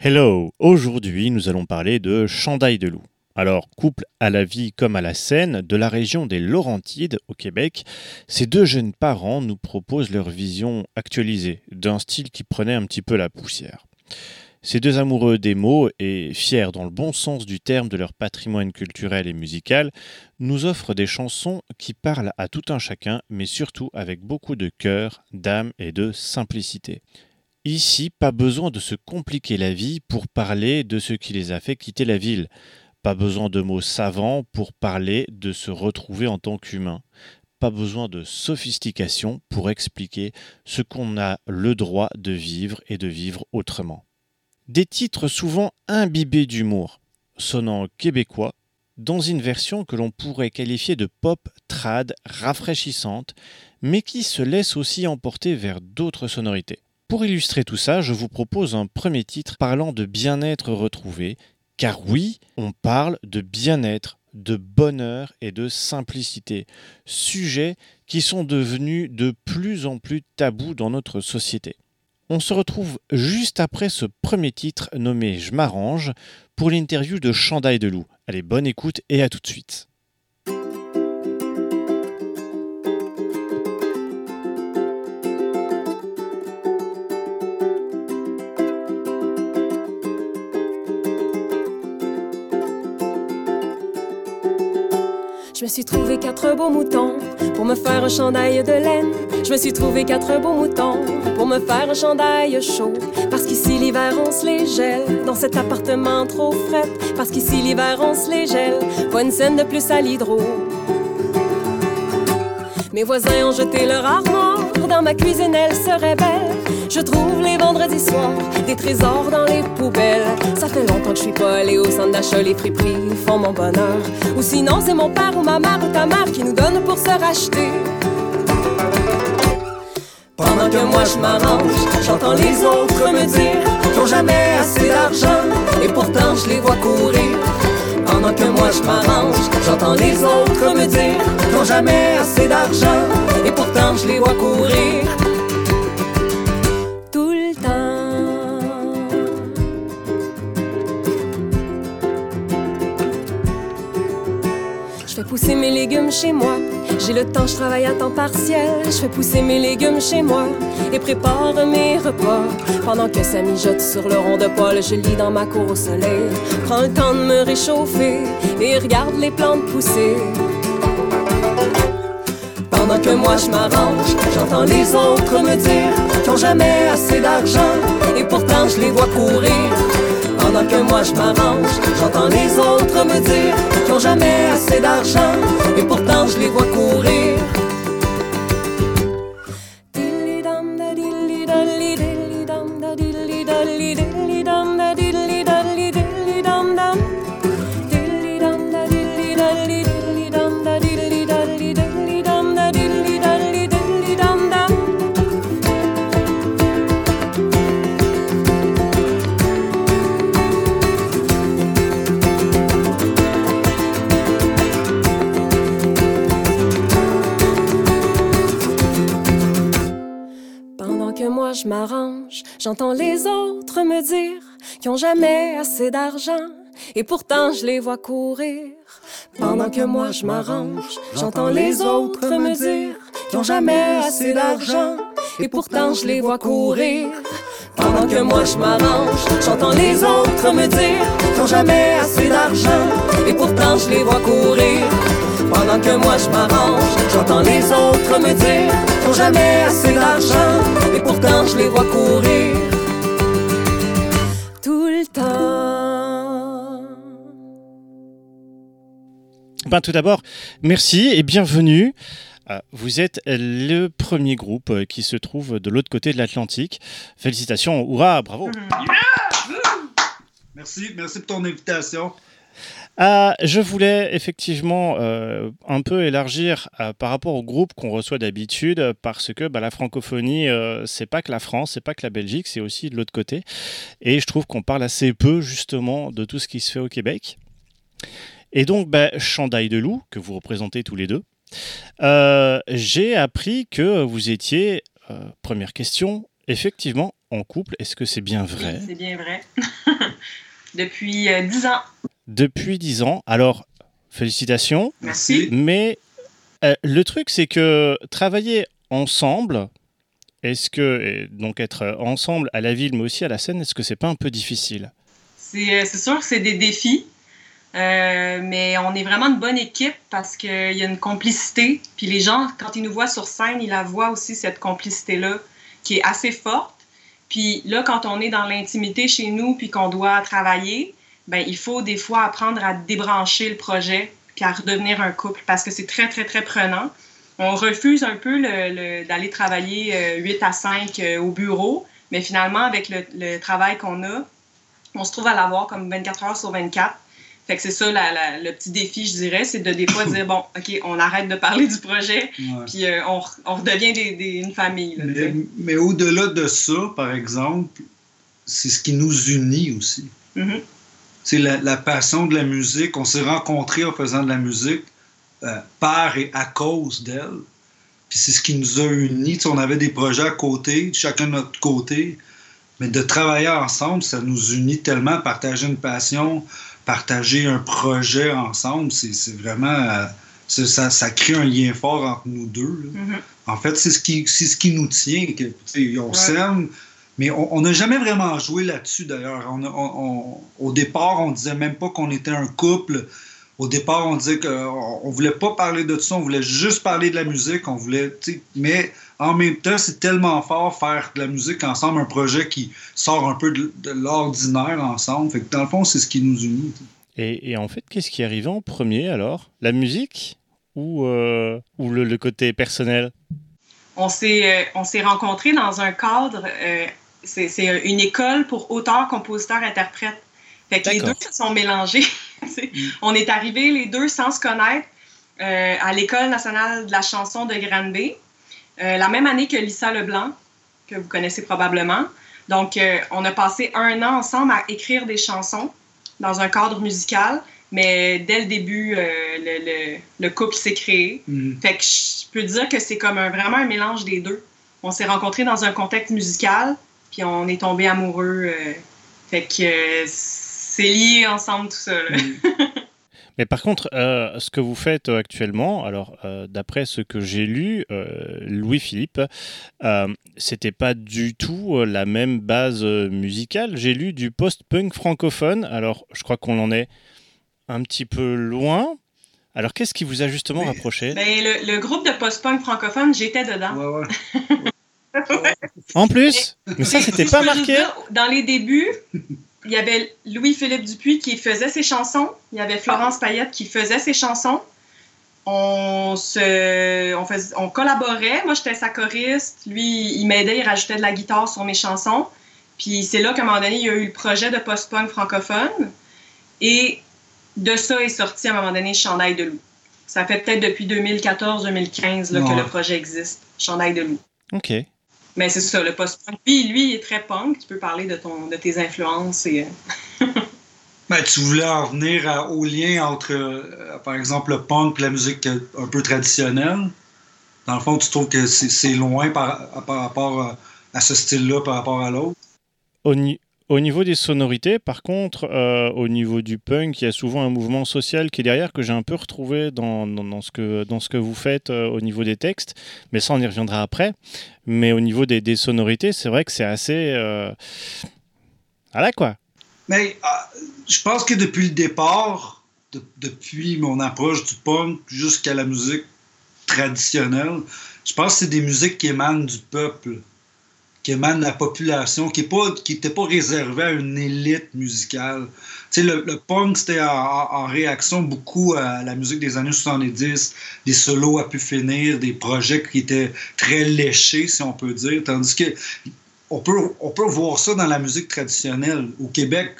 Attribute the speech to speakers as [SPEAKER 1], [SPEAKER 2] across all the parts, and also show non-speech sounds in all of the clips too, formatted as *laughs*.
[SPEAKER 1] Hello, aujourd'hui nous allons parler de Chandail de loup. Alors, couple à la vie comme à la scène, de la région des Laurentides au Québec, ces deux jeunes parents nous proposent leur vision actualisée d'un style qui prenait un petit peu la poussière. Ces deux amoureux des mots et fiers dans le bon sens du terme de leur patrimoine culturel et musical nous offrent des chansons qui parlent à tout un chacun, mais surtout avec beaucoup de cœur, d'âme et de simplicité. Ici, pas besoin de se compliquer la vie pour parler de ce qui les a fait quitter la ville. Pas besoin de mots savants pour parler de se retrouver en tant qu'humain. Pas besoin de sophistication pour expliquer ce qu'on a le droit de vivre et de vivre autrement. Des titres souvent imbibés d'humour, sonnant québécois, dans une version que l'on pourrait qualifier de pop trad rafraîchissante, mais qui se laisse aussi emporter vers d'autres sonorités. Pour illustrer tout ça, je vous propose un premier titre parlant de bien-être retrouvé, car oui, on parle de bien-être, de bonheur et de simplicité, sujets qui sont devenus de plus en plus tabous dans notre société. On se retrouve juste après ce premier titre nommé Je m'arrange pour l'interview de Chandail de Loup. Allez, bonne écoute et à tout de suite.
[SPEAKER 2] Me suis trouvé quatre beaux moutons pour me faire un chandail de laine. Je me suis trouvé quatre beaux moutons pour me faire un chandail chaud. Parce qu'ici l'hiver on se les gèle dans cet appartement trop frais. Parce qu'ici l'hiver on se les gèle. Pas une scène de plus à l'hydro. Mes voisins ont jeté leur armoire dans ma cuisine, elle serait belle. Je trouve les vendredis soirs des trésors dans les poubelles. Ça fait longtemps que je suis pas allée au centre d'achat, les friperies font mon bonheur. Ou sinon, c'est mon père ou ma mère ou ta mère qui nous donne pour se racheter. Pendant que moi je m'arrange, j'entends les autres me dire qu'ils n'ont jamais assez d'argent. Et pourtant, je les vois courir. Pendant que moi je m'arrange, j'entends les autres me dire qu'ils n'ont jamais assez d'argent. Et pourtant, je les vois courir. Fais pousser mes légumes chez moi. J'ai le temps, je travaille à temps partiel. Je fais pousser mes légumes chez moi et prépare mes repas. Pendant que ça mijote sur le rond de poêle, je lis dans ma cour au soleil. Prends le temps de me réchauffer et regarde les plantes pousser. Pendant que moi je m'arrange, j'entends les autres me dire qu'ils n'ont jamais assez d'argent et pourtant je les vois courir. Pendant que moi je m'arrange, j'entends les autres me dire qu'ils n'ont jamais assez d'argent et pourtant je les vois courir. J'entends les autres me dire qu'ils n'ont jamais assez d'argent et pourtant je les vois courir. Pendant que moi je m'arrange, j'entends les autres me dire qu'ils n'ont jamais assez d'argent et pourtant je les vois courir. Pendant que moi je m'arrange, j'entends les autres me dire qu'ils n'ont jamais assez d'argent et pourtant je les vois courir. Pendant que moi je m'arrange, j'entends les autres me dire n'ont jamais assez d'argent et pourtant je les vois courir. Tout le temps.
[SPEAKER 1] Ben, tout d'abord, merci et bienvenue. Euh, Vous êtes le premier groupe euh, qui se trouve de l'autre côté de l'Atlantique. Félicitations, hurrah, bravo.
[SPEAKER 3] Merci, merci pour ton invitation.
[SPEAKER 1] Euh, je voulais effectivement euh, un peu élargir euh, par rapport au groupe qu'on reçoit d'habitude, parce que bah, la francophonie, c'est pas que la France, c'est pas que la Belgique, c'est aussi de l'autre côté. Et je trouve qu'on parle assez peu justement de tout ce qui se fait au Québec. Et donc, bah, Chandail de Loup, que vous représentez tous les deux, j'ai appris que vous étiez, première question, effectivement en couple. Est-ce que c'est bien vrai?
[SPEAKER 4] C'est bien vrai. *laughs* Depuis dix ans.
[SPEAKER 1] Depuis dix ans. Alors, félicitations.
[SPEAKER 4] Merci.
[SPEAKER 1] Mais euh, le truc, c'est que travailler ensemble, est-ce que, donc être ensemble à la ville, mais aussi à la scène, est-ce que c'est pas un peu difficile?
[SPEAKER 4] C'est euh, c'est sûr que c'est des défis, euh, mais on est vraiment une bonne équipe parce qu'il y a une complicité. Puis les gens, quand ils nous voient sur scène, ils la voient aussi, cette complicité-là, qui est assez forte. Puis là, quand on est dans l'intimité chez nous, puis qu'on doit travailler, ben il faut des fois apprendre à débrancher le projet, puis à redevenir un couple, parce que c'est très, très, très prenant. On refuse un peu le- le- d'aller travailler euh, 8 à 5 euh, au bureau, mais finalement, avec le, le travail qu'on a, on se trouve à l'avoir comme 24 heures sur 24. Fait que c'est ça la- la- le petit défi, je dirais, c'est de des fois dire, bon, *laughs* OK, on arrête de parler du projet,
[SPEAKER 3] Ouais.
[SPEAKER 4] puis euh, on, on redevient des, des- une famille. là.
[SPEAKER 3] Mais, mais au-delà de ça, par exemple, c'est ce qui nous unit aussi.
[SPEAKER 4] Mhm.
[SPEAKER 3] C'est la, la passion de la musique. On s'est rencontrés en faisant de la musique euh, par et à cause d'elle. Puis c'est ce qui nous a unis. On avait des projets à côté, chacun de notre côté. Mais de travailler ensemble, ça nous unit tellement. Partager une passion, partager un projet ensemble, c'est vraiment. euh, ça, ça crée un lien fort entre nous deux.
[SPEAKER 4] Mhm.
[SPEAKER 3] En fait, c'est ce qui, ce qui nous tient. Que, on
[SPEAKER 4] Ouais.
[SPEAKER 3] Mais on n'a jamais vraiment joué là-dessus d'ailleurs. On a- on- on- au départ, on disait même pas qu'on était un couple. Au départ, on disait qu'on on voulait pas parler de ça, on voulait juste parler de la musique. On voulait, tu sais, mais en même temps, c'est tellement fort faire de la musique ensemble, un projet qui sort un peu de, de l'ordinaire ensemble. Fait que dans le fond, c'est ce qui nous unit.
[SPEAKER 1] et, et en fait, qu'est-ce qui est arrivé en premier alors? La musique ou, euh, ou le, le côté personnel?
[SPEAKER 4] On s'est euh, on s'est rencontrés dans un cadre, euh, c'est c'est une école pour auteurs, compositeurs, interprètes. Fait que les deux se sont mélangés. *laughs*
[SPEAKER 3] Mm.
[SPEAKER 4] On est arrivés les deux sans se connaître euh, à l'École nationale de la chanson de Granby, euh, la même année que Lisa Leblanc, que vous connaissez probablement. Donc, euh, on a passé un an ensemble à écrire des chansons dans un cadre musical, mais dès le début, euh, le, le- le couple s'est créé. Fait que je peux dire que c'est comme un, vraiment un mélange des deux. On s'est rencontrés dans un contexte musical, puis on est tombés amoureux. euh, fait que euh, c'est lié ensemble tout ça. là. *laughs*
[SPEAKER 1] Mais par contre, euh, ce que vous faites actuellement, alors euh, d'après ce que j'ai lu, euh, Louis-Philippe, euh, c'était pas du tout euh, la même base musicale. J'ai lu du post-punk francophone, alors je crois qu'on en est un petit peu loin. Alors qu'est-ce qui vous a justement rapproché?
[SPEAKER 4] Ben, le, le groupe de post-punk francophone, j'étais dedans.
[SPEAKER 3] Ouais, ouais. *laughs*
[SPEAKER 1] En plus Mais ça, c'était pas marqué
[SPEAKER 4] dire, Dans les débuts, il y avait Louis-Philippe Dupuis qui faisait ses chansons. Il y avait Florence Payette qui faisait ses chansons. On, se, on, fais- on collaborait. Moi, j'étais sa choriste. Lui, il m'aidait, il rajoutait de la guitare sur mes chansons. Puis c'est là qu'à un moment donné, il y a eu le projet de post-punk francophone. Et de ça est sorti à un moment donné Chandail de loup. Ça fait peut-être depuis 2014-2015 là, que le projet existe, Chandail de loup.
[SPEAKER 1] Ok.
[SPEAKER 4] Mais c'est ça, le post-punk. Lui, lui, il est très punk. Tu peux parler de, ton, de tes influences. Et, *laughs*
[SPEAKER 3] Ben, tu voulais en venir à- au lien entre, euh, par exemple, le punk et la musique un peu traditionnelle. Dans le fond, tu trouves que c'est loin par, par rapport à, à ce style-là par rapport à l'autre?
[SPEAKER 1] Au, au niveau des sonorités, par contre, euh, au niveau du punk, il y a souvent un mouvement social qui est derrière que j'ai un peu retrouvé dans, ce, que, vous faites euh, au niveau des textes. Mais ça, on y reviendra après. Mais au niveau des, sonorités, c'est vrai que c'est assez. Euh... Voilà quoi.
[SPEAKER 3] Mais ah, je pense que depuis le départ, de- depuis mon approche du punk jusqu'à la musique traditionnelle, je pense que c'est des musiques qui émanent du peuple, qui émanent de la population, qui n'étaient pas, réservées à une élite musicale. Le, punk, c'était en réaction beaucoup à la musique des années 70, des solos à pu finir, des projets qui étaient très léchés, si on peut dire. Tandis que on peut, on peut voir ça dans la musique traditionnelle. Au Québec,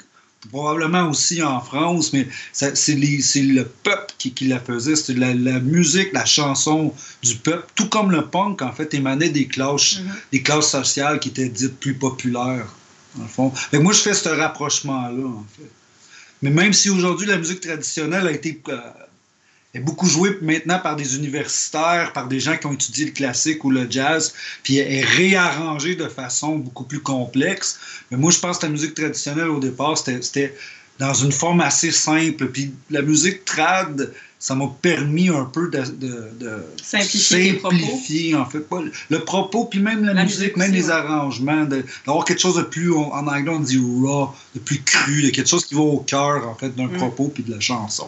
[SPEAKER 3] probablement aussi en France, mais c'est c'est le peuple qui, qui la faisait. C'était la, la musique, la chanson du peuple. Tout comme le punk, en fait, émanait des classes,
[SPEAKER 4] Mhm.
[SPEAKER 3] des classes sociales qui étaient dites plus populaires, dans le fond. Mais moi, je fais ce rapprochement-là, en fait. Mais même si aujourd'hui, la musique traditionnelle a été... est beaucoup jouée maintenant par des universitaires, par des gens qui ont étudié le classique ou le jazz, puis est réarrangée de façon beaucoup plus complexe. Mais moi, je pense que la musique traditionnelle, au départ, c'était dans une forme assez simple. Puis la musique trad, ça m'a permis un peu de, de,
[SPEAKER 4] simplifier,
[SPEAKER 3] simplifier en fait, le propos, puis même la, musique, même les arrangements, d'avoir quelque chose de plus, en anglais on dit raw, de plus cru, de quelque chose qui va au cœur en fait d'un mm. propos puis de la chanson.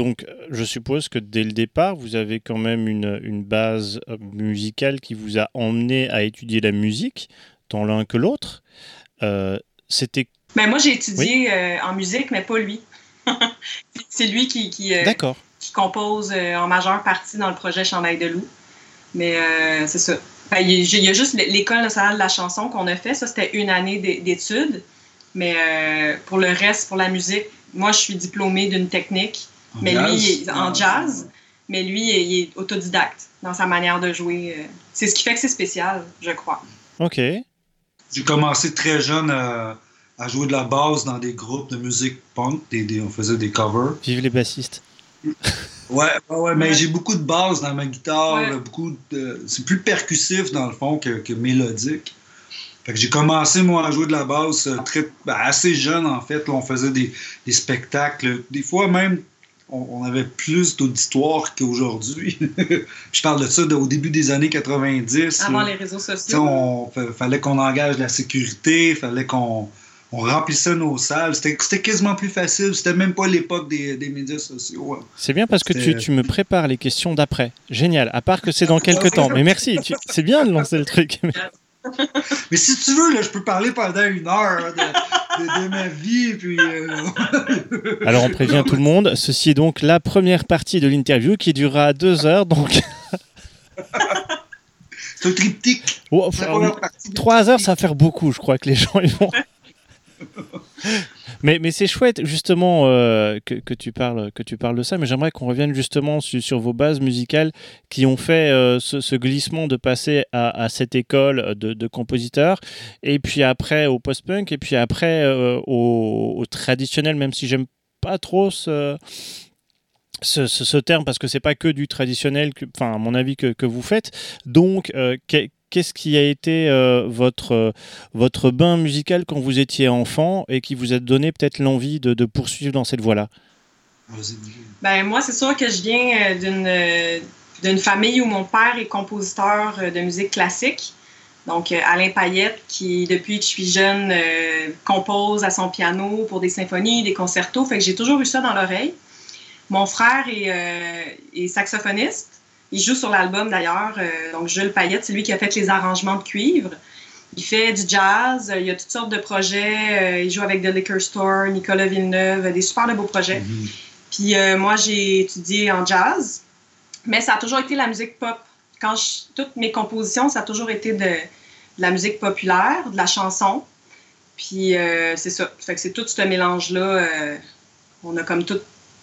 [SPEAKER 1] Donc, je suppose que dès le départ, vous avez quand même une, une base euh, musicale qui vous a emmené à étudier la musique, tant l'un que l'autre. Euh, c'était.
[SPEAKER 4] Ben moi, j'ai étudié euh, en musique, mais pas lui. *laughs* c'est lui qui, qui, qui compose en majeure partie dans le projet Chandail de loup. Mais c'est ça. Ben, il, y a juste l'école nationale de la chanson qu'on a fait. Ça, c'était une année d'études. Mais pour le reste, pour la musique, moi, je suis diplômée d'une technique mais lui, en jazz, mais lui, il est autodidacte dans sa manière de jouer. Euh. C'est ce qui fait que c'est spécial, je crois.
[SPEAKER 1] OK.
[SPEAKER 3] J'ai commencé très jeune à, jouer de la basse dans des groupes de musique punk. Des, on faisait des covers.
[SPEAKER 1] Vive les bassistes. *laughs*
[SPEAKER 3] ouais, ouais, mais j'ai beaucoup de basse dans ma guitare. beaucoup C'est plus percussif, dans le fond, que, mélodique. Fait que j'ai commencé, moi, à jouer de la basse euh, très, ben, assez jeune, en fait. on faisait des, des, spectacles. Des fois, même on, avait plus d'auditoire qu'aujourd'hui. *laughs* je parle de ça au début des années 90.
[SPEAKER 4] Avant les réseaux sociaux.
[SPEAKER 3] Il fallait qu'on engage la sécurité, fallait qu'on on remplissait nos salles. C'était quasiment plus facile. C'était même pas l'époque des, médias sociaux. Hein.
[SPEAKER 1] C'est bien parce que tu, tu, me prépares les questions d'après. Génial. À part que c'est dans quelques temps. Mais merci. C'est bien de lancer le truc.
[SPEAKER 3] Mais si tu veux, là, je peux parler pendant une heure de, ma vie. Puis,
[SPEAKER 1] euh, Alors, on prévient tout le monde. Ceci est donc la première partie de l'interview qui durera deux heures. Donc.
[SPEAKER 3] C'est un triptyque.
[SPEAKER 1] trois heures, ça va faire beaucoup, je crois, que les gens ils vont. Mais, mais c'est chouette justement euh, que, tu parles, que tu parles de ça, mais j'aimerais qu'on revienne justement sur, vos bases musicales qui ont fait euh, ce, glissement de passer à, cette école de, de compositeurs, et puis après au post-punk, et puis après euh, au, traditionnel, même si j'aime pas trop ce, terme parce que c'est pas que du traditionnel, enfin à mon avis que vous faites. Donc, qu'est-ce qui a été euh, votre, euh, votre bain musical quand vous étiez enfant et qui vous a donné peut-être l'envie de, poursuivre dans cette voie-là?
[SPEAKER 4] Ben, Moi, c'est sûr que je viens euh, d'une, famille où mon père est compositeur de musique classique. Donc, Alain Payette, qui, depuis que je suis jeune, compose à son piano pour des symphonies, des concertos. Fait que j'ai toujours eu ça dans l'oreille. Mon frère est saxophoniste. Il joue sur l'album d'ailleurs. Euh, donc, Jules Payette, c'est lui qui a fait les arrangements de cuivre. Il fait du jazz, il y a toutes sortes de projets. Euh, il joue avec The Liquor Store, Nicolas Villeneuve, des super de beaux projets. Mhm. Puis euh, moi, j'ai étudié en jazz, mais ça a toujours été la musique pop. Quand toutes mes compositions, ça a toujours été de, la musique populaire, de la chanson. Puis c'est ça. Fait que c'est tout ce mélange-là. on a comme tout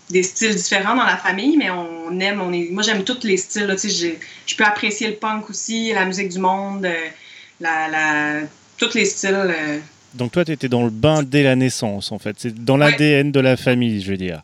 [SPEAKER 4] des styles différents dans la famille, mais on aime, on est, moi j'aime tous les styles. je peux apprécier le punk aussi, la musique du monde, euh, la, la, tous les styles. Euh.
[SPEAKER 1] Donc toi, tu étais dans le bain dès la naissance, en fait. C'est dans l'ADN de la famille, je veux dire.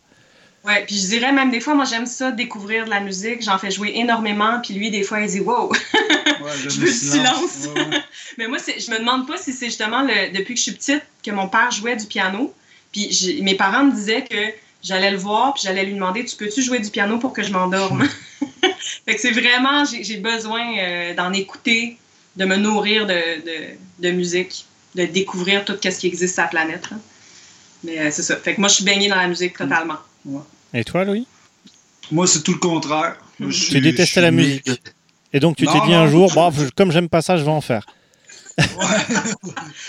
[SPEAKER 4] Oui, puis je dirais même des fois, moi j'aime ça, découvrir de la musique. J'en fais jouer énormément, puis lui, des fois, il dit Wow, *laughs* je veux le silence. *laughs* Mais moi, je me demande pas si c'est justement le, depuis que je suis petite que mon père jouait du piano. Puis mes parents me disaient que j'allais le voir, puis j'allais lui demander Tu peux-tu jouer du piano pour que je m'endorme? *laughs* Fait que c'est vraiment, j'ai besoin euh, d'en écouter, de me nourrir de, de, musique, de découvrir tout ce qui existe sur la planète. Mais euh, c'est ça. Fait que moi, je suis baignée dans la musique totalement.
[SPEAKER 1] Et toi, Louis?
[SPEAKER 3] Moi, c'est tout le contraire.
[SPEAKER 1] tu détestais la musique. Et donc, tu t'es dit un jour, bon, comme j'aime pas ça, je vais en faire.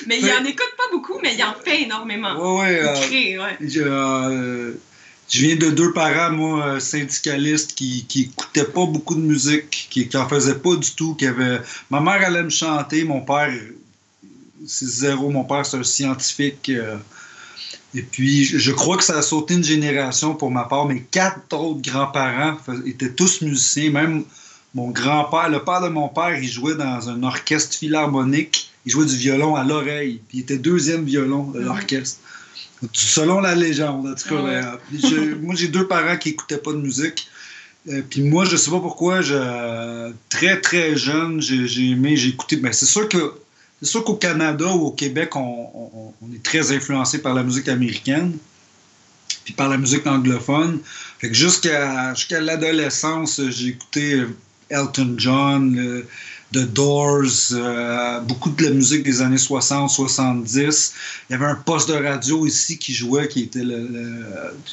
[SPEAKER 4] Mais il en écoute pas beaucoup, mais il en fait énormément.
[SPEAKER 3] Ouais, ouais. Euh, je, viens de deux parents, moi, euh, syndicalistes, qui, qui écoutaient pas beaucoup de musique, qui, qui en faisaient pas du tout. Qui. Ma mère allait me chanter, mon père, c'est zéro. Mon père, c'est un scientifique. Euh, et puis, je crois que ça a sauté une génération pour ma part. Mes quatre autres grands-parents étaient tous musiciens, même mon grand-père, le père de mon père, il jouait dans un orchestre philharmonique. Il jouait du violon à l'oreille. Puis il était deuxième violon de mhm. l'orchestre. Selon la légende, en tout cas. Ah *laughs* moi, j'ai deux parents qui n'écoutaient pas de musique. Euh, puis moi, je sais pas pourquoi, je, très très jeune, j'ai aimé, j'ai écouté. Mais ben, c'est sûr que c'est sûr qu'au Canada ou au Québec, on, est très influencé par la musique américaine, puis par la musique anglophone. Fait que jusqu'à jusqu'à l'adolescence, j'ai écouté Elton John, The Doors, euh, beaucoup de la musique des années 60, 70. Il y avait un poste de radio ici qui jouait, qui était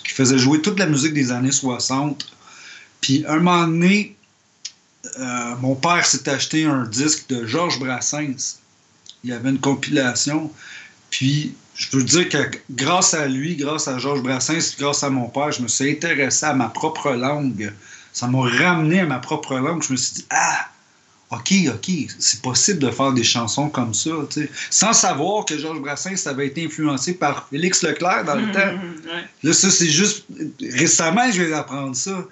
[SPEAKER 3] qui faisait jouer toute la musique des années 60. Puis un moment donné, euh, mon père s'est acheté un disque de Georges Brassens. Il y avait une compilation. Puis je peux dire que grâce à lui, grâce à Georges Brassens, grâce à mon père, je me suis intéressé à ma propre langue. Ça m'a ramené à ma propre langue. Je me suis dit, ah, OK, OK, c'est possible de faire des chansons comme ça, sans savoir que Georges Brassens avait été influencé par Félix Leclerc dans le mmh, temps. Là, ça, c'est juste récemment je viens d'apprendre ça.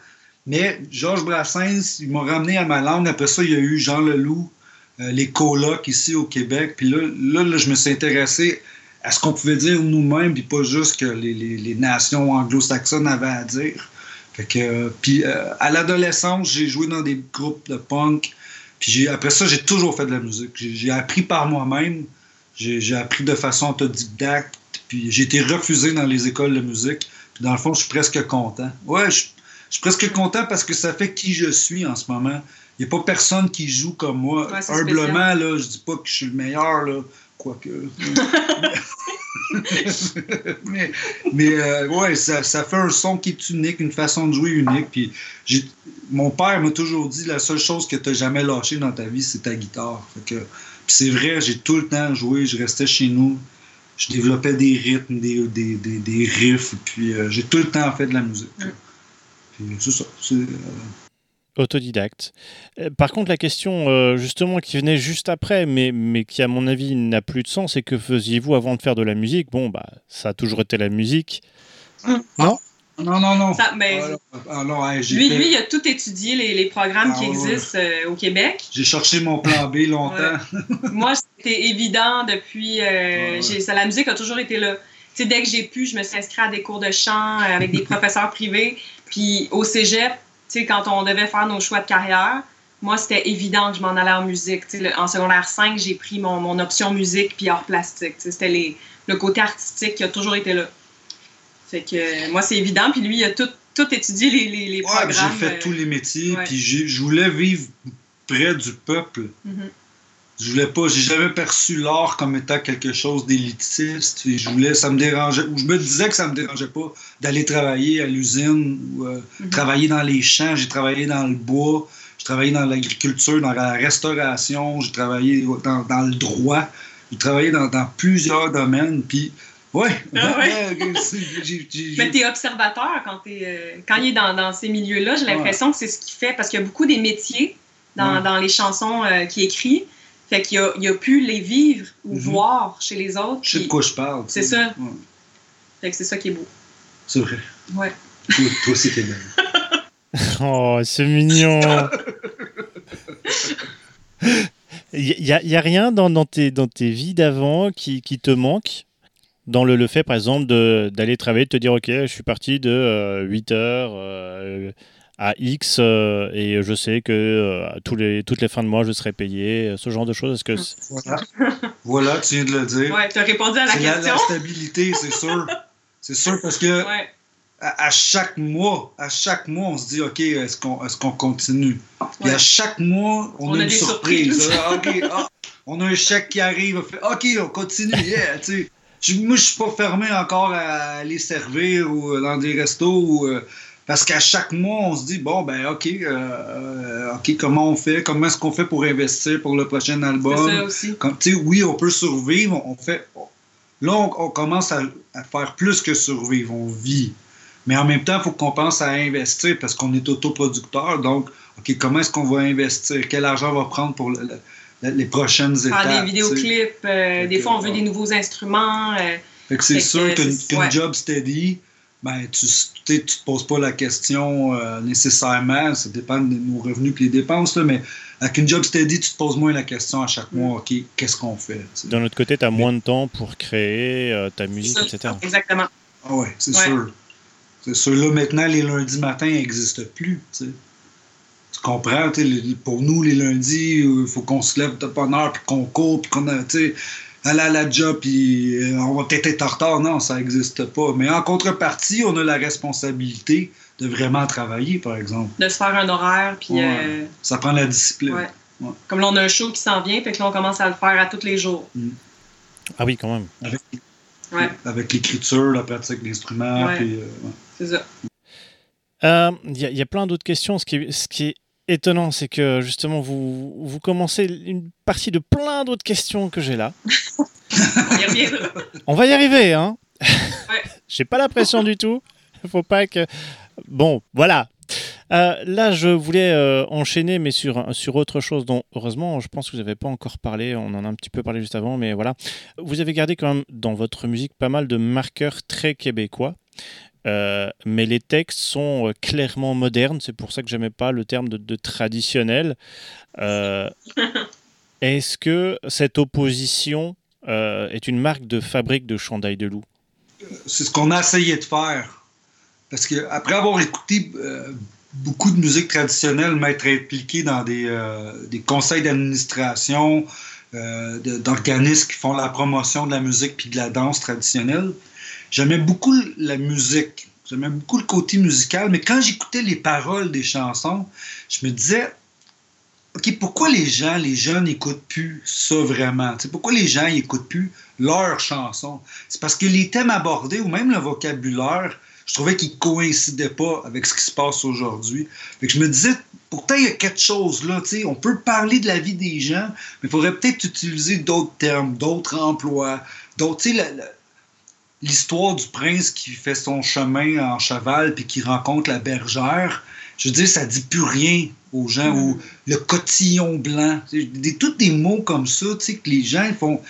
[SPEAKER 3] Mais Georges Brassens, il m'a ramené à ma langue. Après ça, il y a eu Jean Leloup, euh, les colocs ici au Québec. Puis là, là, je me suis intéressé à ce qu'on pouvait dire nous-mêmes, puis pas juste que les, nations anglo-saxonnes avaient à dire. Fait que, puis euh, à l'adolescence, j'ai joué dans des groupes de punk. Puis après ça, j'ai toujours fait de la musique. J'ai appris par moi-même. J'ai appris de façon autodidacte. Puis j'ai été refusé dans les écoles de musique. Puis dans le fond, je suis presque content. Ouais, je, je suis presque content parce que ça fait qui je suis en ce moment. Il n'y a pas personne qui joue comme moi. Humblement, là, je dis pas que je suis le meilleur, là, quoique. *laughs* mais mais euh, ouais, ça, ça, fait un son qui est unique, une façon de jouer unique. Puis mon père m'a toujours dit la seule chose que tu n'as jamais lâché dans ta vie, c'est ta guitare. Fait que, puis c'est vrai, j'ai tout le temps joué, je restais chez nous, je développais des rythmes, des, des, des, des riffs, puis euh, j'ai tout le temps fait de la musique. C'est ça. Euh,
[SPEAKER 1] Autodidacte. Euh, par contre, la question euh, justement qui venait juste après, mais, mais qui à mon avis n'a plus de sens, c'est que faisiez-vous avant de faire de la musique? Bon, bah, ça a toujours été la musique.
[SPEAKER 3] Hum. Non non, non, non.
[SPEAKER 4] mais ah, ah, lui, lui, il a tout étudié, les, les programmes qui ah, existent au Québec.
[SPEAKER 3] J'ai cherché mon plan B longtemps.
[SPEAKER 4] Moi, c'était évident depuis. ça, la musique a toujours été là. dès que j'ai pu, je me suis inscrite à des cours de chant avec des *laughs* professeurs privés. Puis au cégep, quand on devait faire nos choix de carrière, moi, c'était évident que je m'en allais en musique. en secondaire 5, j'ai pris mon, mon, option musique puis art plastique. C'était le côté artistique qui a toujours été là. Fait que moi, c'est évident. Puis lui, il a tout, tout étudié les, les, les programmes.
[SPEAKER 3] J'ai fait tous les métiers. Puis je voulais vivre près du peuple. Mm-hmm. Je voulais pas, j'ai jamais perçu l'art comme étant quelque chose d'élitiste. Et je voulais, ça me dérangeait, ou je me disais que ça me dérangeait pas d'aller travailler à l'usine ou euh, mhm. travailler dans les champs. J'ai travaillé dans le bois, j'ai travaillé dans l'agriculture, dans la restauration, j'ai travaillé dans, dans, le droit, j'ai travaillé dans, dans, plusieurs domaines. Puis, ouais. Ah ouais. *laughs*
[SPEAKER 4] Mais tu es observateur quand, es, euh, quand il est dans, dans ces milieux-là. J'ai l'impression que c'est ce qu'il fait parce qu'il y a beaucoup des métiers dans, dans les chansons euh, qu'il écrit fait qu'il a, il a pu les vivre ou mhm. voir chez les autres.
[SPEAKER 3] Je sais de quoi je parle.
[SPEAKER 4] C'est ça. Fait que c'est ça qui est beau.
[SPEAKER 3] C'est vrai.
[SPEAKER 4] Ouais.
[SPEAKER 3] Toi, toi aussi, t'es *laughs*
[SPEAKER 1] oh, c'est mignon. *laughs* Il n'y a, y a, rien dans, dans, tes, dans tes vies d'avant qui, qui, te manque? Dans le, le fait, par exemple, d'aller travailler, de te dire, OK, je suis parti de 8 euh, heures, euh, à X euh, et je sais que euh, tous les, toutes les fins de mois je serai payé, euh, ce genre de choses. Est-ce que
[SPEAKER 3] voilà. *laughs* voilà, tu viens de le dire.
[SPEAKER 4] Ouais, tu as répondu à la question.
[SPEAKER 3] La, la stabilité, c'est sûr. *laughs* c'est sûr parce que à, chaque mois, à chaque mois, on se dit OK, est-ce qu'on est qu'on continue? Et à chaque mois, on, a, une surprise. Ah, OK, ah, on a un chèque qui arrive, on fait OK, on continue. Yeah, tu sais. Moi, je suis pas fermé encore à aller servir ou dans des restos ou parce qu'à chaque mois, on se dit, bon, ben, OK, euh, euh, OK, comment on fait? Comment est-ce qu'on fait pour investir pour le prochain album?
[SPEAKER 4] Ça aussi.
[SPEAKER 3] Comme, oui, on peut survivre. On fait, là, on, commence à, faire plus que survivre. On vit. Mais en même temps, il faut qu'on pense à investir parce qu'on est autoproducteur. Donc, OK, comment est-ce qu'on va investir? Quel argent on va prendre pour les prochaines étapes?
[SPEAKER 4] Faire des vidéoclips. Euh, des fois, on veut des nouveaux instruments.
[SPEAKER 3] c'est sûr qu'une job steady, ben, tu ne te poses pas la question euh, nécessairement, ça dépend de nos revenus et les dépenses, là, mais avec une job steady, tu te poses moins la question à chaque mois, OK, qu'est-ce qu'on fait?
[SPEAKER 1] D'un autre côté, tu as moins de temps pour créer euh, ta musique, etc.
[SPEAKER 4] Exactement.
[SPEAKER 3] Ah ouais, c'est sûr. C'est sûr. Là, maintenant, les lundis matins n'existent plus. Tu comprends? pour nous, les lundis, il faut qu'on se lève de bonne heure, puis qu'on court, puis qu'on a, aller à la job, puis euh, on va peut-être être en retard. Non, ça n'existe pas. Mais en contrepartie, on a la responsabilité de vraiment travailler, par exemple.
[SPEAKER 4] De se faire un horaire, puis... Euh,
[SPEAKER 3] ça prend la discipline.
[SPEAKER 4] Comme là, on a un show qui s'en vient, fait que là, on commence à le faire à tous les jours. Mm.
[SPEAKER 1] Ah oui, quand même.
[SPEAKER 3] Avec, l'écriture, la pratique d'instruments. Euh,
[SPEAKER 4] c'est ça.
[SPEAKER 1] Il y, y, a plein d'autres questions. Ce qui, ce qui est étonnant, c'est que justement, vous, vous commencez une partie de plein d'autres questions que j'ai là. On va y arriver, hein ouais. *laughs* J'ai pas la pression du tout. Faut pas que. Bon, voilà. Euh, là, je voulais euh, enchaîner, mais sur, sur autre chose dont, heureusement, je pense que vous n'avez pas encore parlé. On en a un petit peu parlé juste avant, mais voilà. Vous avez gardé quand même dans votre musique pas mal de marqueurs très québécois. Euh, mais les textes sont euh, clairement modernes, c'est pour ça que j'aimais pas le terme de, traditionnel. Euh, *laughs* est-ce que cette opposition est une marque de fabrique de Chandail de Loup?
[SPEAKER 3] C'est ce qu'on a essayé de faire. Parce que après avoir écouté beaucoup de musique traditionnelle, m'être impliqué dans des, des conseils d'administration, d'organismes qui font la promotion de la musique puis de la danse traditionnelle, J'aimais beaucoup la musique. J'aimais beaucoup le côté musical, mais quand j'écoutais les paroles des chansons, je me disais, OK, pourquoi les gens, les jeunes n'écoutent plus ça vraiment? pourquoi les gens n'écoutent plus leurs chansons? C'est parce que les thèmes abordés ou même le vocabulaire, je trouvais qu'ils ne coïncidaient pas avec ce qui se passe aujourd'hui. je me disais, pourtant, il y a quelque chose là. On peut parler de la vie des gens, mais il faudrait peut-être utiliser d'autres termes, d'autres emplois, d'autres l'histoire du prince qui fait son chemin en cheval puis qui rencontre la bergère, je veux dire, ça dit plus rien aux gens, ou le cotillon blanc, des, tous des mots comme ça, tu sais, que les gens font,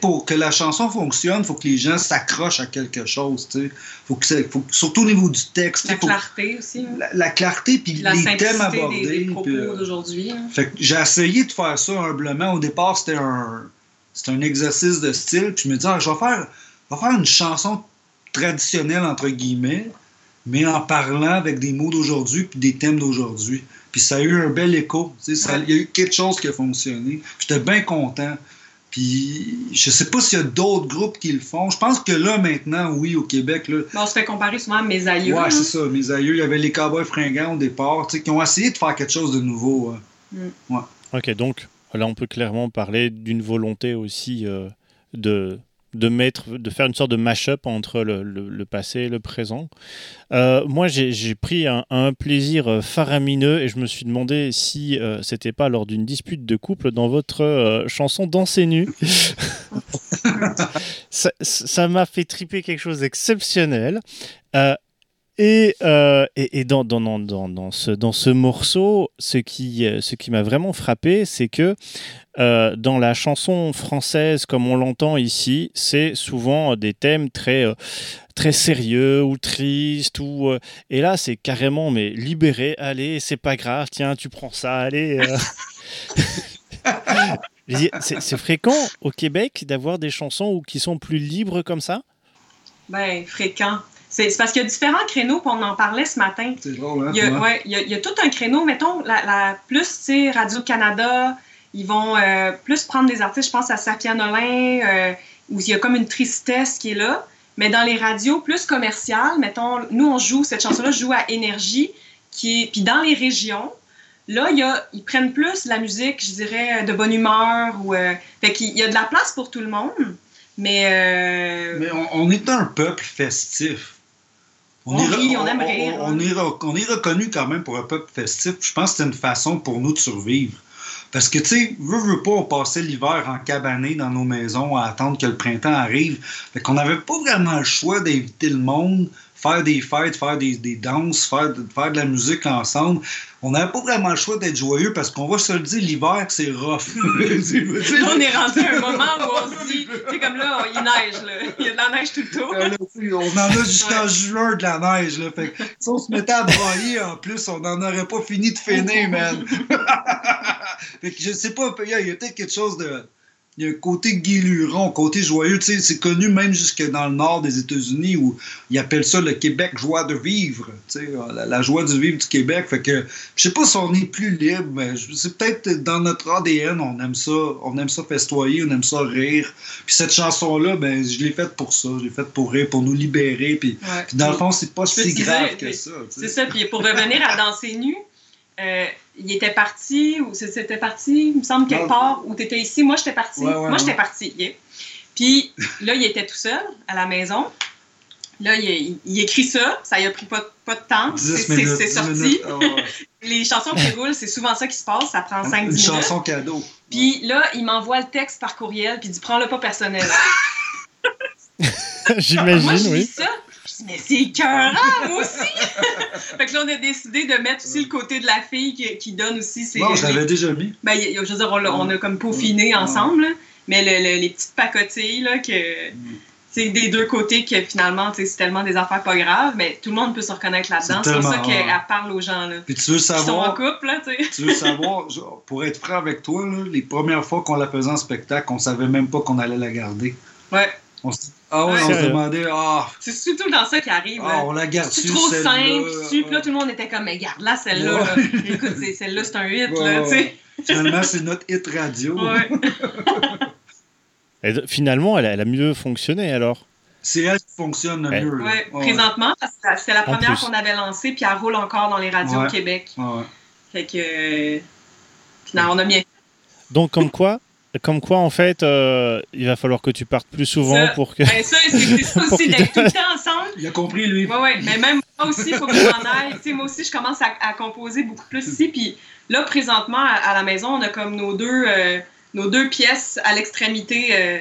[SPEAKER 3] pour que la chanson fonctionne, il faut que les gens s'accrochent à quelque chose, tu sais, faut que, faut, surtout au niveau du texte.
[SPEAKER 4] La clarté aussi. Hein.
[SPEAKER 3] La, clarté, puis les thèmes abordés.
[SPEAKER 4] Des, des propos euh, d'aujourd'hui. Hein.
[SPEAKER 3] Fait j'ai essayé de faire ça humblement. Au départ, c'était un, c'était un exercice de style, puis je me disais, ah, je vais faire va faire une chanson traditionnelle, entre guillemets, mais en parlant avec des mots d'aujourd'hui puis des thèmes d'aujourd'hui. Puis ça a eu un bel écho. Il y a eu quelque chose qui a fonctionné. J'étais bien content. Puis je sais pas s'il y a d'autres groupes qui le font. Je pense que là, maintenant, oui, au Québec. Là,
[SPEAKER 4] on se fait comparer souvent à mes aïeux.
[SPEAKER 3] Ouais, c'est ça, mes aïeux. Il y avait les Cowboys fringants au départ, qui ont essayé de faire quelque chose de nouveau. Mm. Ouais.
[SPEAKER 1] Ok, donc là, on peut clairement parler d'une volonté aussi euh, de de mettre, de faire une sorte de mash-up entre le, passé et le présent. Euh, moi, j'ai pris un, plaisir euh, faramineux et je me suis demandé si euh, c'était pas lors d'une dispute de couple dans votre chanson Danser nu. *laughs* ça m'a fait triper quelque chose d'exceptionnel. Et, et, dans, dans, dans, dans, ce, dans ce morceau, ce qui, ce qui m'a vraiment frappé, c'est que euh, dans la chanson française, comme on l'entend ici, c'est souvent des thèmes très, euh, très sérieux ou tristes. Ou, euh, et là, c'est carrément mais libéré. Allez, c'est pas grave. Tiens, tu prends ça. Allez. *laughs* c'est fréquent au Québec d'avoir des chansons qui sont plus libres comme ça?
[SPEAKER 4] Ben, fréquent. C'est parce qu'il y a différents créneaux, on en parlait ce matin.
[SPEAKER 3] C'est drôle, hein?
[SPEAKER 4] Il y, a, ouais, il, y a, tout un créneau, mettons, la, la plus, Radio-Canada, ils vont euh, plus prendre des artistes, je pense à Safia Nolin, euh, où il y a comme une tristesse qui est là. Mais dans les radios plus commerciales, mettons, nous, on joue, cette chanson-là joue à Énergie, qui est, puis dans les régions, là, il y a, ils prennent plus la musique, je dirais, de bonne humeur. Ou, euh, fait qu'il y a de la place pour tout le monde, mais...
[SPEAKER 3] Mais on, est un peuple festif.
[SPEAKER 4] On, rit, on, aime rire.
[SPEAKER 3] On, est, on est reconnu quand même pour un peuple festif. Je pense que c'est une façon pour nous de survivre. Parce que, tu sais, veut, veut pas, on passait l'hiver en cabané dans nos maisons à attendre que le printemps arrive. Fait qu'on n'avait pas vraiment le choix d'inviter le monde, faire des fêtes, faire des, des danses, faire, faire de la musique ensemble on n'avait pas vraiment le choix d'être joyeux parce qu'on va se le dire, l'hiver, c'est rough. *laughs*
[SPEAKER 4] on est rendu à un moment où on se dit, tu sais, comme là, il neige, là. Il y a de la neige tout le tour.
[SPEAKER 3] on en a jusqu'en juin de la neige, là. Fait si on se mettait à broyer, en plus, on n'en aurait pas fini de finir, man. *laughs* fait que je sais pas, il y a, peut-être quelque chose de il y a un côté guéluron, côté joyeux. Tu sais, c'est connu même jusque dans le nord des États-Unis où ils appellent ça le Québec joie de vivre. Tu sais, la, joie de vivre du Québec. Fait que je sais pas si on est plus libre, mais c'est peut-être dans notre ADN, on aime ça, on aime ça festoyer, on aime ça rire. Puis cette chanson-là, ben, je l'ai faite pour ça. Je l'ai faite pour rire, pour nous libérer. Puis, dans le fond, c'est pas si grave que ça.
[SPEAKER 4] C'est ça. Puis pour revenir à danser nu, euh, il était parti, ou c'était parti, il me semble, quelque part, ou tu étais ici. Moi, j'étais partie. Moi, j'étais partie. Puis là, il était tout seul à la maison. Là, il, écrit ça. Ça y a pris pas, pas de temps. C'est sorti. Ah *laughs* Les chansons qui roulent, c'est souvent ça qui se passe. Ça prend 5-10 minutes. Une
[SPEAKER 3] chanson cadeau.
[SPEAKER 4] Puis là, il m'envoie le texte par courriel, puis il dit Prends-le pas personnel. *laughs*
[SPEAKER 1] J'imagine, oui.
[SPEAKER 4] Ça, mais c'est écœurant, moi aussi! *laughs* fait que là, on a décidé de mettre aussi le côté de la fille qui, donne aussi ses.
[SPEAKER 3] Non, je l'avais déjà mis.
[SPEAKER 4] Ben, je veux dire, on, a, comme peaufiné ensemble, mais les petites pacotilles, là, que. C'est des deux côtés que finalement, c'est tellement des affaires pas graves, mais tout le monde peut se reconnaître là-dedans. C'est pour ça qu'elle parle aux gens. Là.
[SPEAKER 3] Puis tu veux savoir. Qui sont
[SPEAKER 4] en couple, là, tu sais.
[SPEAKER 3] Tu veux savoir, *laughs* pour être franc avec toi, là, les premières fois qu'on la faisait en spectacle, on savait même pas qu'on allait la garder.
[SPEAKER 4] Ouais.
[SPEAKER 3] On ah ouais, on se demandait. Ah,
[SPEAKER 4] c'est surtout dans ça qui arrive.
[SPEAKER 3] Ah, on la garde
[SPEAKER 4] C'est trop simple. Puis là, tout le monde était comme, mais garde-la, celle-là. Écoute, celle-là, c'est un hit. là, tu sais.
[SPEAKER 3] Finalement, c'est notre hit radio. *laughs*
[SPEAKER 1] Et finalement, elle a, mieux fonctionné alors.
[SPEAKER 3] C'est elle qui fonctionne le mieux.
[SPEAKER 4] Oui, présentement, c'est la première qu'on avait lancée, puis elle roule encore dans les radios au Québec. Fait que. Finalement, on a bien
[SPEAKER 1] Donc, comme quoi, comme quoi, en fait, euh, il va falloir que tu partes plus souvent pour que.
[SPEAKER 4] Ben ça, c'est *laughs* aussi d'être tout le temps ensemble.
[SPEAKER 3] Il a compris, lui.
[SPEAKER 4] Oui, oui. Mais même moi aussi, il faut que je m'en aille. Tu sais, moi aussi, je commence à, composer beaucoup plus ici. Puis là, présentement, à, la maison, on a comme nos deux, euh, nos deux pièces à l'extrémité euh,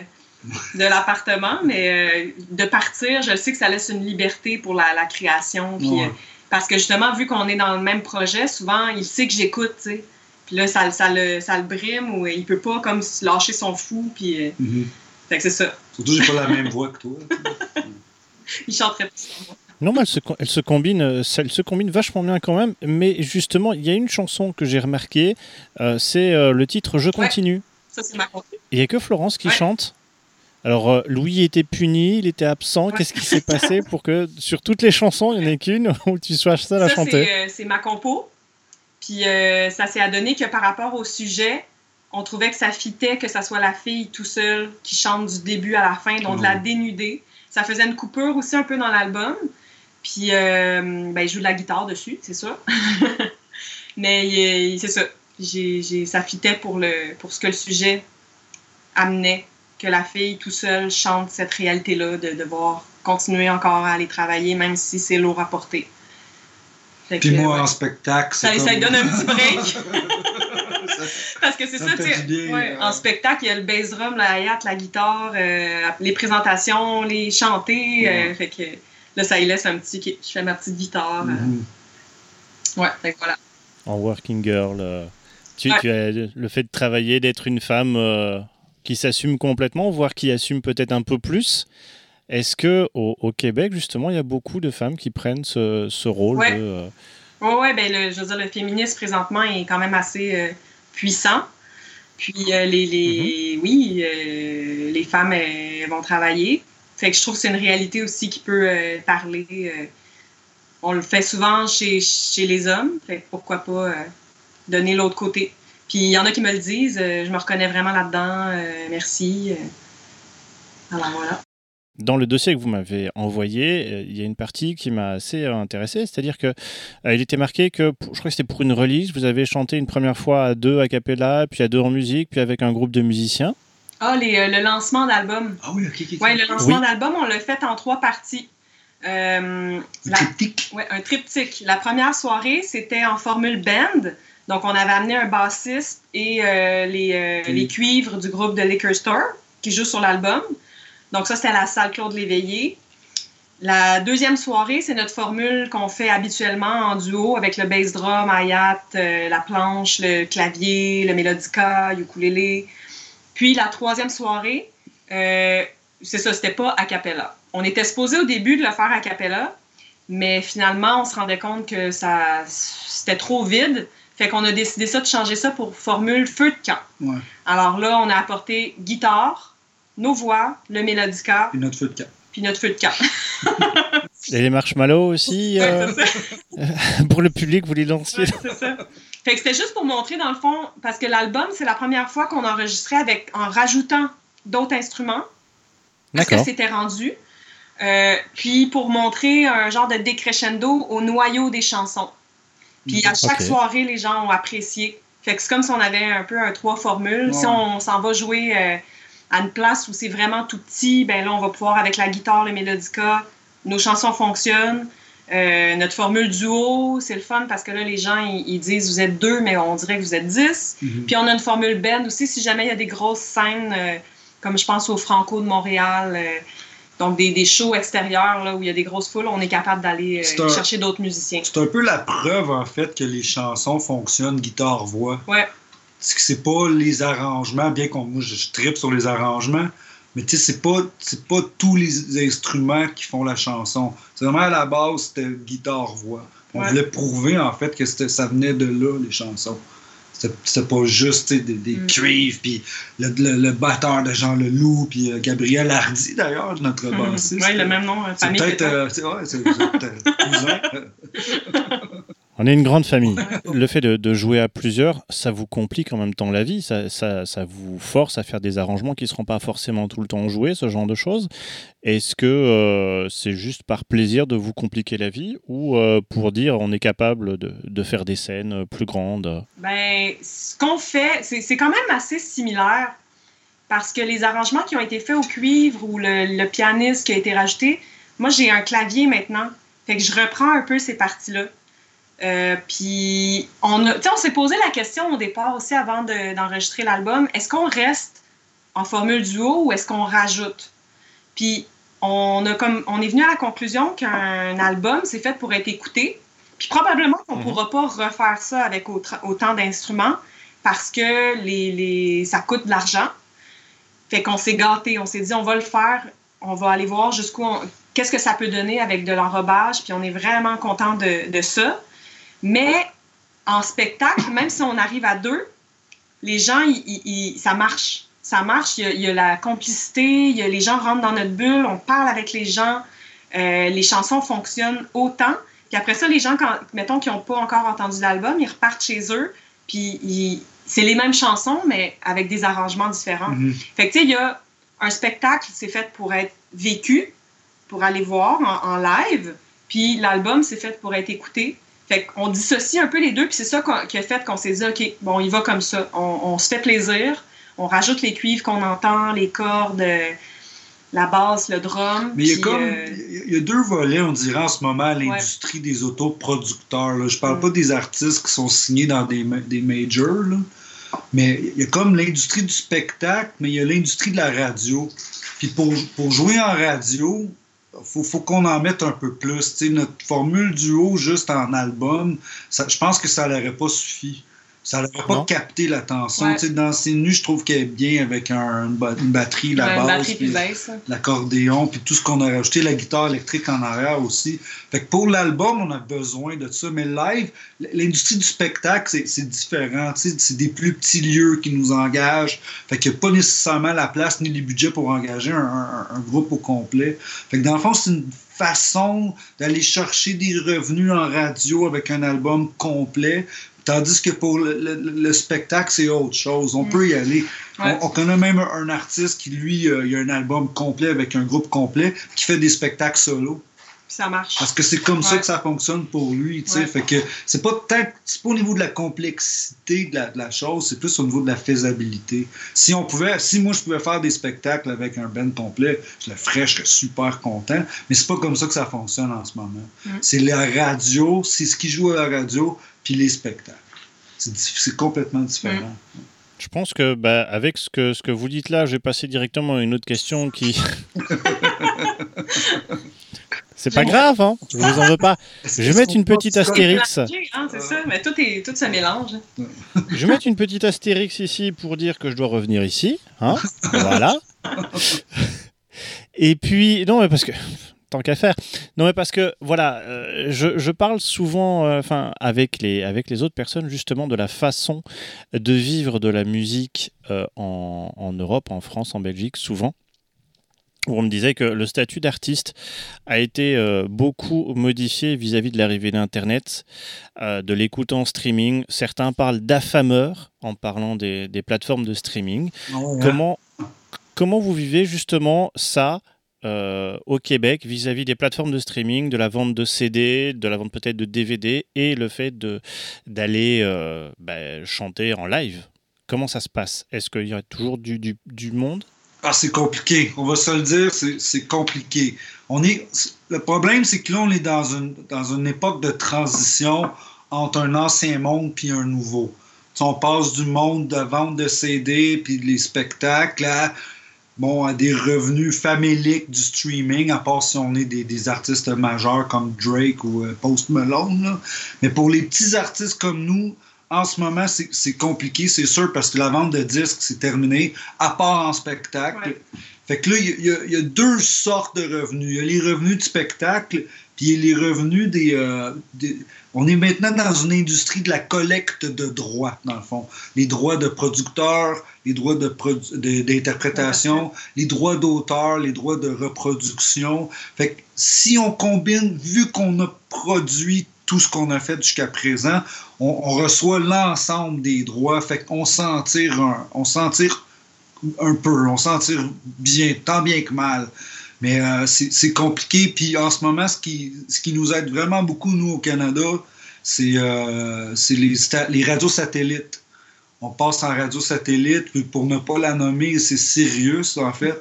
[SPEAKER 4] de l'appartement. Mais de partir, je sais que ça laisse une liberté pour la, création. Puis, parce que justement, vu qu'on est dans le même projet, souvent, il sait que j'écoute, tu sais. Puis là, ça, ça, le, ça le brime ou il peut pas comme lâcher son fou. Puis, euh, mm-hmm. Fait que c'est ça.
[SPEAKER 3] Surtout, j'ai pas la même voix que toi. *laughs*
[SPEAKER 4] il chanterait plus.
[SPEAKER 1] Non, mais elle se, elle se, combine, euh, elle se combine vachement bien quand même. Mais justement, il y a une chanson que j'ai remarqué, euh, c'est le titre Je continue.
[SPEAKER 4] Ça, c'est ma
[SPEAKER 1] Il n'y a que Florence qui chante. Alors, Louis était puni, il était absent. Qu'est-ce qui s'est passé pour que sur toutes les chansons, il n'y en ait qu'une où tu sois seul à chanter?
[SPEAKER 4] C'est ma compo. Puis euh, ça s'est adonné que par rapport au sujet, on trouvait que ça fitait que ça soit la fille tout seule qui chante du début à la fin, donc de la dénuder. Ça faisait une coupure aussi un peu dans l'album. Puis euh, ben, je joue de la guitare dessus, c'est ça. *laughs* Mais c'est ça. ça fitait pour, le, pour ce que le sujet amenait, que la fille tout seule chante cette réalité-là, de devoir continuer encore à aller travailler, même si c'est lourd à porter.
[SPEAKER 3] Puis moi, en spectacle,
[SPEAKER 4] ça, ça donne un petit *laughs* break. Parce que c'est ça, tu sais. En spectacle, il y a le bass drum, la hayat, la guitare, euh, les présentations, les chanter. Euh, fait que là, ça y laisse un petit. Je fais ma petite guitare. Euh. Mm-hmm. Ouais, fait que voilà.
[SPEAKER 1] En working girl. Tu, tu as le fait de travailler, d'être une femme qui s'assume complètement, voire qui assume peut-être un peu plus. Est-ce que au, Québec, justement, il y a beaucoup de femmes qui prennent ce, ce rôle
[SPEAKER 4] ouais. de. Euh, oui, ben le, je veux dire, le féminisme présentement est quand même assez euh, puissant. Puis euh, les, les mm-hmm. oui, les femmes vont travailler. Fait que je trouve que c'est une réalité aussi qui peut parler. on le fait souvent chez, chez les hommes. Fait que pourquoi pas donner l'autre côté. Puis il y en a qui me le disent. je me reconnais vraiment là-dedans. merci. alors voilà.
[SPEAKER 1] Dans le dossier que vous m'avez envoyé, euh, il y a une partie qui m'a assez euh, intéressé, c'est-à-dire que euh, il était marqué que, je crois que c'était pour une release, vous avez chanté une première fois à deux a cappella, puis à deux en musique, puis avec un groupe de musiciens.
[SPEAKER 4] Ah, le lancement d'album.
[SPEAKER 3] Ah oui, ok, ok.
[SPEAKER 4] Oui, le lancement d'album, on l'a fait en trois parties.
[SPEAKER 3] un triptyque.
[SPEAKER 4] Oui, un triptyque. La première soirée, c'était en formule band. Donc, on avait amené un bassiste et les, les, cuivres du groupe de Liquor Store qui jouent sur l'album. Donc ça, c'était à la salle Claude Léveillé. La deuxième soirée, c'est notre formule qu'on fait habituellement en duo avec le bass drum, Ayat, euh, la planche, le clavier, le mélodica, ukulélé. Puis la troisième soirée, euh, c'est ça, c'était pas a cappella. On était supposé au début de le faire a cappella, mais finalement, on se rendait compte que ça c'était trop vide. Fait qu'on a décidé ça de changer ça pour formule feu de camp.
[SPEAKER 3] Ouais.
[SPEAKER 4] Alors là, on a apporté guitare, nos voix, le mélodica,
[SPEAKER 3] Et notre feu de camp.
[SPEAKER 4] puis notre feu de camp. *laughs*
[SPEAKER 1] Et les marshmallows aussi, euh, *laughs* pour le public, vous les lanciez
[SPEAKER 4] Ouais, c'est ça. Fait que c'était juste pour montrer, dans le fond, parce que l'album, c'est la première fois qu'on enregistrait avec, en rajoutant d'autres instruments. Parce que c'était rendu. Euh, puis pour montrer un genre de décrescendo au noyau des chansons. Puis à chaque soirée, les gens ont apprécié. Fait que c'est comme si on avait un peu un trois formules. Si on s'en va jouer euh, à une place où c'est vraiment tout petit, ben là, on va pouvoir, avec la guitare, le mélodica, nos chansons fonctionnent. Euh, notre formule duo, c'est le fun parce que là, les gens, ils, ils disent vous êtes deux, mais on dirait que vous êtes dix.
[SPEAKER 3] Mhm.
[SPEAKER 4] Puis on a une formule band aussi, si jamais il y a des grosses scènes, euh, comme je pense au Franco de Montréal, euh, donc des, des shows extérieurs là, où il y a des grosses foules, on est capable d'aller chercher d'autres musiciens.
[SPEAKER 3] C'est un peu la preuve, en fait, que les chansons fonctionnent guitare-voix.
[SPEAKER 4] Ouais.
[SPEAKER 3] C'est c'est pas les arrangements, bien qu'on moi je, je tripe sur les arrangements, mais tu sais, c'est pas, c'est pas tous les instruments qui font la chanson. C'est vraiment à la base, c'était guitare-voix. On
[SPEAKER 4] Ouais.
[SPEAKER 3] voulait prouver, en fait, que ça venait de là, les chansons. C'était pas juste des, des
[SPEAKER 4] Mm.
[SPEAKER 3] cuivres, puis le, le, le batteur de Jean Leloup, puis euh, Gabriel Hardy, d'ailleurs, notre bassiste.
[SPEAKER 4] Oui, le même nom, euh,
[SPEAKER 3] C'est
[SPEAKER 4] famille.
[SPEAKER 3] peut-être. euh, c'est- ouais, c'est- euh, cousin. *laughs*
[SPEAKER 1] On est une grande famille. Le fait de, jouer à plusieurs, ça vous complique en même temps la vie. Ça, ça, vous force à faire des arrangements qui ne seront pas forcément tout le temps joués, ce genre de choses. Est-ce que euh, c'est juste par plaisir de vous compliquer la vie ou euh, pour dire on est capable de, faire des scènes plus grandes?
[SPEAKER 4] Ben, ce qu'on fait, c'est c'est quand même assez similaire parce que les arrangements qui ont été faits au cuivre ou le, le pianiste qui a été rajouté, moi j'ai un clavier maintenant. Fait que je reprends un peu ces parties-là. Euh, puis on, a- on s'est posé la question au départ aussi avant de- d'enregistrer l'album, est-ce qu'on reste en formule duo ou est-ce qu'on rajoute? Puis on, a comme, on est venu à la conclusion qu'un album, c'est fait pour être écouté. Puis probablement qu'on ne
[SPEAKER 1] Mhm.
[SPEAKER 4] pourra pas refaire ça avec autant d'instruments parce que les, les, ça coûte de l'argent. Fait qu'on s'est gâté, on s'est dit on va le faire, on va aller voir jusqu'où on- qu'est-ce que ça peut donner avec de l'enrobage, puis on est vraiment content de, de ça. Mais en spectacle, même si on arrive à deux, les gens, ça marche. Ça marche, il y, a, il y a la complicité, y a, les gens rentrent dans notre bulle, on parle avec les gens, euh, les chansons fonctionnent autant. Puis après ça, les gens, quand, mettons, qui n'ont pas encore entendu l'album, ils repartent chez eux, puis c'est les mêmes chansons, mais avec des arrangements différents.
[SPEAKER 3] Mhm.
[SPEAKER 4] Fait que, tu sais, il y a un spectacle, c'est fait pour être vécu, pour aller voir en, en live, puis l'album, c'est fait pour être écouté. Fait qu'on dissocie un peu les deux, puis c'est ça qui a fait qu'on s'est dit, OK, bon, il va comme ça. On, on se fait plaisir, on rajoute les cuivres qu'on entend, les cordes, euh, la basse, le drum.
[SPEAKER 3] Mais il y a comme
[SPEAKER 4] euh,
[SPEAKER 3] il y a deux volets, on dirait en ce moment, à l'industrie des autoproducteurs. là. Je parle
[SPEAKER 4] Mm.
[SPEAKER 3] pas des artistes qui sont signés dans des, des majors, là. mais il y a comme l'industrie du spectacle, mais il y a l'industrie de la radio. Puis pour, pour jouer en radio, faut, qu'on en mette un peu plus. Tu sais, notre formule duo juste en album, je pense que ça n'aurait pas suffi. Ça n'aurait pas capté l'attention.
[SPEAKER 4] Ouais.
[SPEAKER 3] Tu sais, Dans ces nues, je trouve qu'elle est bien avec un- une, ba- une batterie, la
[SPEAKER 4] une
[SPEAKER 3] basse. puis-
[SPEAKER 4] basse.
[SPEAKER 3] l'accordéon, puis tout ce qu'on a rajouté, la guitare électrique en arrière aussi. Fait que pour l'album, on a besoin de ça. Mais live, l'industrie du spectacle, c'est- différent. Tu sais, C'est des plus petits lieux qui nous engagent. Fait qu'il n'y a pas nécessairement la place ni les budgets pour engager un, un- un groupe au complet. Fait que dans le fond, c'est une façon d'aller chercher des revenus en radio avec un album complet. Tandis que pour le, le- le spectacle, c'est autre chose. On
[SPEAKER 4] Mm.
[SPEAKER 3] peut y aller.
[SPEAKER 4] Ouais.
[SPEAKER 3] On, on connaît même un, artiste qui, lui, euh, il a un album complet avec un groupe complet qui fait des spectacles solo.
[SPEAKER 4] Puis ça marche.
[SPEAKER 3] Parce que c'est comme ça que ça fonctionne pour lui. tu sais.
[SPEAKER 4] Ouais.
[SPEAKER 3] Fait que c'est pas tant- c'est pas au niveau de la complexité de la, de la chose, c'est plus au niveau de la faisabilité. Si on pouvait, si moi je pouvais faire des spectacles avec un band complet, je le ferais, je serais super content. Mais c'est pas comme ça que ça fonctionne en ce moment.
[SPEAKER 4] Mm.
[SPEAKER 3] C'est la radio, c'est ce qui joue à la radio, puis les spectacles. C'est complètement différent.
[SPEAKER 1] Je pense que bah, avec ce que, ce que vous dites là, je vais passer directement à une autre question qui. *laughs* C'est pas grave, hein je vous en veux pas. Je vais mettre une petite astérix.
[SPEAKER 4] Hein, c'est ça, mais tout, est, tout se mélange.
[SPEAKER 1] Je vais mettre une petite astérix ici pour dire que je dois revenir ici. Hein voilà. *laughs* Et puis, non, mais parce que. Tant qu'à faire. Non, mais parce que, voilà, euh, je, parle souvent, euh, enfin, avec, les, avec les autres personnes, justement, de la façon de vivre de la musique euh, en, en, Europe, en France, en Belgique, souvent. Où on me disait que le statut d'artiste a été beaucoup modifié vis-à-vis de l'arrivée d'Internet, de l'écoute en streaming. Certains parlent d'affameur en parlant des, des, plateformes de streaming. Ah comment, comment vous vivez justement ça euh, au Québec vis-à-vis des plateformes de streaming, de la vente de CD, de la vente peut-être de DVD et le fait d'aller euh, bah, chanter en live. Comment ça se passe? Est-ce qu'il y a toujours du, monde?
[SPEAKER 3] Ah, c'est compliqué. On va se le dire, c'est compliqué. On est, le problème, c'est que là, on est dans une, dans une époque de transition entre un ancien monde puis un nouveau. on passe du monde de vente de CD puis les spectacles à bon, à des revenus faméliques du streaming, à part si on est des, artistes majeurs comme Drake ou euh, Post Malone. Mais pour les petits artistes comme nous, en ce moment, c'est compliqué, c'est sûr, parce que la vente de disques, c'est terminé, à part en spectacle. Fait que là, il y, a deux sortes de revenus. Il y a les revenus du spectacle, puis les revenus euh, des, On est maintenant dans une industrie de la collecte de droits, dans le fond. Les droits de producteurs, les droits d'interprétation, les droits d'auteur, les droits de reproduction. Fait que si on combine, vu qu'on a produit tout ce qu'on a fait jusqu'à présent, on, reçoit l'ensemble des droits. Fait qu'on s'en tire un, on s'en tire un peu, on s'en tire bien, tant bien que mal. Mais euh, c'est compliqué. Puis en ce moment, ce qui, ce qui nous aide vraiment beaucoup, nous, au Canada, c'est euh, les, les radios satellites. On passe en radio satellite, pour ne pas la nommer, c'est Sirius, en fait.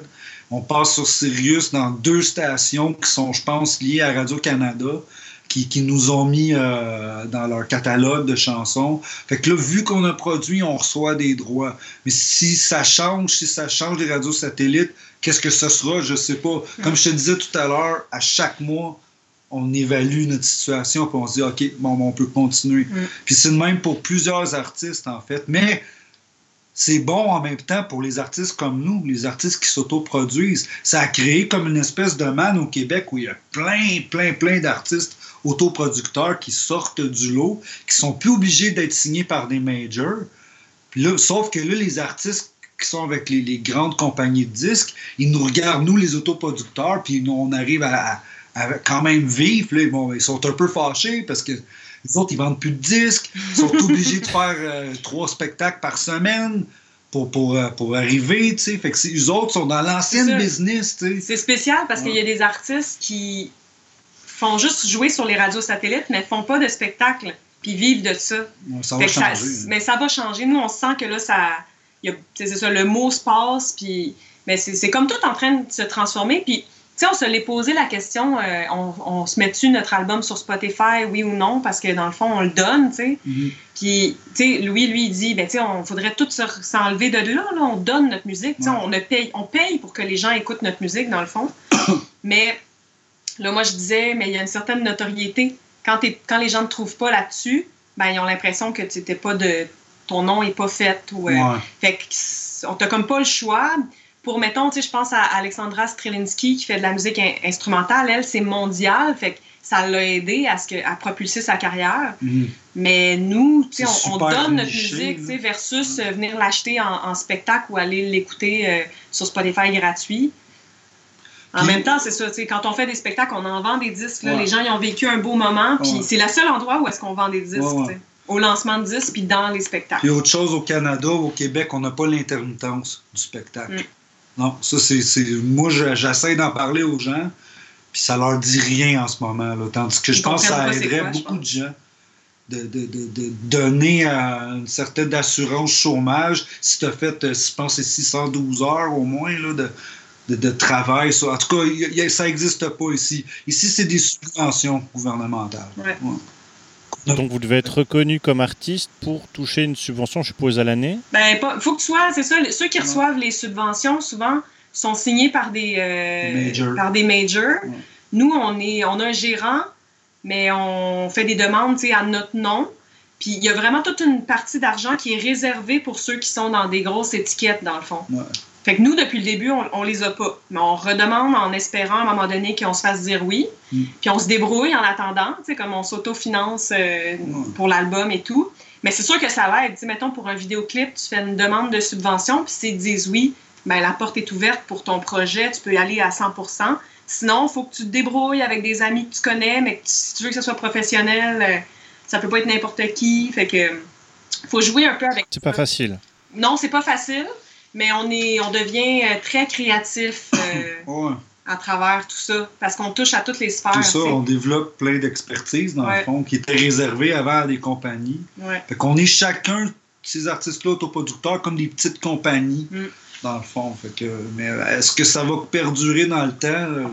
[SPEAKER 3] On passe sur Sirius dans deux stations qui sont, je pense, liées à Radio-Canada. Qui, qui, nous ont mis euh, dans leur catalogue de chansons. Fait que là, vu qu'on a produit, on reçoit des droits. Mais si ça change, si ça change les radios satellites, qu'est-ce que ce sera? Je sais pas. Comme je te disais tout à l'heure, à chaque mois, on évalue notre situation puis on se dit OK, bon, on peut continuer. Mm. Puis c'est le même pour plusieurs artistes en fait, mais c'est bon en même temps pour les artistes comme nous, les artistes qui s'autoproduisent. Ça a créé comme une espèce de manne au Québec où il y a plein, plein, plein d'artistes autoproducteurs qui sortent du lot, qui sont plus obligés d'être signés par des majors. sauf que là, les artistes qui sont avec les, grandes compagnies de disques, ils nous regardent, nous, les autoproducteurs, puis on arrive à quand même vivre. bon, ils sont un peu fâchés parce que les autres, ils vendent plus de disques. Ils sont obligés de faire euh, trois spectacles par semaine pour, pour, euh, pour arriver. Fait que eux autres sont dans l'ancienne business.
[SPEAKER 4] C'est spécial parce qu'il y a des artistes qui font juste jouer sur les radios satellites, mais font pas de spectacle, puis vivent de ça.
[SPEAKER 3] ça va changer.
[SPEAKER 4] mais ça va changer. Nous, on sent que là, ça, c'est ça, le mot se passe, puis mais c'est comme tout en train de se transformer. Puis sais, on se l'est posé la question, euh, on, se met-tu notre album sur Spotify, oui ou non, parce que dans le fond, on le donne, tu sais. Mm-hmm. Puis, tu sais, Louis, lui, il dit, ben, tu sais, on faudrait tout s'enlever de là, là, on donne notre musique, tu sais, on, paye, on paye pour que les gens écoutent notre musique, dans le fond. *coughs* mais, là, moi, je disais, mais il y a une certaine notoriété. Quand, quand les gens ne te trouvent pas là-dessus, ben, ils ont l'impression que tu pas de... ton nom n'est pas fait. Ou, euh, Fait qu'on t'a comme pas le choix pour, mettons, tu sais, je pense à Alexandra Strelinski qui fait de la musique instrumentale. Elle, c'est mondial. Fait que ça l'a aidé à, ce que, à propulser sa carrière. Mhm. Mais nous, tu sais, on, donne notre musique tu sais, versus euh, venir l'acheter en, spectacle ou aller l'écouter euh, sur Spotify gratuit. En même temps, c'est ça, tu sais, quand on fait des spectacles, on en vend des disques. les gens ils ont vécu un beau moment, puis c'est le seul endroit où est-ce qu'on vend des disques. au lancement de disques, puis dans les spectacles.
[SPEAKER 3] Puis autre chose, au Canada, au Québec, on n'a pas l'intermittence du spectacle. Mm. Non, ça, c'est. Moi, j'essaie d'en parler aux gens, puis ça leur dit rien en ce moment. Là, tandis que je pense que ça aiderait beaucoup de gens de, de, de, donner une certaine assurance chômage si tu as fait, euh, je pense, 612 heures au moins là, de, de, travail. En tout cas, ça n'existe pas ici. Ici, c'est des subventions gouvernementales. Ouais.
[SPEAKER 1] Donc vous devez être reconnu comme artiste pour toucher une subvention, je suppose, à l'année?
[SPEAKER 4] Ben, il faut que tu sois, c'est ça, ceux qui reçoivent les subventions, souvent, sont signés par des, euh, par des majors. Nous, on, est, on a un gérant, mais on fait des demandes à notre nom. Puis il y a vraiment toute une partie d'argent qui est réservée pour ceux qui sont dans des grosses étiquettes, dans le fond. Fait que nous, depuis le début, on, on les a pas. Mais on redemande en espérant à un moment donné qu'on se fasse dire oui.
[SPEAKER 3] Mm.
[SPEAKER 4] Puis on se débrouille en attendant, tu sais, comme on s'autofinance euh, pour l'album et tout. Mais c'est sûr que ça. Tu sais, mettons, pour un vidéoclip, tu fais une demande de subvention, puis s'ils disent oui, ben la porte est ouverte pour ton projet, tu peux y aller à 100 Sinon, il faut que tu te débrouilles avec des amis que tu connais, mais que tu- si tu veux que ce soit professionnel, euh, ça peut pas être n'importe qui. Fait que faut jouer un peu avec
[SPEAKER 1] C'est pas facile.
[SPEAKER 4] Non, c'est pas facile, mais on est, on devient euh, très créatif euh, *coughs*
[SPEAKER 3] Ouais.
[SPEAKER 4] à travers tout ça, parce qu'on touche à toutes les sphères.
[SPEAKER 3] Tout ça, on développe plein d'expertise, dans
[SPEAKER 4] Ouais.
[SPEAKER 3] le fond, qui était réservée avant à des compagnies.
[SPEAKER 4] Ouais.
[SPEAKER 3] Fait qu'on est chacun, ces artistes-là, autoproducteurs, comme des petites compagnies,
[SPEAKER 4] Mm.
[SPEAKER 3] dans le fond. Fait que, mais est-ce que ça va perdurer dans le temps?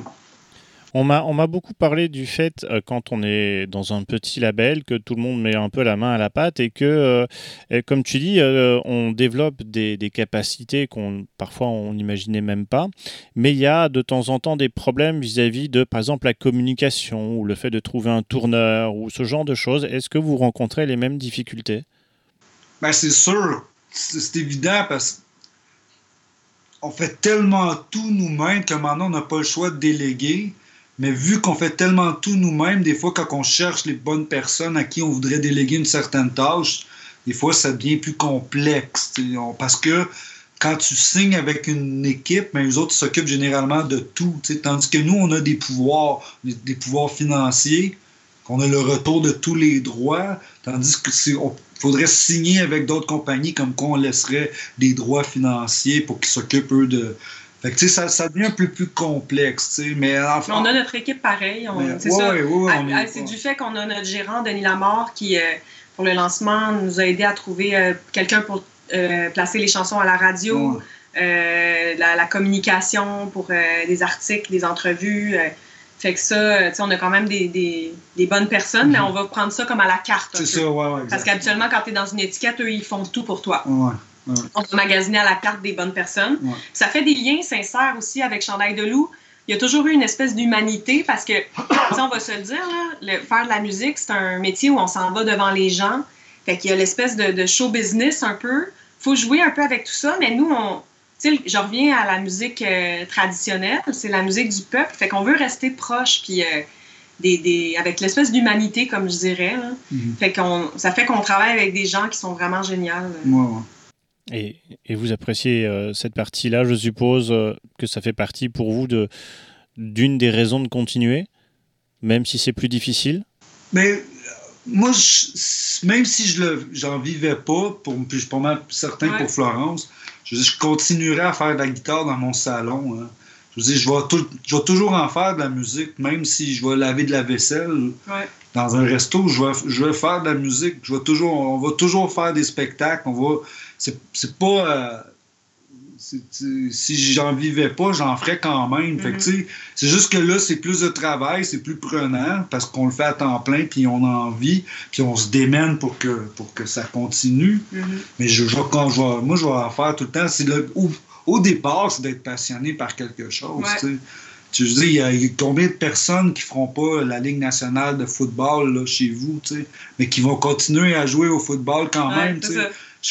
[SPEAKER 1] On m'a, on m'a beaucoup parlé du fait, euh, quand on est dans un petit label, que tout le monde met un peu la main à la pâte et que, euh, comme tu dis, euh, on développe des, des capacités qu'on parfois on n'imaginait même pas. Mais il y a de temps en temps des problèmes vis-à-vis de, par exemple, la communication ou le fait de trouver un tourneur ou ce genre de choses. Est-ce que vous rencontrez les mêmes difficultés?
[SPEAKER 3] Ben, c'est sûr. C'est c'est évident parce qu'on fait tellement tout nous-mêmes que maintenant, on n'a pas le choix de déléguer. Mais vu qu'on fait tellement tout nous-mêmes, des fois, quand on cherche les bonnes personnes à qui on voudrait déléguer une certaine tâche, des fois, ça devient plus complexe. Parce que quand tu signes avec une équipe, mais les autres s'occupent généralement de tout. Tandis que nous, on a des pouvoirs, des, pouvoirs financiers, qu'on a le retour de tous les droits, tandis que faudrait signer avec d'autres compagnies comme quoi on laisserait des droits financiers pour qu'ils s'occupent eux de. Fait que tu sais, ça, ça devient un peu plus complexe, tu sais. Mais enfin.
[SPEAKER 4] on a notre équipe pareil. c'est
[SPEAKER 3] ouais, ouais, ouais,
[SPEAKER 4] c'est du fait qu'on a notre gérant, Denis Lamar, qui, euh, pour le lancement, nous a aidé à trouver euh, quelqu'un pour euh, placer les chansons à la radio, la, la communication pour des articles, des entrevues. fait que ça, tu sais, on a quand même des, des- des bonnes personnes, mais
[SPEAKER 3] Mhm.
[SPEAKER 4] on va prendre ça comme à la carte.
[SPEAKER 3] C'est ça.
[SPEAKER 4] Parce qu'habituellement, quand tu es dans une étiquette, eux, ils font tout pour toi.
[SPEAKER 3] Ouais.
[SPEAKER 4] On va magasiner à la carte des bonnes personnes.
[SPEAKER 3] Ouais.
[SPEAKER 4] Ça fait des liens sincères aussi avec Chandail de loup. Il y a toujours eu une espèce d'humanité parce que, *coughs* on va se le dire, là, le- faire de la musique, c'est un métier où on s'en va devant les gens. Fait qu'il y a l'espèce de, de show business un peu. faut jouer un peu avec tout ça, mais nous, on, je reviens à la musique euh, traditionnelle, c'est la musique du peuple. Fait qu'on veut rester proche, puis euh, des, des- avec l'espèce d'humanité, comme je dirais. là.
[SPEAKER 3] Mhm.
[SPEAKER 4] Fait qu'on, ça fait qu'on travaille avec des gens qui sont vraiment géniaux.
[SPEAKER 1] Et, et vous appréciez euh, cette partie-là, je suppose euh, que ça fait partie pour vous de d'une des raisons de continuer, même si c'est plus difficile?
[SPEAKER 3] Mais euh, moi, je- même si je j'en vivais pas, pour, puis je suis pas mal certain
[SPEAKER 4] Ouais.
[SPEAKER 3] pour Florence, je, je continuerai à faire de la guitare dans mon salon. hein. Je veux dire, je vais, tou- je vais toujours en faire de la musique, même si je vais laver de la vaisselle.
[SPEAKER 4] Ouais.
[SPEAKER 3] Dans un resto, je vais, je vais faire de la musique. Je vais toujours, on va toujours faire des spectacles. On va, c'est, c'est pas. euh, si j'en vivais pas, j'en ferais quand même. Fait que,
[SPEAKER 4] Mhm.
[SPEAKER 3] tu sais, c'est juste que là, c'est plus de travail, c'est plus prenant parce qu'on le fait à temps plein, puis on a envie, puis on se démène pour que, pour que ça continue.
[SPEAKER 4] Mhm.
[SPEAKER 3] Mais je, je- quand je vais- moi, je vais en faire tout le temps. C'est le, au, au départ, c'est d'être passionné par quelque chose.
[SPEAKER 4] Ouais.
[SPEAKER 3] tu il y, a, combien de personnes qui feront pas la Ligue nationale de football là, chez vous, mais qui vont continuer à jouer au football quand
[SPEAKER 4] Ouais,
[SPEAKER 3] même.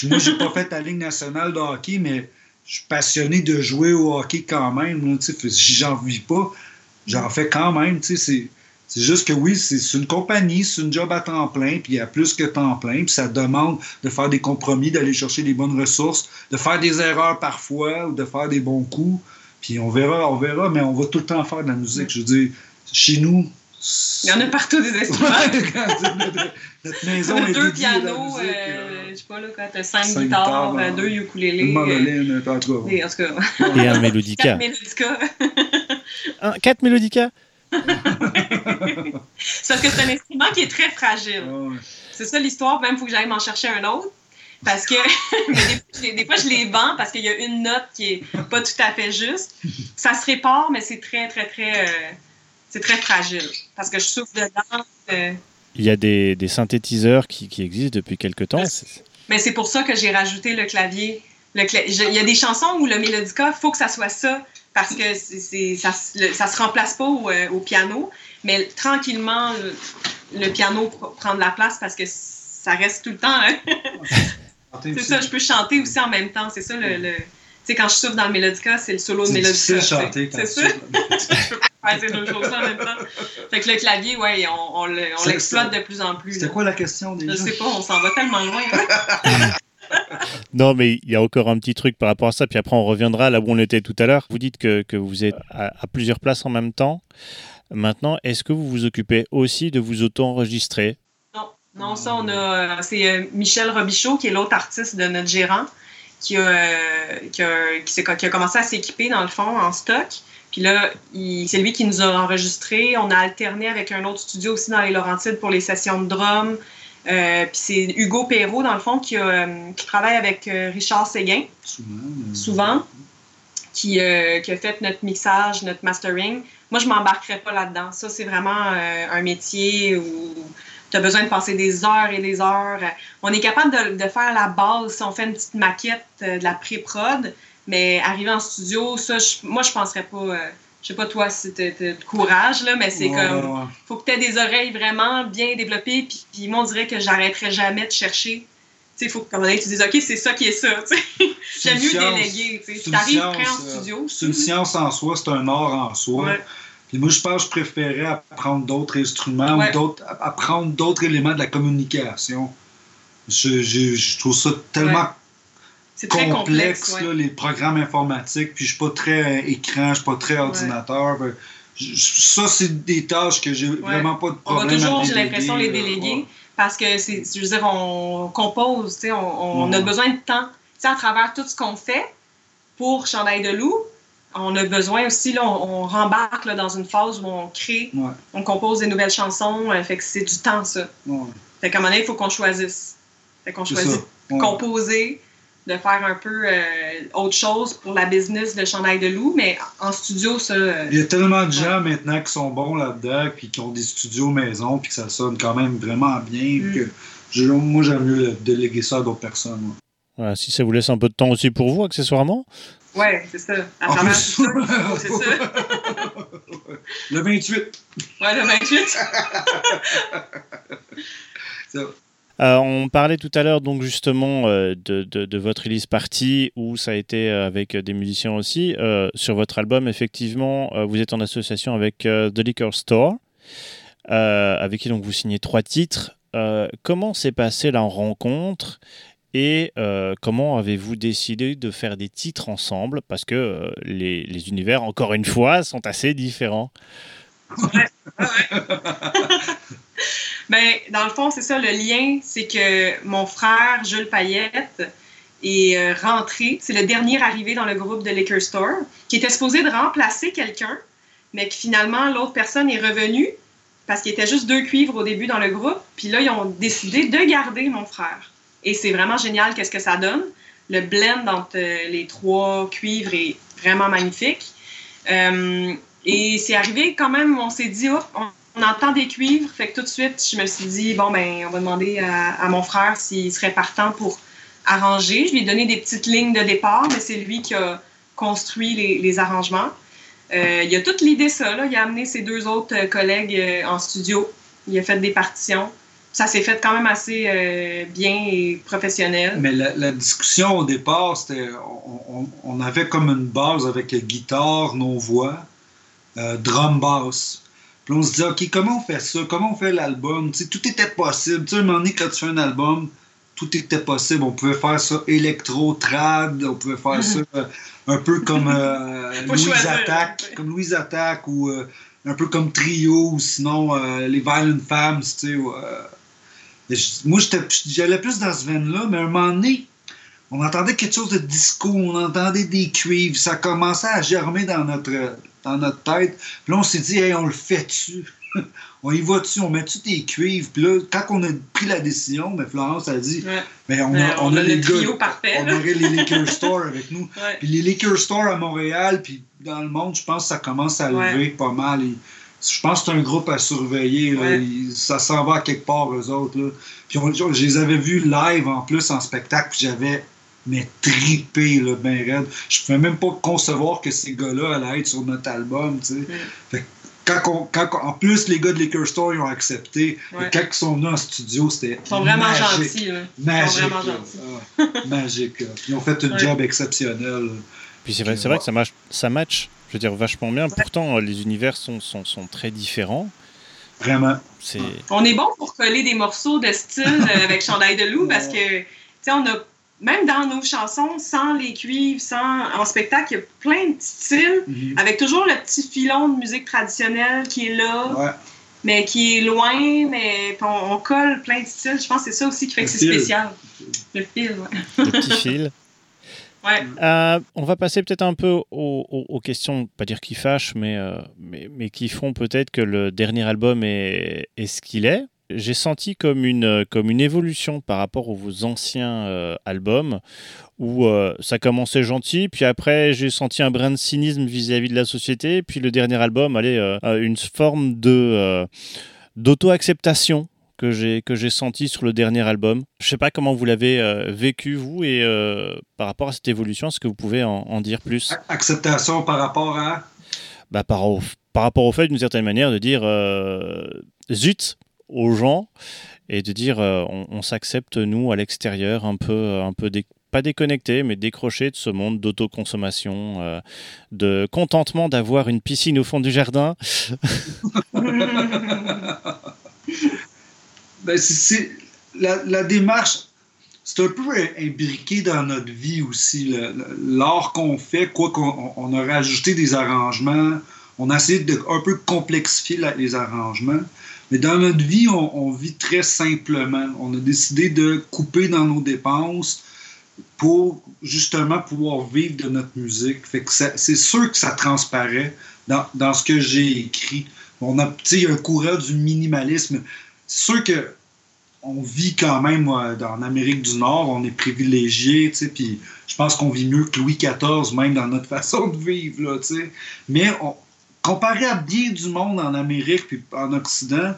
[SPEAKER 3] Moi, j'ai pas fait la Ligue nationale de hockey, mais je suis passionné de jouer au hockey quand même. Si j'en vis pas, j'en fais quand même. C'est c'est juste que oui, c'est une compagnie, c'est une job à temps plein, puis il y a plus que temps plein, puis ça demande de faire des compromis, d'aller chercher les bonnes ressources, de faire des erreurs parfois ou de faire des bons coups. Puis on verra, on verra, mais on va tout le temps faire de la musique. Je veux dire, chez nous.
[SPEAKER 4] Il y en a partout des instruments. *laughs*
[SPEAKER 3] notre, maison est
[SPEAKER 4] deux
[SPEAKER 3] dédiée à la
[SPEAKER 4] pianos, euh, je sais pas, là, quand t'as cinq,
[SPEAKER 3] cinq
[SPEAKER 4] guitares,
[SPEAKER 3] guitares,
[SPEAKER 4] euh, deux ukulélés,
[SPEAKER 3] une
[SPEAKER 4] euh,
[SPEAKER 3] mandoline, en tout cas.
[SPEAKER 4] des- en tout cas,
[SPEAKER 1] Et un *laughs*
[SPEAKER 4] quatre
[SPEAKER 1] mélodica.
[SPEAKER 4] mélodicas.
[SPEAKER 1] Un, quatre mélodicas *laughs*
[SPEAKER 4] C'est parce que c'est un instrument qui est très fragile.
[SPEAKER 3] Ouais.
[SPEAKER 4] C'est ça l'histoire, même il faut que j'aille m'en chercher un autre. Parce que *laughs* mais des, fois, je les- des fois, je les vends parce qu'il y a une note qui est pas tout à fait juste. Ça se répare, mais c'est très, très, très. euh, c'est très fragile. Parce que je souffre dedans. euh,
[SPEAKER 1] Il y a des, des synthétiseurs qui, qui existent depuis quelque temps. C'est-
[SPEAKER 4] Mais c'est pour ça que j'ai rajouté le clavier. Le cla- je- Il y a des chansons où le mélodica, il faut que ça soit ça, parce que c'est, c'est- ça, ça se remplace pas au, euh, au piano. Mais tranquillement, le, le piano pr- prend de la place parce que ça reste tout le temps. hein. *laughs* C'est ça, je peux chanter aussi en même temps. C'est ça le. le- tu sais, quand je souffle dans le Mélodica, c'est le solo de
[SPEAKER 3] C'est
[SPEAKER 4] Mélodica.
[SPEAKER 3] de chanter quand
[SPEAKER 4] C'est
[SPEAKER 3] tu
[SPEAKER 4] ça. *laughs* faire ces deux choses en même temps. Fait que le clavier, ouais, on, l'exploite de plus en plus.
[SPEAKER 3] C'était quoi la question déjà?
[SPEAKER 4] Je sais pas, on s'en va tellement loin. hein. *laughs*
[SPEAKER 1] Non, mais il y a encore un petit truc par rapport à ça, puis après on reviendra là où on était tout à l'heure. Vous dites que, que vous êtes à, à plusieurs places en même temps. Maintenant, est-ce que vous vous occupez aussi de vous auto-enregistrer?
[SPEAKER 4] Non, non, ça, on a. C'est euh, Michel Robichaud, qui est l'autre artiste de notre gérant, qui a, euh, qui a, qui s'est- qui a commencé à s'équiper, dans le fond, en stock. Puis là, c'est lui qui nous a enregistrés. On a alterné avec un autre studio aussi dans les Laurentides pour les sessions de drum. Euh, puis c'est Hugo Perrault, dans le fond, qui, a, euh, qui travaille avec euh, Richard Séguin,
[SPEAKER 3] Souvent.
[SPEAKER 4] souvent, qui, euh, qui a fait notre mixage, notre mastering. Moi, je m'embarquerais pas là-dedans. Ça, c'est vraiment euh, un métier où tu as besoin de passer des heures et des heures. On est capable de, de faire la base si on fait une petite maquette de la pré-prod, mais arriver en studio, ça, je- moi, je penserais pas. euh, je sais pas toi si tu as le courage, là, mais c'est
[SPEAKER 3] Ouais,
[SPEAKER 4] comme.
[SPEAKER 3] ouais,
[SPEAKER 4] faut que tu aies des oreilles vraiment bien développées, puis, puis moi, on dirait que j'arrêterais jamais de chercher. Tu sais, il faut que, comme tu dises, OK, c'est ça qui est ça. *laughs* J'aime mieux
[SPEAKER 3] science.
[SPEAKER 4] déléguer. tu arrives prêt en
[SPEAKER 3] euh,
[SPEAKER 4] studio.
[SPEAKER 3] C'est une science en soi, c'est un art en soi.
[SPEAKER 4] Ouais.
[SPEAKER 3] Puis moi, je pense que je préférais apprendre d'autres instruments ou d'autres, apprendre d'autres éléments de la communication. Je, je- je trouve ça tellement
[SPEAKER 4] C'est très
[SPEAKER 3] complexe,
[SPEAKER 4] complexe. ouais.
[SPEAKER 3] là, les programmes informatiques. Puis je suis pas très euh, écran, je suis pas très ordinateur. Ben, je- ça, c'est des tâches que j'ai vraiment pas de
[SPEAKER 4] On va
[SPEAKER 3] problème
[SPEAKER 4] toujours, j'ai l'impression, les déléguer
[SPEAKER 3] Ouais.
[SPEAKER 4] parce que, c'est, je veux dire, on compose, tu sais, on, on
[SPEAKER 3] Ouais.
[SPEAKER 4] a besoin de temps. Tu sais, à travers tout ce qu'on fait pour Chandail de loup, on a besoin aussi, là, on, on rembarque là, dans une phase où on crée,
[SPEAKER 3] Ouais,
[SPEAKER 4] on compose des nouvelles chansons, euh, fait que c'est du temps, ça.
[SPEAKER 3] ouais,
[SPEAKER 4] Fait qu'à un moment donné, il faut qu'on choisisse. Fait qu'on choisit
[SPEAKER 3] Ouais.
[SPEAKER 4] composer, de faire un peu euh, autre chose pour la business de Chandail de loup, mais en studio, ça... euh,
[SPEAKER 3] Il y a tellement de gens maintenant qui sont bons là-dedans, puis qui ont des studios maison, puis que ça sonne quand même vraiment bien.
[SPEAKER 4] Mm.
[SPEAKER 3] que je- moi, j'aime mieux déléguer ça à d'autres personnes. ouais.
[SPEAKER 1] Voilà, Si ça vous laisse un peu de temps aussi pour vous, accessoirement.
[SPEAKER 4] Ouais, c'est ça. À
[SPEAKER 3] En
[SPEAKER 4] travers
[SPEAKER 3] plus-
[SPEAKER 4] tout ça, *laughs* c'est ça.
[SPEAKER 3] Le 28.
[SPEAKER 4] Ouais, le 28. *laughs*
[SPEAKER 3] ça.
[SPEAKER 1] Euh, on parlait tout à l'heure donc justement euh, de, votre release party où ça a été euh, avec des musiciens aussi. Sur votre album, effectivement, vous êtes en association avec The Liquor Store, avec qui donc vous signez trois titres. Comment s'est passée la rencontre et comment avez-vous décidé de faire des titres ensemble? Parce que les, les univers, encore une fois, sont assez différents. *laughs*
[SPEAKER 4] Ben, dans le fond, c'est ça, le lien, c'est que mon frère, Jules Payette, est euh, rentré. C'est le dernier arrivé dans le groupe de Liquor Store, qui était supposé de remplacer quelqu'un, mais que finalement, l'autre personne est revenue parce qu'il était juste deux cuivres au début dans le groupe. Puis là, ils ont décidé de garder mon frère. Et c'est vraiment génial qu'est-ce que ça donne. Le blend entre euh, les trois cuivres est vraiment magnifique. Euh, et c'est arrivé quand même, on s'est dit, Oups, on, entend des cuivres, fait que tout de suite, je me suis dit, bon, ben, on va demander à, mon frère s'il serait partant pour arranger. Je lui ai donné des petites lignes de départ, mais c'est lui qui a construit les, arrangements. Euh, il a toute l'idée, ça, là. Il a amené ses deux autres euh, collègues euh, en studio. Il a fait des partitions. Ça s'est fait quand même assez bien et professionnel.
[SPEAKER 3] Mais la, discussion au départ, c'était. On, avait comme une base avec guitare, nos voix, euh, drum bass. Puis on se dit, OK, comment on fait ça? Comment on fait l'album? Tout était possible. Tu sais, à un moment donné, quand tu fais un album, tout était possible. On pouvait faire ça électro, trad, on pouvait faire ça *laughs* euh, un peu comme euh, Louise
[SPEAKER 4] choisir.
[SPEAKER 3] Attack, comme Louise Attack ou euh, un peu comme Trio ou sinon les Violent Femmes, tu sais. moi, j'étais- j'allais plus dans ce veine-là, mais à un moment donné, on entendait quelque chose de disco, on entendait des cuivres, ça commençait à germer dans notre, dans notre tête. Puis là, on s'est dit, hey, on le fait-tu? *laughs* on y va-tu? On met-tu des cuivres? Puis là, quand on a pris la décision, mais Florence a dit,
[SPEAKER 4] Ouais.
[SPEAKER 3] ben, on, a,
[SPEAKER 4] Euh,
[SPEAKER 3] on
[SPEAKER 4] on
[SPEAKER 3] a
[SPEAKER 4] a
[SPEAKER 3] les
[SPEAKER 4] le trio
[SPEAKER 3] gars-
[SPEAKER 4] parfait,
[SPEAKER 3] On aurait les Liquor *laughs* Store avec nous.
[SPEAKER 4] Ouais.
[SPEAKER 3] Puis les liquor stores à Montréal, puis dans le monde, je pense que ça commence à
[SPEAKER 4] Ouais.
[SPEAKER 3] lever pas mal. Et je pense que c'est un groupe à surveiller. là. Ça s'en va à quelque part, eux autres. Là. Puis on- je les avais vus live en plus en spectacle, puis j'avais mais tripé, là, ben raide. Je pouvais même pas concevoir que ces gars-là allaient être sur notre album, tu sais. Fait que quand on- quand on- en plus, les gars de Liquor Store, ils ont accepté.
[SPEAKER 4] Ouais.
[SPEAKER 3] Et quand ils sont venus en studio, c'était
[SPEAKER 4] Ils sont vraiment
[SPEAKER 3] magique.
[SPEAKER 4] gentils. Là.
[SPEAKER 3] Magique.
[SPEAKER 4] Ils sont vraiment
[SPEAKER 3] là.
[SPEAKER 4] gentils.
[SPEAKER 3] Ah, magique. là. Ils ont fait un
[SPEAKER 4] Ouais.
[SPEAKER 3] job exceptionnel. là.
[SPEAKER 1] Puis c'est vrai, c'est vrai que ça match, ça match, je veux dire, vachement bien. Pourtant, les univers sont, sont, sont très différents.
[SPEAKER 3] Vraiment.
[SPEAKER 1] C'est...
[SPEAKER 4] On est bon pour coller des morceaux de style euh, avec Chandail de loup parce que, tu sais, on a, même dans nos chansons, sans les cuivres, sans, en spectacle, il y a plein de styles,
[SPEAKER 3] Mhm.
[SPEAKER 4] avec toujours le petit filon de musique traditionnelle qui est là,
[SPEAKER 3] Ouais.
[SPEAKER 4] mais qui est loin, mais on, on colle plein de styles. Je pense que c'est ça aussi qui fait
[SPEAKER 3] Le
[SPEAKER 4] que c'est spécial. Le fil, ouais.
[SPEAKER 1] le petit fil. *laughs*
[SPEAKER 4] Ouais.
[SPEAKER 1] Euh, on va passer peut-être un peu aux, aux- aux questions, pas dire qui fâchent, mais, euh, mais, mais qui font peut-être que le dernier album est, est ce qu'il est. J'ai senti comme une, comme une évolution par rapport aux vos anciens euh, albums, où euh, ça commençait gentil, puis après j'ai senti un brin de cynisme vis-à-vis de la société, puis le dernier album, allez, euh, euh, une forme de euh, d'auto-acceptation que j'ai que j'ai senti sur le dernier album. Je sais pas comment vous l'avez euh, vécu vous et euh, par rapport à cette évolution, est-ce que vous pouvez en, en dire plus?
[SPEAKER 3] Acceptation par rapport à?
[SPEAKER 1] bah, par, au- par rapport au fait d'une certaine manière de dire euh, zut aux gens et de dire euh, on, s'accepte nous à l'extérieur un peu un peu pas déconnecté mais décroché de ce monde d'autoconsommation, euh, de contentement d'avoir une piscine au fond du jardin. *laughs*
[SPEAKER 3] Ben, la, démarche, c'est un peu imbriqué dans notre vie aussi. L'art qu'on fait, quoi qu'on on a rajouté des arrangements, on a essayé de un peu complexifier les arrangements. Mais dans notre vie, on, vit très simplement. On a décidé de couper dans nos dépenses pour justement pouvoir vivre de notre musique. Fait que c'est sûr que ça transparaît dans, dans ce que j'ai écrit. On a, il un courant du minimalisme. C'est sûr que on vit quand même euh, dans l'Amérique du Nord, on est privilégié, puis je pense qu'on vit mieux que Louis XIV, même dans notre *laughs* façon de vivre, là. Mais on- comparé à bien du monde en Amérique puis en Occident,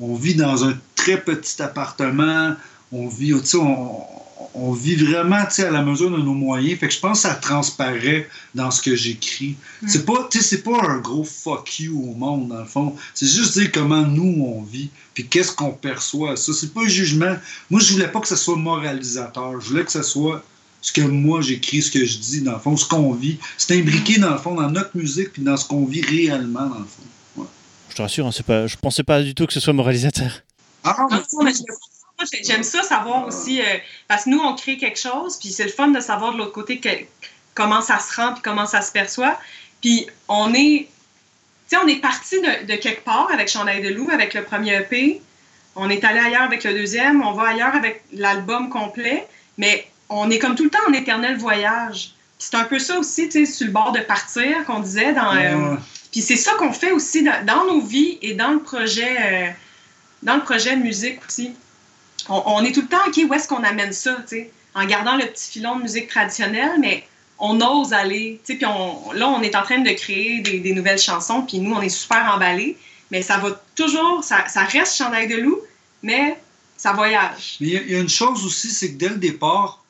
[SPEAKER 3] on vit dans un très petit appartement, on vit, tu sais, on, on vit vraiment, tu sais, à la mesure de nos moyens. Fait que je pense que ça transparaît dans ce que j'écris.
[SPEAKER 4] Mm.
[SPEAKER 3] C'est pas, tu sais, c'est pas un gros fuck you au monde, dans le fond. C'est juste dire comment nous, on vit, puis qu'est-ce qu'on perçoit. Ça, c'est pas un jugement. Moi, je voulais pas que ça soit moralisateur. Je voulais que ça soit ce que moi, j'écris, ce que je dis, dans le fond, ce qu'on vit. C'est imbriqué, dans le fond, dans notre musique, puis dans ce qu'on vit réellement, dans le fond.
[SPEAKER 1] Je te rassure, hein, c'est pas, je pensais pas du tout que ce soit moralisateur.
[SPEAKER 3] Ah,
[SPEAKER 4] non, mais J'aime ça savoir aussi, euh, parce que nous, on crée quelque chose, puis c'est le fun de savoir de l'autre côté que- comment ça se rend, puis comment ça se perçoit. Puis on est, tu sais, on est parti de, de quelque part avec Chandail de loup, avec le premier EP. On est allé ailleurs avec le deuxième, on va ailleurs avec l'album complet, mais on est comme tout le temps en éternel voyage. C'est un peu ça aussi, tu sais, sur le bord de partir, qu'on disait dans... euh, puis c'est ça qu'on fait aussi dans, dans nos vies et dans le projet, euh, dans le projet musique aussi. On, on est tout le temps, OK, où est-ce qu'on amène ça, tu sais, en gardant le petit filon de musique traditionnelle, mais on ose aller, tu sais, puis on, là, on est en train de créer des, des nouvelles chansons, puis nous, on est super emballés, mais ça va toujours, ça, ça reste Chandail de loup, mais ça voyage.
[SPEAKER 3] Mais il y a- il y, a une chose aussi, c'est que dès le départ,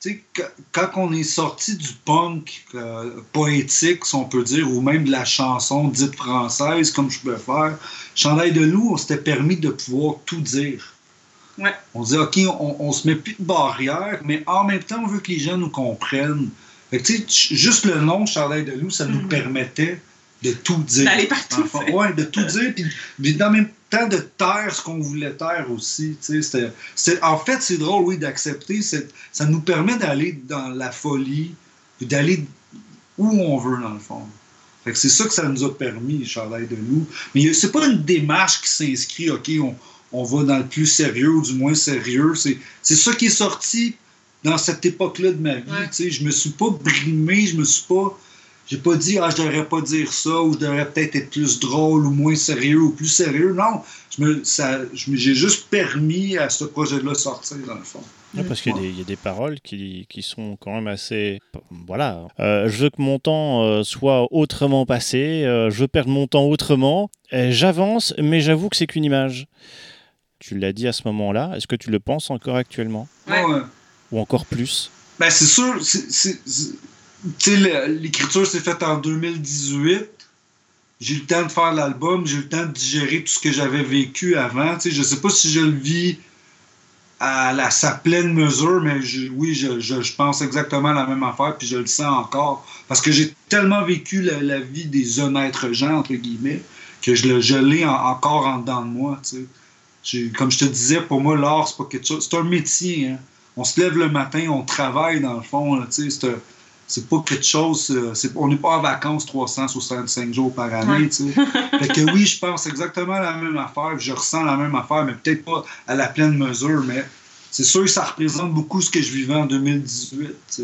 [SPEAKER 3] tu sais, quand- on est sorti du punk euh, poétique, si on peut dire, ou même de la chanson dite française, comme je peux faire, Chandail de loup, on s'était permis de pouvoir tout dire.
[SPEAKER 4] Ouais.
[SPEAKER 3] On disait, OK, on, on se met plus de barrières, mais en même temps, on veut que les gens nous comprennent. Fait que, tu sais, ch- juste le nom Chandail de loup, ça nous
[SPEAKER 4] Mhm.
[SPEAKER 3] permettait de tout dire.
[SPEAKER 4] D'aller partout,
[SPEAKER 3] Enfin,
[SPEAKER 4] c'est-
[SPEAKER 3] ouais, de tout dire, puis puis en même temps de taire ce qu'on voulait taire aussi. en fait, c'est drôle, oui, d'accepter. Ça nous permet d'aller dans la folie, d'aller où on veut, dans le fond. Fait que c'est ça que ça nous a permis, Chandail de nous. Mais c'est pas une démarche qui s'inscrit, OK, on, on va dans le plus sérieux ou du moins sérieux. C'est c'est ça qui est sorti dans cette époque-là de ma vie.
[SPEAKER 4] Ouais.
[SPEAKER 3] Je me suis pas brimé, je me suis pas. J'ai pas dit, ah, je devrais pas dire ça, ou je devrais peut-être être plus drôle, ou moins sérieux, ou plus sérieux. Non, je me, ça, je me- j'ai juste permis à ce projet-là de sortir, dans le fond.
[SPEAKER 1] Ouais, parce qu'il y, a des- il y a des paroles qui, qui sont quand même assez. Voilà. Euh, je veux que mon temps euh, soit autrement passé. euh, je veux perdre mon temps autrement. J'avance, mais j'avoue que c'est qu'une image. Tu l'as dit à ce moment-là. Est-ce que tu le penses encore actuellement?
[SPEAKER 4] Ouais.
[SPEAKER 1] Ou encore plus?
[SPEAKER 3] Ben, c'est sûr, c'est- tu sais, l'écriture s'est faite en 2018. J'ai eu le temps de faire l'album, j'ai eu le temps de digérer tout ce que j'avais vécu avant. Tu sais, je sais pas si je le vis à, sa pleine mesure, mais oui, je, pense exactement la même affaire, puis je le sens encore. Parce que j'ai tellement vécu la, vie des honnêtes gens, entre guillemets, que je, je l'ai encore en dedans de moi. Comme je te disais, pour moi, l'art, c'est pas quelque chose. C'est un métier. Hein. On se lève le matin, on travaille dans le fond. C'est pas quelque chose. Euh, on n'est pas en vacances 365 jours par année. fait que oui, je pense exactement la même affaire, je ressens la même affaire, mais peut-être pas à la pleine mesure, mais c'est sûr que ça représente beaucoup ce que je vivais en 2018.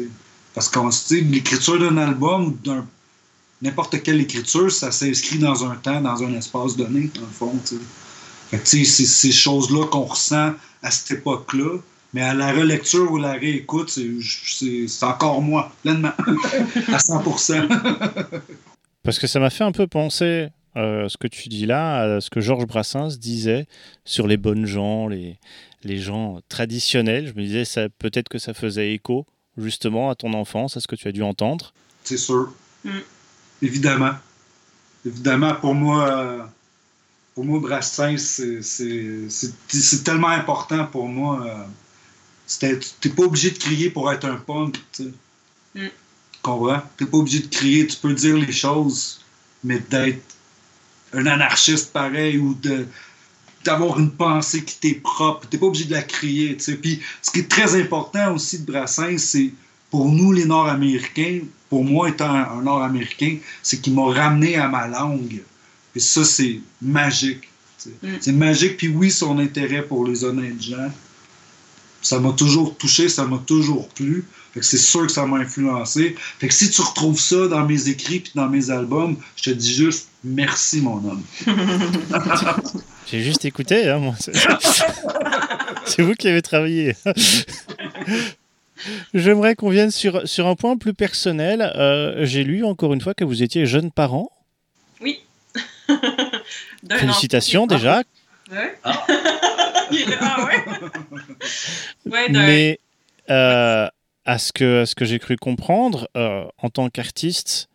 [SPEAKER 3] Parce que l'écriture d'un album ou d'un n'importe quelle écriture, ça s'inscrit dans un temps, dans un espace donné, dans le fond. Fait que, c'est ces choses-là qu'on ressent à cette époque-là. Mais à la relecture ou la réécoute, c'est encore moi, pleinement, *laughs* à 100
[SPEAKER 1] Parce que ça m'a fait un peu penser, euh, ce que tu dis là, à ce que Georges Brassens disait sur les bonnes gens, les, les gens traditionnels. Je me disais, peut-être que ça faisait écho justement à ton enfance, à ce que tu as dû entendre.
[SPEAKER 3] C'est sûr. Mm. Évidemment. Évidemment, pour moi, pour moi Brassens, c'est tellement important pour moi. Tu n'es pas obligé de crier pour être un punk. Tu mm. comprends? Tu n'es pas obligé de crier. Tu peux dire les choses, mais d'être un anarchiste pareil ou de d'avoir une pensée qui t'est propre. T'es pas obligé de la crier. Puis ce qui est très important aussi de Brassens, c'est pour nous les Nord-Américains, pour moi étant un Nord-Américain, c'est qu'il m'a ramené à ma langue. Et ça, c'est magique. Mm. C'est magique. Puis oui, son intérêt pour les honnêtes gens, ça m'a toujours touché, ça m'a toujours plu. c'est sûr que ça m'a influencé. Fait que si tu retrouves ça dans mes écrits puis dans mes albums, je te dis juste merci, mon homme. *laughs*
[SPEAKER 1] J'ai juste écouté, hein, moi. C'est *laughs* vous qui avez travaillé. *laughs* J'aimerais qu'on vienne sur, sur un point plus personnel. Euh, j'ai lu encore une fois que vous étiez jeune parent.
[SPEAKER 4] Oui.
[SPEAKER 1] Félicitations déjà. Ouais. Ah. *laughs* Mais euh, à ce que, ce que j'ai cru comprendre, euh, en tant qu'artiste,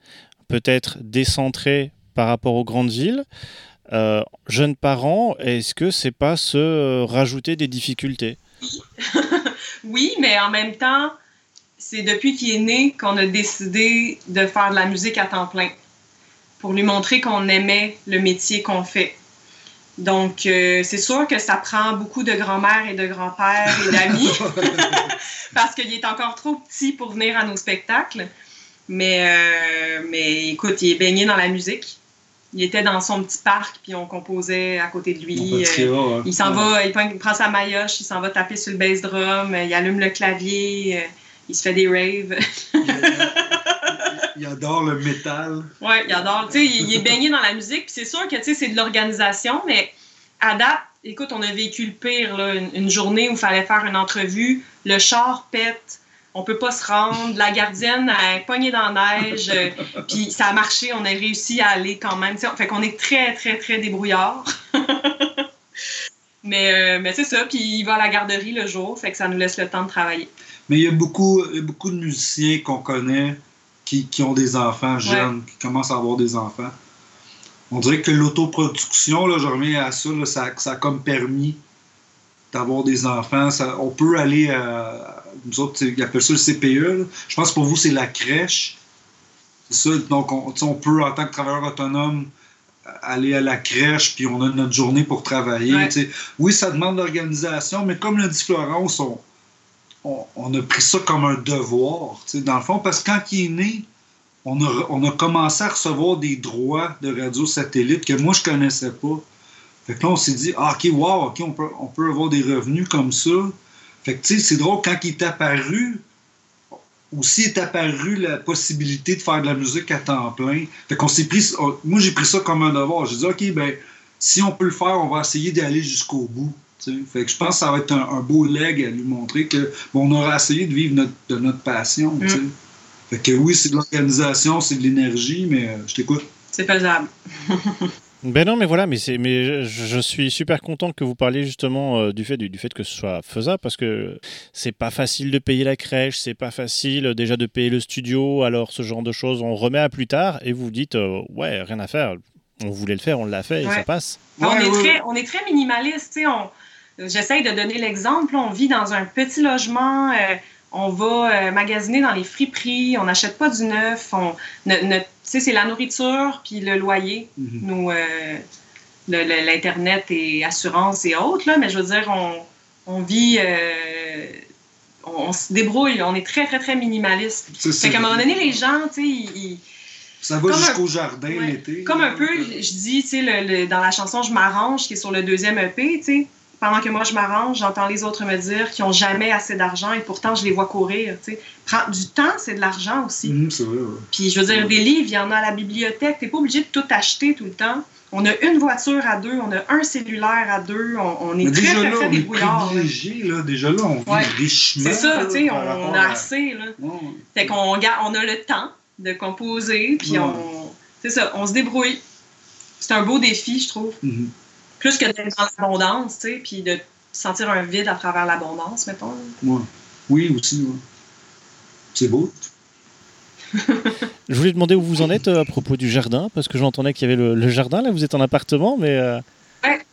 [SPEAKER 1] peut-être décentré par rapport aux grandes villes, euh, jeunes parents, est-ce que c'est pas se euh, rajouter des difficultés? *laughs*
[SPEAKER 4] Oui, mais en même temps, c'est depuis qu'il est né qu'on a décidé de faire de la musique à temps plein pour lui montrer qu'on aimait le métier qu'on fait. Donc, euh, c'est sûr que ça prend beaucoup de grand-mères et de grands-pères et d'amis *laughs* parce qu'il est encore trop petit pour venir à nos spectacles. Mais, mais écoute, il est baigné dans la musique il était dans son petit parc, puis on composait à côté de lui. Euh, il s'en va, il prend, sa maillotche, il s'en va taper sur le bass drum, euh, il allume le clavier, euh, il se fait des raves. *laughs*
[SPEAKER 3] il, adore le métal.
[SPEAKER 4] Oui, il adore. Tu sais, il, est baigné dans la musique, puis c'est sûr que c'est de l'organisation, mais à date, écoute, on a vécu le pire, là, une, journée où il fallait faire une entrevue, le char pète on peut pas se rendre. La gardienne a poigné dans la neige, euh, *laughs* puis ça a marché, on a réussi à aller quand même. fait qu'on est très, très, très débrouillard. *laughs* mais euh, mais c'est ça, puis il va à la garderie le jour, fait que ça nous laisse le temps de travailler.
[SPEAKER 3] Mais il y a beaucoup, beaucoup de musiciens qu'on connaît qui, ont des enfants jeunes, qui commencent à avoir des enfants. On dirait que l'autoproduction, là, je reviens à ça, ça, ça a comme permis d'avoir des enfants. on peut aller, à, nous autres, ils appellent ça le CPE. Je pense que pour vous, c'est la crèche. C'est ça. Donc, on, peut, en tant que travailleur autonome, aller à la crèche, puis on a notre journée pour travailler. Oui, ça demande l'organisation, mais comme l'a dit Florence, on, on, a pris ça comme un devoir, dans le fond, parce que quand il est né, on a, commencé à recevoir des droits de radio satellite que moi, je connaissais pas. Fait que là, on s'est dit, ah, OK, wow, OK, on peut, on peut avoir des revenus comme ça. Fait que, tu sais, c'est drôle, quand il est apparu, aussi est apparu la possibilité de faire de la musique à temps plein. Fait qu'on s'est pris, moi, j'ai pris ça comme un devoir. J'ai dit, OK, ben, si on peut le faire, on va essayer d'aller jusqu'au bout. Fait que je pense que ça va être un, beau leg à lui montrer que bon, on aura essayé de vivre notre, de notre passion. Mm. Fait que oui, c'est de l'organisation, c'est de l'énergie, mais euh, je t'écoute.
[SPEAKER 4] C'est faisable. *laughs*
[SPEAKER 1] Ben non, mais voilà, mais, c'est, mais je, suis super content que vous parliez justement euh, du, fait, du, fait que ce soit faisable parce que c'est pas facile de payer la crèche, c'est pas facile euh, déjà de payer le studio, alors ce genre de choses, on remet à plus tard et vous dites, euh, ouais, rien à faire, on voulait le faire, on l'a fait et ça passe.
[SPEAKER 4] on, est Très, on est très minimaliste, tu sais, j'essaye de donner l'exemple. On vit dans un petit logement, euh, on va euh, magasiner dans les friperies, on n'achète pas du neuf. On, c'est la nourriture puis le loyer, mm-hmm. nous, l'Internet et assurance et autres, là, mais je veux dire, on, on vit on, se débrouille, on est très, très, très minimaliste. Fait qu'à un moment donné, les gens, tu sais, ils,
[SPEAKER 3] ça va jusqu'au jardin l'été.
[SPEAKER 4] Comme un peu, je dis, tu sais, dans la chanson Je m'arrange, qui est sur le deuxième EP, tu sais, pendant que moi je m'arrange, j'entends les autres me dire qu'ils n'ont jamais assez d'argent et pourtant je les vois courir, tu sais. Prendre du temps, c'est de l'argent aussi.
[SPEAKER 3] Mhm,
[SPEAKER 4] Puis je veux dire, des livres, il y en a à la bibliothèque, tu n'es pas obligé de tout acheter tout le temps. On a une voiture à deux, on a un cellulaire à deux, on, est très, très, très débrouillard.
[SPEAKER 3] Là. Déjà là, on vit richement.
[SPEAKER 4] C'est ça, tu sais, on, a assez. Là. Fait qu'on on a le temps de composer, puis on, c'est ça, on se débrouille. C'est un beau défi, je trouve. Mm-hmm. Plus que d'être dans l'abondance, tu sais, puis de sentir un vide à travers l'abondance, mettons.
[SPEAKER 3] Oui, aussi. C'est beau.
[SPEAKER 1] je voulais demander où vous en êtes euh, à propos du jardin, parce que j'entendais qu'il y avait le, jardin, là, vous êtes en appartement, mais... Euh...
[SPEAKER 4] Ouais.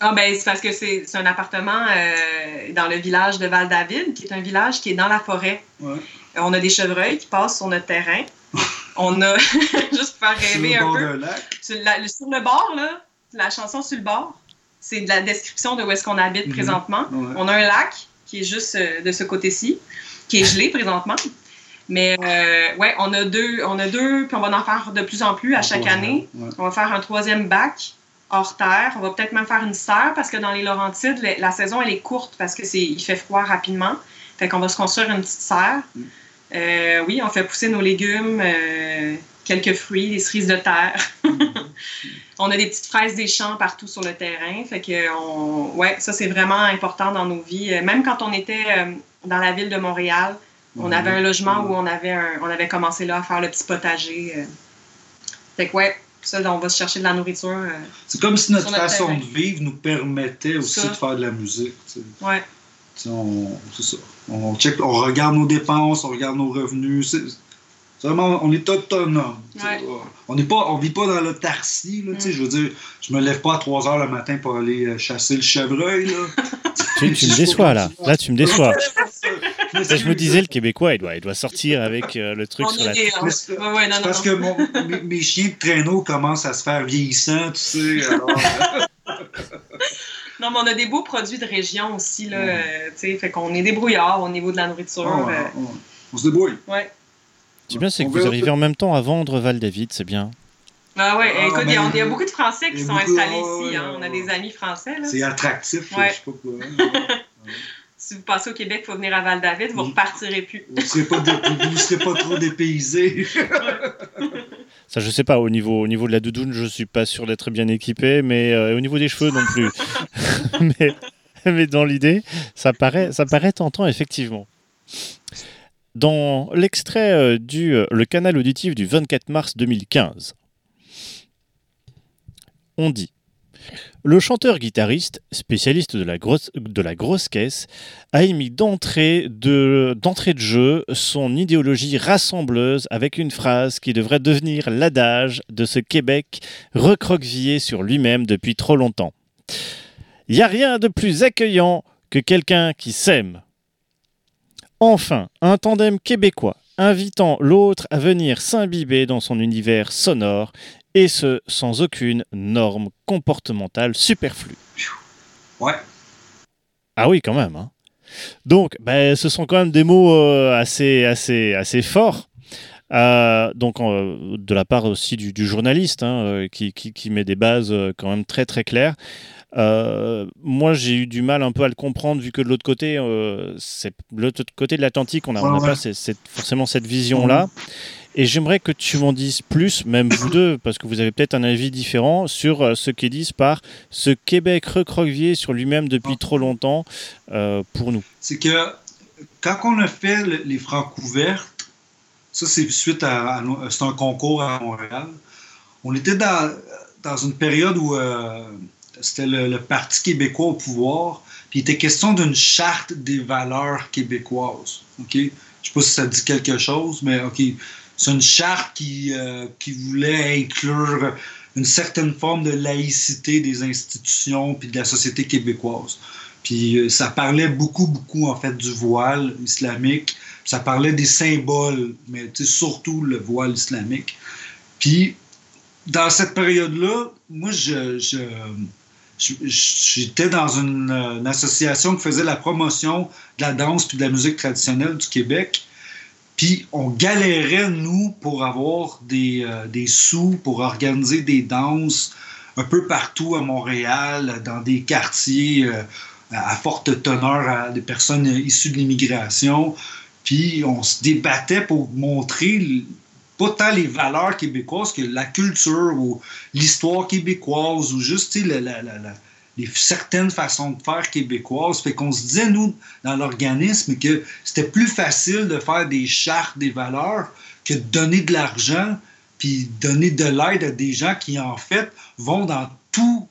[SPEAKER 4] Ah ben, c'est parce que c'est un appartement euh, dans le village de Val-David, qui est un village qui est dans la forêt. Ouais. On a des chevreuils qui passent sur notre terrain. On a, *laughs* juste pour faire rêver un peu. Sur, sur, le bord, là, la chanson sur le bord, c'est de la description de où est-ce qu'on habite mhm. présentement. On a un lac qui est juste euh, de ce côté-ci, qui est gelé présentement. Mais euh, ouais, on a deux, on a deux, puis on va en faire de plus en plus à chaque année. On va faire un troisième bac hors terre. On va peut-être même faire une serre parce que dans les Laurentides, la saison elle est courte parce que c'est il fait froid rapidement. Fait qu'on va se construire une petite serre. Mm. Euh, oui, on fait pousser nos légumes, euh, quelques fruits, des cerises de terre. *laughs* on a des petites fraises des champs partout sur le terrain. Fait que on, ouais, ça c'est vraiment important dans nos vies. Euh, même quand on était dans la ville de Montréal, on avait un logement où on avait, on avait commencé là à faire le petit potager. Fait que ouais, ça, on va se chercher de la nourriture.
[SPEAKER 3] c'est comme si notre, façon de vivre nous permettait aussi de faire de la musique.
[SPEAKER 4] Ouais.
[SPEAKER 3] Ça. On, check, on regarde nos dépenses, on regarde nos revenus. C'est vraiment, on est autonome. On n'est pas, on vit pas dans l'autarcie. Mm. Je veux dire, je me lève pas à 3 heures le matin pour aller euh, chasser le chevreuil.
[SPEAKER 1] tu, me *laughs* déçois là. Là, tu me déçois. *laughs* je me disais, le Québécois, il doit, il doit sortir avec euh, le truc sur la tête.
[SPEAKER 3] Parce que mes, chiens de traîneau commencent à se faire vieillissants, tu sais.
[SPEAKER 4] Non, mais on a des beaux produits de région aussi, là. Euh, fait qu'on est débrouillard au niveau de la nourriture. Euh.
[SPEAKER 3] On se débrouille.
[SPEAKER 4] Ouais.
[SPEAKER 1] C'est bien, c'est que vous arrivez en même temps à vendre Val-David, c'est bien.
[SPEAKER 4] Ah ouais, ah, écoute, il y, a beaucoup de Français qui sont installés ici. Hein. On a des amis français.
[SPEAKER 3] C'est attractif, je sais pas quoi. Hein. *laughs*
[SPEAKER 4] si vous passez au Québec, il faut venir à Val-David, vous ne repartirez plus.
[SPEAKER 3] Vous ne serez, pas trop dépaysé. *laughs* *laughs*
[SPEAKER 1] Ça, je sais pas. Au niveau, au niveau de la doudoune, je suis pas sûr d'être bien équipé, mais euh, au niveau des cheveux non plus. *laughs* mais, mais, dans l'idée, ça paraît, ça paraît tentant, effectivement. Dans l'extrait euh, du euh, Le canal auditif du 24 mars 2015, on dit le chanteur-guitariste, spécialiste de la, grosse, caisse, a émis d'entrée de, d'entrée de jeu son idéologie rassembleuse avec une phrase qui devrait devenir l'adage de ce Québec recroquevillé sur lui-même depuis trop longtemps. Il n'y a rien de plus accueillant que quelqu'un qui s'aime. Enfin, un tandem québécois invitant l'autre à venir s'imbiber dans son univers sonore et ce sans aucune norme comportementale superflue.
[SPEAKER 3] Ouais.
[SPEAKER 1] Ah oui, quand même. Hein. Donc, ben, ce sont quand même des mots euh, assez, assez, assez forts. Euh, donc, euh, de la part aussi du, journaliste, hein, qui, qui, met des bases quand même très très claires. moi, j'ai eu du mal un peu à le comprendre, vu que de l'autre côté, c'est l'autre côté de l'Atlantique, on n'a pas forcément cette vision-là. Et j'aimerais que tu m'en dises plus, même vous deux, parce que vous avez peut-être un avis différent sur euh, ce qu'ils disent par ce Québec recroquevillé sur lui-même depuis trop longtemps euh, pour nous.
[SPEAKER 3] C'est que quand on a fait les francs couvertes, ça c'est suite à, c'est un concours à Montréal. On était dans, dans une période où euh, c'était le, Parti québécois au pouvoir, puis il était question d'une charte des valeurs québécoises. Ok, je sais pas si ça dit quelque chose, mais ok c'est une charte qui, euh, qui voulait inclure une certaine forme de laïcité des institutions puis de la société québécoise. Puis euh, ça parlait beaucoup, beaucoup, en fait, du voile islamique. Ça parlait des symboles, mais surtout le voile islamique. Puis, dans cette période-là, moi, je, j'étais dans une, association qui faisait la promotion de la danse puis de la musique traditionnelle du Québec. Puis on galérait, nous, pour avoir des, euh, des, sous, pour organiser des danses un peu partout à Montréal, dans des quartiers euh, à forte teneur à des personnes issues de l'immigration. Puis on se débattait pour montrer pas tant les valeurs québécoises que la culture ou l'histoire québécoise ou juste certaines façons de faire québécoises. Fait qu'on se disait, nous, dans l'organisme, que c'était plus facile de faire des chartes des valeurs que de donner de l'argent puis donner de l'aide à des gens qui, en fait, vont dans tout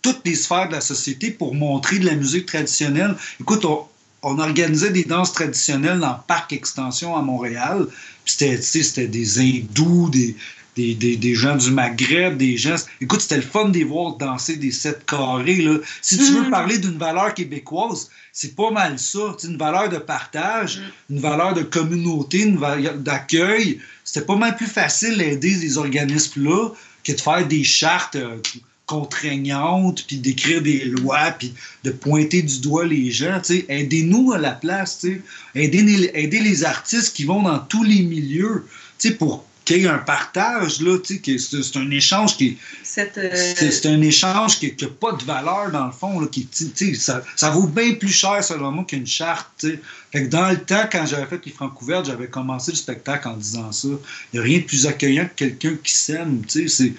[SPEAKER 3] toutes les sphères de la société pour montrer de la musique traditionnelle. Écoute, on, organisait des danses traditionnelles dans le parc Extension à Montréal. C'était des hindous, des, des, des, gens du Maghreb, des gens. Écoute, c'était le fun de les voir danser des sept carrés. Là. Si tu veux mm. parler d'une valeur québécoise, c'est pas mal ça. une valeur de partage, mm. une valeur de communauté, une valeur d'accueil. C'était pas mal plus facile d'aider ces organismes-là que de faire des chartes. Euh, contraignantes, puis d'écrire des lois, puis de pointer du doigt les gens. Aidez-nous à la place. Aidez, aidez les artistes qui vont dans tous les milieux pour qu'il y ait un partage. Là, c'est, un échange qui euh, c'est, un échange qui n'a pas de valeur dans le fond. Là, qui, ça, ça vaut bien plus cher selon moi qu'une charte. Fait que dans le temps, quand j'avais fait les Francouvertes, j'avais commencé le spectacle en disant ça. Il n'y a rien de plus accueillant que quelqu'un qui s'aime. C'est,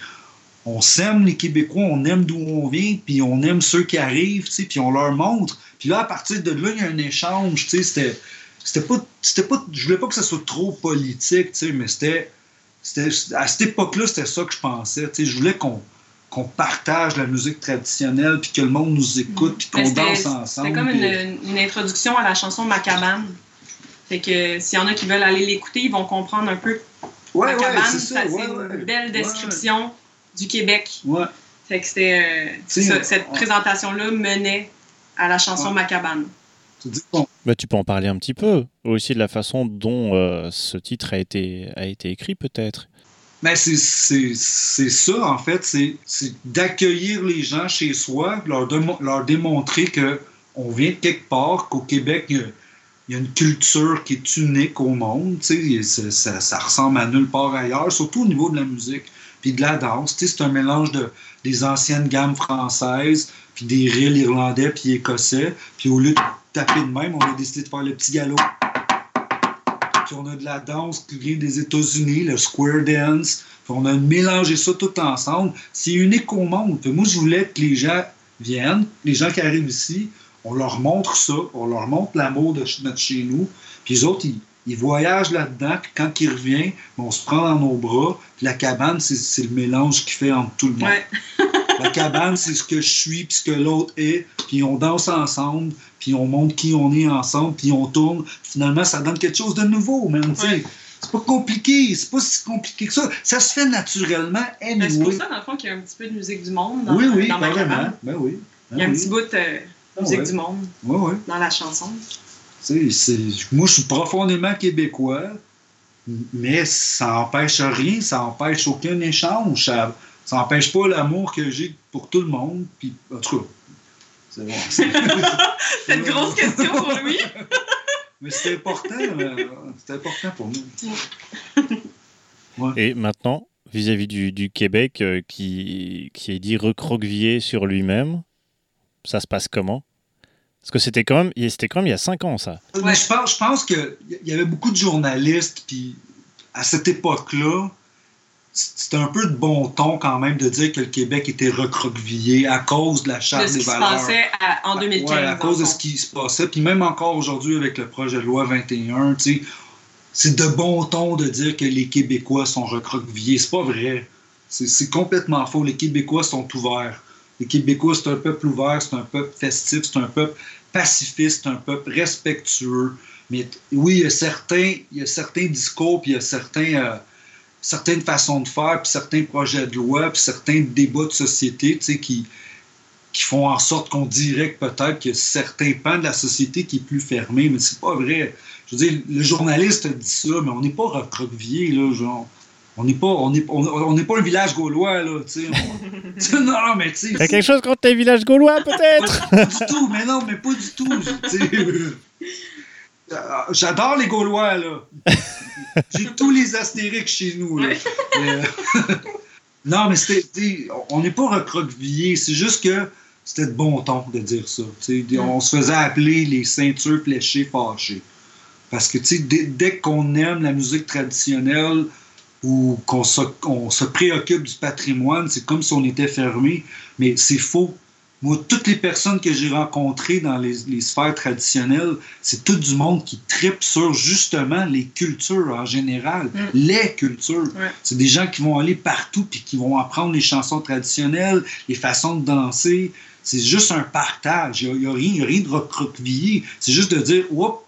[SPEAKER 3] on s'aime les Québécois, on aime d'où on vient, puis on aime ceux qui arrivent, puis on leur montre. Puis là, à partir de là, il y a un échange, tu sais, c'était, c'était pas, c'était pas, je voulais pas que ça soit trop politique, tu sais, mais c'était, à cette époque-là, c'était ça que je pensais, tu sais, je voulais qu'on, qu'on partage la musique traditionnelle, puis que le monde nous écoute, puis qu'on danse ensemble.
[SPEAKER 4] C'était comme une, une, introduction à la chanson Macabane. Fait que s'il y en a qui veulent aller l'écouter, ils vont comprendre un peu.
[SPEAKER 3] Ouais, Macabane, ouais, c'est ça.
[SPEAKER 4] une belle description du Québec.
[SPEAKER 3] Ouais.
[SPEAKER 4] Fait que c'était. Euh, cette présentation-là menait à la chanson Macabane.
[SPEAKER 1] Bah, tu peux en parler un petit peu aussi de la façon dont euh, ce titre a été, a été écrit, peut-être.
[SPEAKER 3] Mais c'est ça, en fait, c'est d'accueillir les gens chez soi, leur, leur démontrer qu'on vient de quelque part, qu'au Québec, il y, a, une culture qui est unique au monde. Ça, ça ressemble à nulle part ailleurs, surtout au niveau de la musique puis de la danse. C'est un mélange de, des anciennes gammes françaises, puis des rills irlandais, puis écossais. Puis au lieu de taper de même, on a décidé de faire le petit galop. Puis on a de la danse qui vient des États-Unis, le square dance. On a mélangé ça tout ensemble. C'est unique au monde. Moi, je voulais que les gens viennent, les gens qui arrivent ici, on leur montre ça, on leur montre l'amour de notre chez nous. Puis les autres, ils, il voyage là-dedans, quand il revient, on se prend dans nos bras. Puis la cabane, c'est le mélange qu'il fait entre tout le monde. La cabane, c'est ce que je suis, puis ce que l'autre est. Puis on danse ensemble, puis on montre qui on est ensemble, puis on tourne. Finalement, ça donne quelque chose de nouveau, même. C'est pas compliqué, c'est pas si compliqué que ça. Ça se fait naturellement.
[SPEAKER 4] Anyway. C'est pour ça, dans le fond, qu'il y a un petit peu de musique du monde dans,
[SPEAKER 3] oui, oui,
[SPEAKER 4] dans
[SPEAKER 3] ma cabane. Ben oui,
[SPEAKER 4] Il y a un ben petit bout de ah musique du monde dans la chanson
[SPEAKER 3] moi, je suis profondément québécois, mais ça n'empêche rien, ça n'empêche aucun échange. Ça n'empêche pas l'amour que j'ai pour tout le monde. Puis, en tout cas,
[SPEAKER 4] c'est bon. *laughs* c'est une grosse question pour lui. *laughs*
[SPEAKER 3] mais c'est important, euh, c'est important pour nous.
[SPEAKER 1] Et maintenant, vis-à-vis du, Québec euh, qui, qui est dit recroquevillé sur lui-même, ça se passe comment? Parce que c'était quand, même, c'était quand même il y a cinq ans, ça.
[SPEAKER 3] Mais je pense, je pense qu'il y avait beaucoup de journalistes, puis à cette époque-là, c'était un peu de bon ton quand même de dire que le Québec était recroquevillé à cause de la Charte des valeurs.
[SPEAKER 4] De ce qui se passait en 2015.
[SPEAKER 3] Ouais, à cause de ce qui se passait. Puis même encore aujourd'hui avec le projet de loi 21, c'est de bon ton de dire que les Québécois sont recroquevillés. C'est pas vrai. C'est complètement faux. Les Québécois sont ouverts. Les Québécois, c'est un peuple ouvert, c'est un peuple festif, c'est un peuple pacifiste, c'est un peuple respectueux. Mais oui, il y a certains, il y a certains discours, puis il y a certains, euh, certaines façons de faire, puis certains projets de loi, puis certains débats de société, tu sais, qui, qui font en sorte qu'on dirait que peut-être qu'il y a certains pans de la société qui est plus fermé, mais c'est pas vrai. Je veux dire, le journaliste dit ça, mais on n'est pas recroquevillé, là, genre. On n'est pas, on est, on, n'est pas un village gaulois, là, tu sais. *laughs* non, mais tu sais.
[SPEAKER 1] quelque chose contre les villages gaulois, peut-être? *laughs*
[SPEAKER 3] pas, du tout, mais non, mais pas du tout. J'adore les Gaulois, là. *laughs* J'ai tous les astérix chez nous, là. Euh, *laughs* non, mais c'était, on n'est pas recroquevillé, c'est juste que c'était de bon ton de dire ça. Mm. On se faisait appeler les ceintures fléchées fâchées. Parce que dès, dès qu'on aime la musique traditionnelle ou qu'on se, se préoccupe du patrimoine, c'est comme si on était fermé. Mais c'est faux. Moi, toutes les personnes que j'ai rencontrées dans les, sphères traditionnelles, c'est tout du monde qui tripe sur justement les cultures en général, mm. les cultures. C'est des gens qui vont aller partout puis qui vont apprendre les chansons traditionnelles, les façons de danser. C'est juste un partage. Il n'y a, rien, rien de recroquevillé. C'est juste de dire, oups,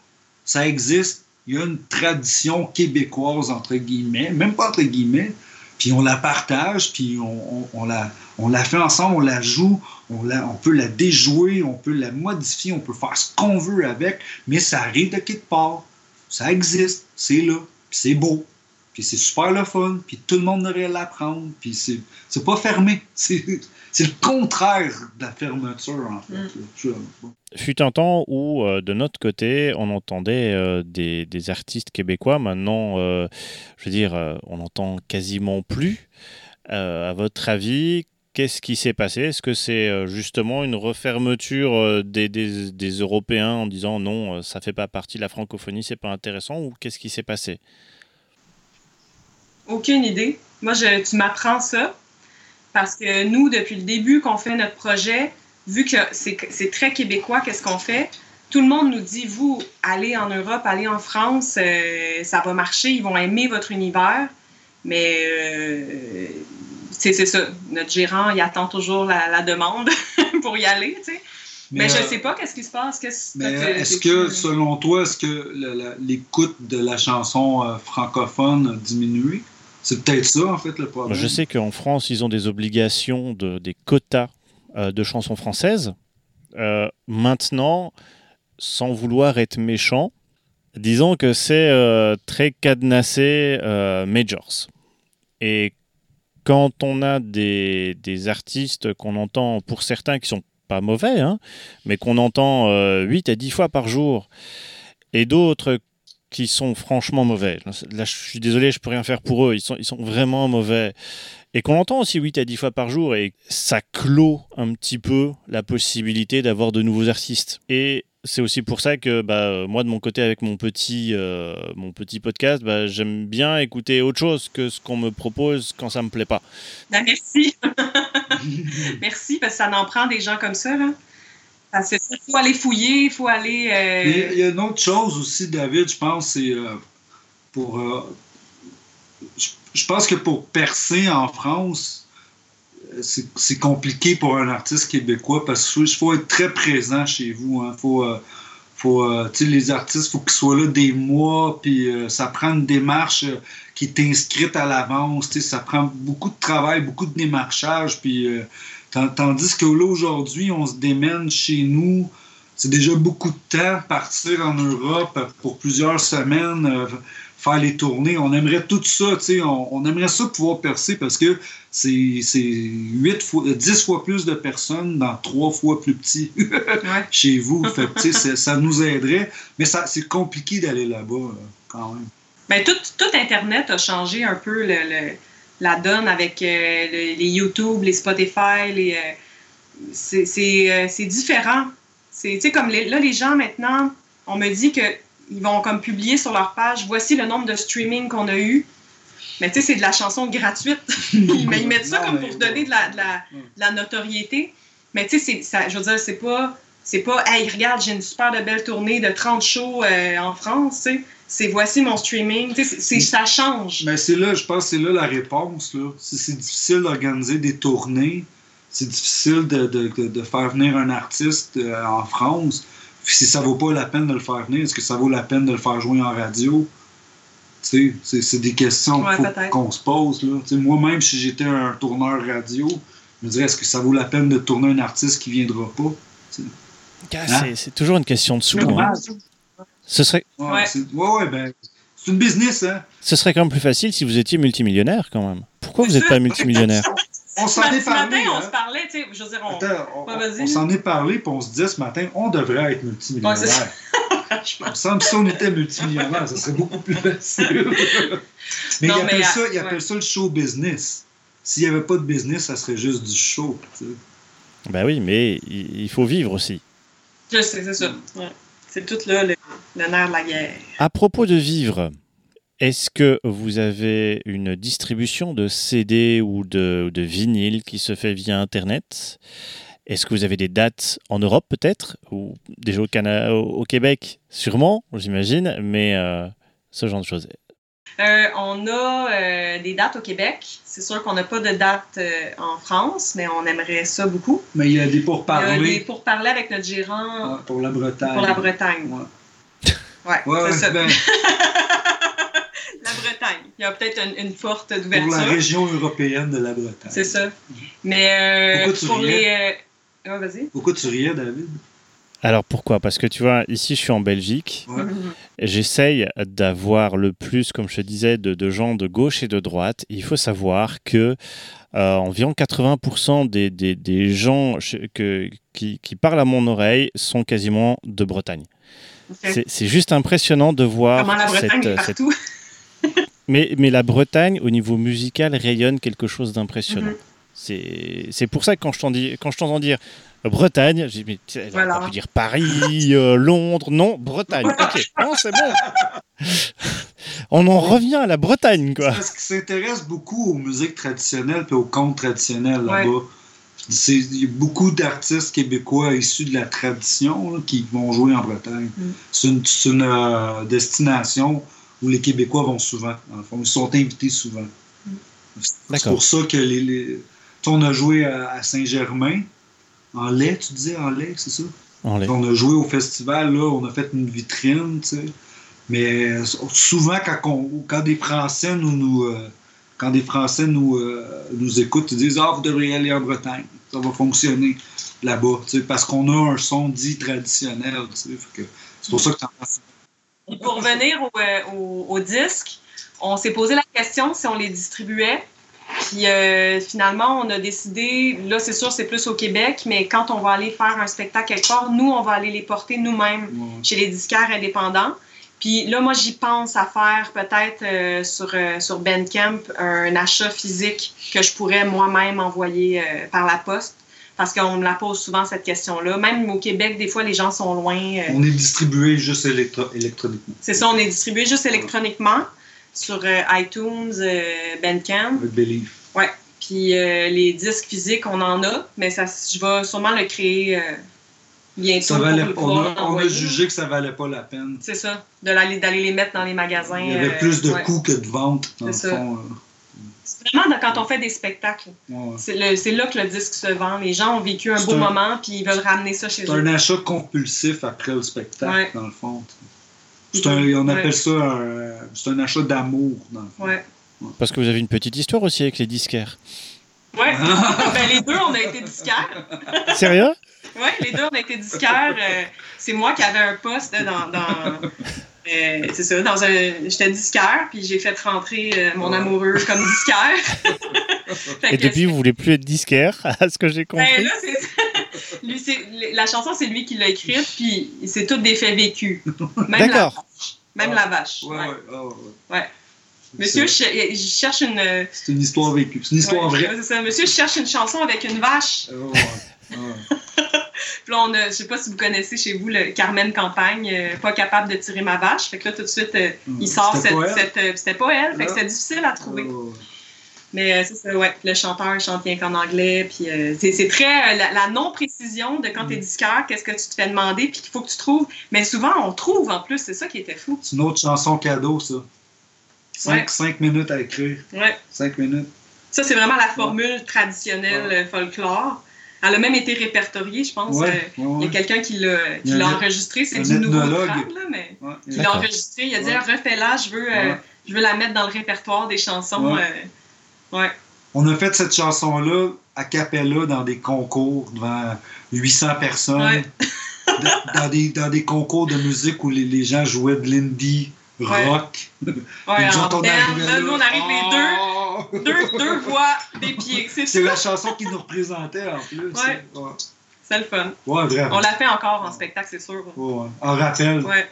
[SPEAKER 3] ça existe. Il y a une tradition québécoise, entre guillemets, même pas entre guillemets, puis on la partage, puis on, la, on la fait ensemble, on la joue, on, la, on peut la déjouer, on peut la modifier, on peut faire ce qu'on veut avec, mais ça arrive de quelque part. Ça existe, c'est là, puis c'est beau, puis c'est super le fun, puis tout le monde devrait l'apprendre, puis c'est, c'est pas fermé. *laughs* C'est, le contraire de la fermeture, en fait. Mm.
[SPEAKER 1] Fut un temps où, euh, de notre côté, on entendait euh, des, artistes québécois. Maintenant, euh, je veux dire, on n'entend quasiment plus. à votre avis, qu'est-ce qui s'est passé? Est-ce que c'est justement une refermeture des, Européens en disant non, ça fait pas partie de la francophonie, c'est pas intéressant Ou qu'est-ce qui s'est passé?
[SPEAKER 4] Aucune idée. Moi, je, tu m'apprends ça parce que nous, depuis le début qu'on fait notre projet, vu que c'est très québécois, qu'est-ce qu'on fait? Tout le monde nous dit, vous, allez en Europe, allez en France, euh, ça va marcher, ils vont aimer votre univers. Mais euh, c'est ça, notre gérant, il attend toujours la, demande *laughs* pour y aller, tu sais. Mais, je ne euh, sais pas qu'est-ce qui se passe.
[SPEAKER 3] est-ce que, selon toi, est-ce que l'écoute de la chanson francophone a diminué? C'est peut-être ça, en fait, le problème.
[SPEAKER 1] Je sais qu'en France, ils ont des obligations, de, des quotas de chansons françaises. Euh, maintenant, sans vouloir être méchant, disons que c'est euh, très cadenassé majors. Et quand on a des, des artistes qu'on entend, pour certains qui sont pas mauvais, hein, mais qu'on entend 8 à 10 fois par jour, et d'autres qui sont franchement mauvais. Là, je suis désolé, je peux rien faire pour eux. Ils sont, ils sont vraiment mauvais. Et qu'on entend aussi 8 à 10 fois par jour, et ça clôt un petit peu la possibilité d'avoir de nouveaux artistes. Et c'est aussi pour ça que bah, moi, de mon côté, avec mon petit, euh, mon petit podcast, bah, j'aime bien écouter autre chose que ce qu'on me propose quand ça me plaît pas.
[SPEAKER 4] Ben, merci. *laughs* merci, parce que ça en prend des gens comme ça. Là. Il faut aller fouiller, il faut aller.
[SPEAKER 3] Euh, il y a une autre chose aussi, David, je pense, c'est euh, pour. Euh, je pense que pour percer en France, c'est compliqué pour un artiste québécois parce qu'il faut être très présent chez vous. Hein. Faut, faut, les artistes, il faut qu'ils soient là des mois, puis ça prend une démarche qui est inscrite à l'avance. Ça prend beaucoup de travail, beaucoup de démarchage, puis Tandis que là, aujourd'hui, on se démène chez nous. C'est déjà beaucoup de temps partir en Europe pour plusieurs semaines, euh, faire les tournées. On aimerait tout ça, tu sais, on, aimerait ça pouvoir percer parce que c'est 8 fois, 10 fois plus de personnes dans trois fois plus petit *laughs* chez vous. Fait, ça, ça nous aiderait, mais c'est compliqué d'aller là-bas euh, quand même.
[SPEAKER 4] Mais ben, tout, tout, Internet a changé un peu le la donne avec euh, les YouTube, les Spotify, les, euh, euh, c'est différent. C'est comme là, les gens maintenant, on me dit qu'ils vont comme publier sur leur page, voici le nombre de streaming qu'on a eu. Mais tu sais, c'est de la chanson gratuite. *laughs* *laughs* ils mettent ça comme pour donner de la, de la, notoriété. Mais tu sais, je veux dire, c'est pas, c'est pas, hey, regarde, j'ai une super belle tournée de 30 shows en France, tu sais c'est voici mon streaming. C'est, ça change.
[SPEAKER 3] Mais c'est là, je pense c'est là la réponse. Là. C'est, difficile d'organiser des tournées. C'est difficile de, de, de, faire venir un artiste euh, en France. Si ça vaut pas la peine de le faire venir, est-ce que ça vaut la peine de le faire jouer en radio? Tu sais, c'est des questions
[SPEAKER 4] Ouais,
[SPEAKER 3] faut qu'on se pose. là. Tu sais, Moi-même, si j'étais un tourneur radio, je me dirais, est-ce que ça vaut la peine de tourner un artiste qui viendra pas?
[SPEAKER 1] Ah,
[SPEAKER 3] Hein?
[SPEAKER 1] c'est- C'est toujours une question de sous.
[SPEAKER 3] C'est
[SPEAKER 1] hein. Ce serait,
[SPEAKER 3] Ouais,
[SPEAKER 4] Ouais.
[SPEAKER 3] c'est ouais, ouais, ben, c'est une business, hein?
[SPEAKER 1] ce serait quand même plus facile si vous étiez multimillionnaire quand même. Pourquoi vous n'êtes pas multimillionnaire? *laughs*
[SPEAKER 3] On s'en
[SPEAKER 4] Ce
[SPEAKER 3] est parlé.
[SPEAKER 4] matin, on
[SPEAKER 3] hein.
[SPEAKER 4] se parlait, tu sais, je veux dire, on...
[SPEAKER 3] Attends, on,
[SPEAKER 4] Ouais, vas-y.
[SPEAKER 3] on s'en est parlé, puis on se disait ce matin, on devrait être multimillionnaire.
[SPEAKER 4] Ouais, c'est ça. *laughs* franchement.
[SPEAKER 3] Il me semble que si on était multimillionnaire, ça serait beaucoup plus facile. *laughs* mais
[SPEAKER 4] Non,
[SPEAKER 3] appellent,
[SPEAKER 4] mais,
[SPEAKER 3] ça,
[SPEAKER 4] euh,
[SPEAKER 3] appellent
[SPEAKER 4] ouais.
[SPEAKER 3] ça le show business. S'il n'y avait pas de business, ça serait juste du show. tu sais.
[SPEAKER 1] Bah oui, mais il il faut vivre aussi.
[SPEAKER 4] Je sais, c'est ça. Ouais. C'est tout là, le, le nerf de la guerre.
[SPEAKER 1] À propos de vivre, est-ce que vous avez une distribution de CD ou de, de vinyle qui se fait via Internet? Est-ce que vous avez des dates en Europe peut-être? Ou déjà au, Cana- au au Québec? Sûrement, j'imagine, mais euh, ce genre de choses.
[SPEAKER 4] Euh, on a euh, des dates au Québec. C'est sûr qu'on n'a pas de date euh, en France, mais on aimerait ça beaucoup.
[SPEAKER 3] Mais il y a des
[SPEAKER 4] Il y a des
[SPEAKER 3] pourparlers
[SPEAKER 4] pour parler avec notre gérant
[SPEAKER 3] ouais, pour la Bretagne.
[SPEAKER 4] pour la Bretagne.
[SPEAKER 3] Ouais.
[SPEAKER 4] Ouais,
[SPEAKER 3] Ouais,
[SPEAKER 4] c'est ça.
[SPEAKER 3] ben, *laughs*
[SPEAKER 4] La Bretagne. Il y a peut-être une, une forte
[SPEAKER 3] pour la
[SPEAKER 4] ouverture.
[SPEAKER 3] région européenne de la Bretagne.
[SPEAKER 4] C'est ça. Mais euh, pour les. euh, ouais, vas-y.
[SPEAKER 3] Pourquoi tu riais, David?
[SPEAKER 1] Alors pourquoi? Parce que tu vois, ici je suis en Belgique,
[SPEAKER 3] Ouais.
[SPEAKER 1] j'essaye d'avoir le plus, comme je te disais, de, de gens de gauche et de droite. Il faut savoir que euh, environ 80% des, des, des gens que, qui, qui parlent à mon oreille sont quasiment de Bretagne. C'est- juste impressionnant de voir
[SPEAKER 4] Comment la Bretagne
[SPEAKER 1] cette,
[SPEAKER 4] est
[SPEAKER 1] cette-
[SPEAKER 4] partout.
[SPEAKER 1] Mais, mais la Bretagne, au niveau musical, rayonne quelque chose d'impressionnant.
[SPEAKER 4] Mhm.
[SPEAKER 1] C'est c'est pour ça que quand je t'entends dire euh, Bretagne, j'ai dit, mais
[SPEAKER 4] Voilà.
[SPEAKER 1] pu dire Paris, euh, Londres, non, Bretagne. *laughs* Ok, non, c'est bon. *laughs* On en revient à la Bretagne, quoi.
[SPEAKER 3] Parce qu'ils s'intéressent beaucoup aux musiques traditionnelles et aux contes traditionnels
[SPEAKER 4] Ouais.
[SPEAKER 3] là-bas. Il y a beaucoup d'artistes québécois issus de la tradition là, qui vont jouer en Bretagne.
[SPEAKER 4] Mm.
[SPEAKER 3] C'est une, c'est une, euh, destination où les Québécois vont souvent. Fond. Ils sont invités souvent. C'est pour ça que les, les- tu on a joué à, à Saint-Germain. En lait, tu disais en lait, c'est ça?
[SPEAKER 1] On l'est.
[SPEAKER 3] On a joué au festival, là, on a fait une vitrine, tu sais. Mais euh, souvent, quand, on- quand des Français nous, nous, euh, quand des Français nous, euh, nous écoutent, ils disent Ah, vous devriez aller en Bretagne, ça va fonctionner là-bas, tu sais, parce qu'on a un son dit traditionnel, tu sais. C'est pour ça que.
[SPEAKER 4] Et pour revenir au, euh, au, au disque, on s'est posé la question si on les distribuait. Puis euh, finalement, on a décidé, là c'est sûr c'est plus au Québec, mais quand on va aller faire un spectacle quelque part, nous on va aller les porter nous-mêmes chez les disquaires indépendants. Puis là, moi, j'y pense à faire peut-être euh, sur, euh, sur Bandcamp un achat physique que je pourrais moi-même envoyer euh, par la poste. Parce qu'on me la pose souvent, cette question-là. Même au Québec, des fois, les gens sont loin. euh,
[SPEAKER 3] On est distribué juste électro- électroniquement,
[SPEAKER 4] c'est ça, on est distribué juste électroniquement sur euh, iTunes, euh, Bandcamp.
[SPEAKER 3] avec Believe.
[SPEAKER 4] Puis euh, les disques physiques, on en a, mais ça, je vais sûrement le créer bientôt
[SPEAKER 3] Ça valait, on, a, on a
[SPEAKER 4] l'envoyer.
[SPEAKER 3] jugé que ça valait pas la peine.
[SPEAKER 4] C'est ça, d'aller les mettre dans les magasins.
[SPEAKER 3] Il y avait plus de
[SPEAKER 4] ouais.
[SPEAKER 3] coûts que de ventes, dans le
[SPEAKER 4] ça.
[SPEAKER 3] fond.
[SPEAKER 4] C'est vraiment dans- quand on fait des spectacles.
[SPEAKER 3] Ouais.
[SPEAKER 4] C'est c'est là que le disque se vend. Les gens ont vécu un
[SPEAKER 3] C'est
[SPEAKER 4] beau
[SPEAKER 3] un-
[SPEAKER 4] moment, puis ils veulent ramener ça chez
[SPEAKER 3] C'est
[SPEAKER 4] eux.
[SPEAKER 3] un achat compulsif après le spectacle,
[SPEAKER 4] Ouais.
[SPEAKER 3] dans le fond. C'est un, on appelle
[SPEAKER 4] Ouais.
[SPEAKER 3] ça un, c'est un achat d'amour, dans le fond.
[SPEAKER 4] Ouais.
[SPEAKER 1] Parce que vous avez une petite histoire aussi avec les disquaires.
[SPEAKER 4] Ouais. *laughs* ben, les deux, on a été disquaires. *laughs*
[SPEAKER 1] Sérieux?
[SPEAKER 4] Oui, les deux, on a été disquaires. Euh, c'est moi qui avais un poste dans. dans euh, c'est ça, dans un. J'étais disquaire, puis j'ai fait rentrer euh, mon
[SPEAKER 3] Ouais.
[SPEAKER 4] amoureux comme disquaire. *laughs*
[SPEAKER 1] Et depuis, vous voulez plus être disquaire, *laughs* à ce que j'ai
[SPEAKER 4] Ben
[SPEAKER 1] compris?
[SPEAKER 4] là, c'est. Lui, c'est- la chanson, c'est lui qui l'a écrite, puis c'est tout des faits vécus. Même la
[SPEAKER 1] D'accord.
[SPEAKER 4] vache. Même la vache.
[SPEAKER 3] Ouais,
[SPEAKER 4] ouais.
[SPEAKER 3] ouais, ouais.
[SPEAKER 4] Ouais. Monsieur,
[SPEAKER 3] C'est
[SPEAKER 4] je, je cherche une. euh,
[SPEAKER 3] c'est une histoire vécue. C'est une histoire
[SPEAKER 4] ouais,
[SPEAKER 3] vraie.
[SPEAKER 4] c'est ça. Monsieur, je cherche une chanson avec une vache. Puis là, on a, je sais pas si vous connaissez chez vous le Carmen Campagne, euh, pas capable de tirer ma vache. Fait que là, tout de suite, euh, il sort
[SPEAKER 3] C'était
[SPEAKER 4] cette. euh, C'était pas elle, fait que
[SPEAKER 3] Non.
[SPEAKER 4] c'était difficile à trouver.
[SPEAKER 3] Ah, ouais.
[SPEAKER 4] Mais c'est ça, ouais. Le chanteur chante rien qu'en anglais. Puis c'est très. la, la non-précision de quand t'es disqueur, qu'est-ce que tu te fais demander, puis qu'il faut que tu trouves. Mais souvent, on trouve en plus, c'est ça qui était fou.
[SPEAKER 3] C'est une autre chanson cadeau, ça. Cinq,
[SPEAKER 4] Ouais.
[SPEAKER 3] cinq minutes à écrire.
[SPEAKER 4] Ouais.
[SPEAKER 3] Cinq minutes.
[SPEAKER 4] Ça, c'est vraiment la formule traditionnelle
[SPEAKER 3] Ouais.
[SPEAKER 4] folklore. Elle a même été répertoriée, je pense.
[SPEAKER 3] Ouais,
[SPEAKER 4] euh,
[SPEAKER 3] ouais,
[SPEAKER 4] Il y a quelqu'un qui l'a qui
[SPEAKER 3] Il y a
[SPEAKER 4] l'a
[SPEAKER 3] un-
[SPEAKER 4] enregistré, c'est du nouveau trap, là, mais il l'a
[SPEAKER 1] D'accord.
[SPEAKER 4] enregistré, il a dit
[SPEAKER 3] Ouais.
[SPEAKER 4] refais-la, je veux euh, je veux la mettre dans le répertoire des chansons.
[SPEAKER 3] Ouais.
[SPEAKER 4] euh.
[SPEAKER 3] On a fait cette chanson-là à Capella dans des concours devant 800 personnes. *laughs* Dans, des, dans des concours de musique où les, les gens jouaient de l'indie, rock.
[SPEAKER 4] Ouais,
[SPEAKER 3] on
[SPEAKER 4] là, nous, on arrive
[SPEAKER 3] Oh!
[SPEAKER 4] les deux, *laughs* deux, deux voix, des pieds. C'est
[SPEAKER 3] la chanson qui nous représentait en plus.
[SPEAKER 4] Ouais.
[SPEAKER 3] Ouais,
[SPEAKER 4] C'est le fun.
[SPEAKER 3] Ouais, vraiment.
[SPEAKER 4] On l'a fait encore en spectacle, c'est sûr.
[SPEAKER 3] Ouais. En rappel,
[SPEAKER 4] Ouais.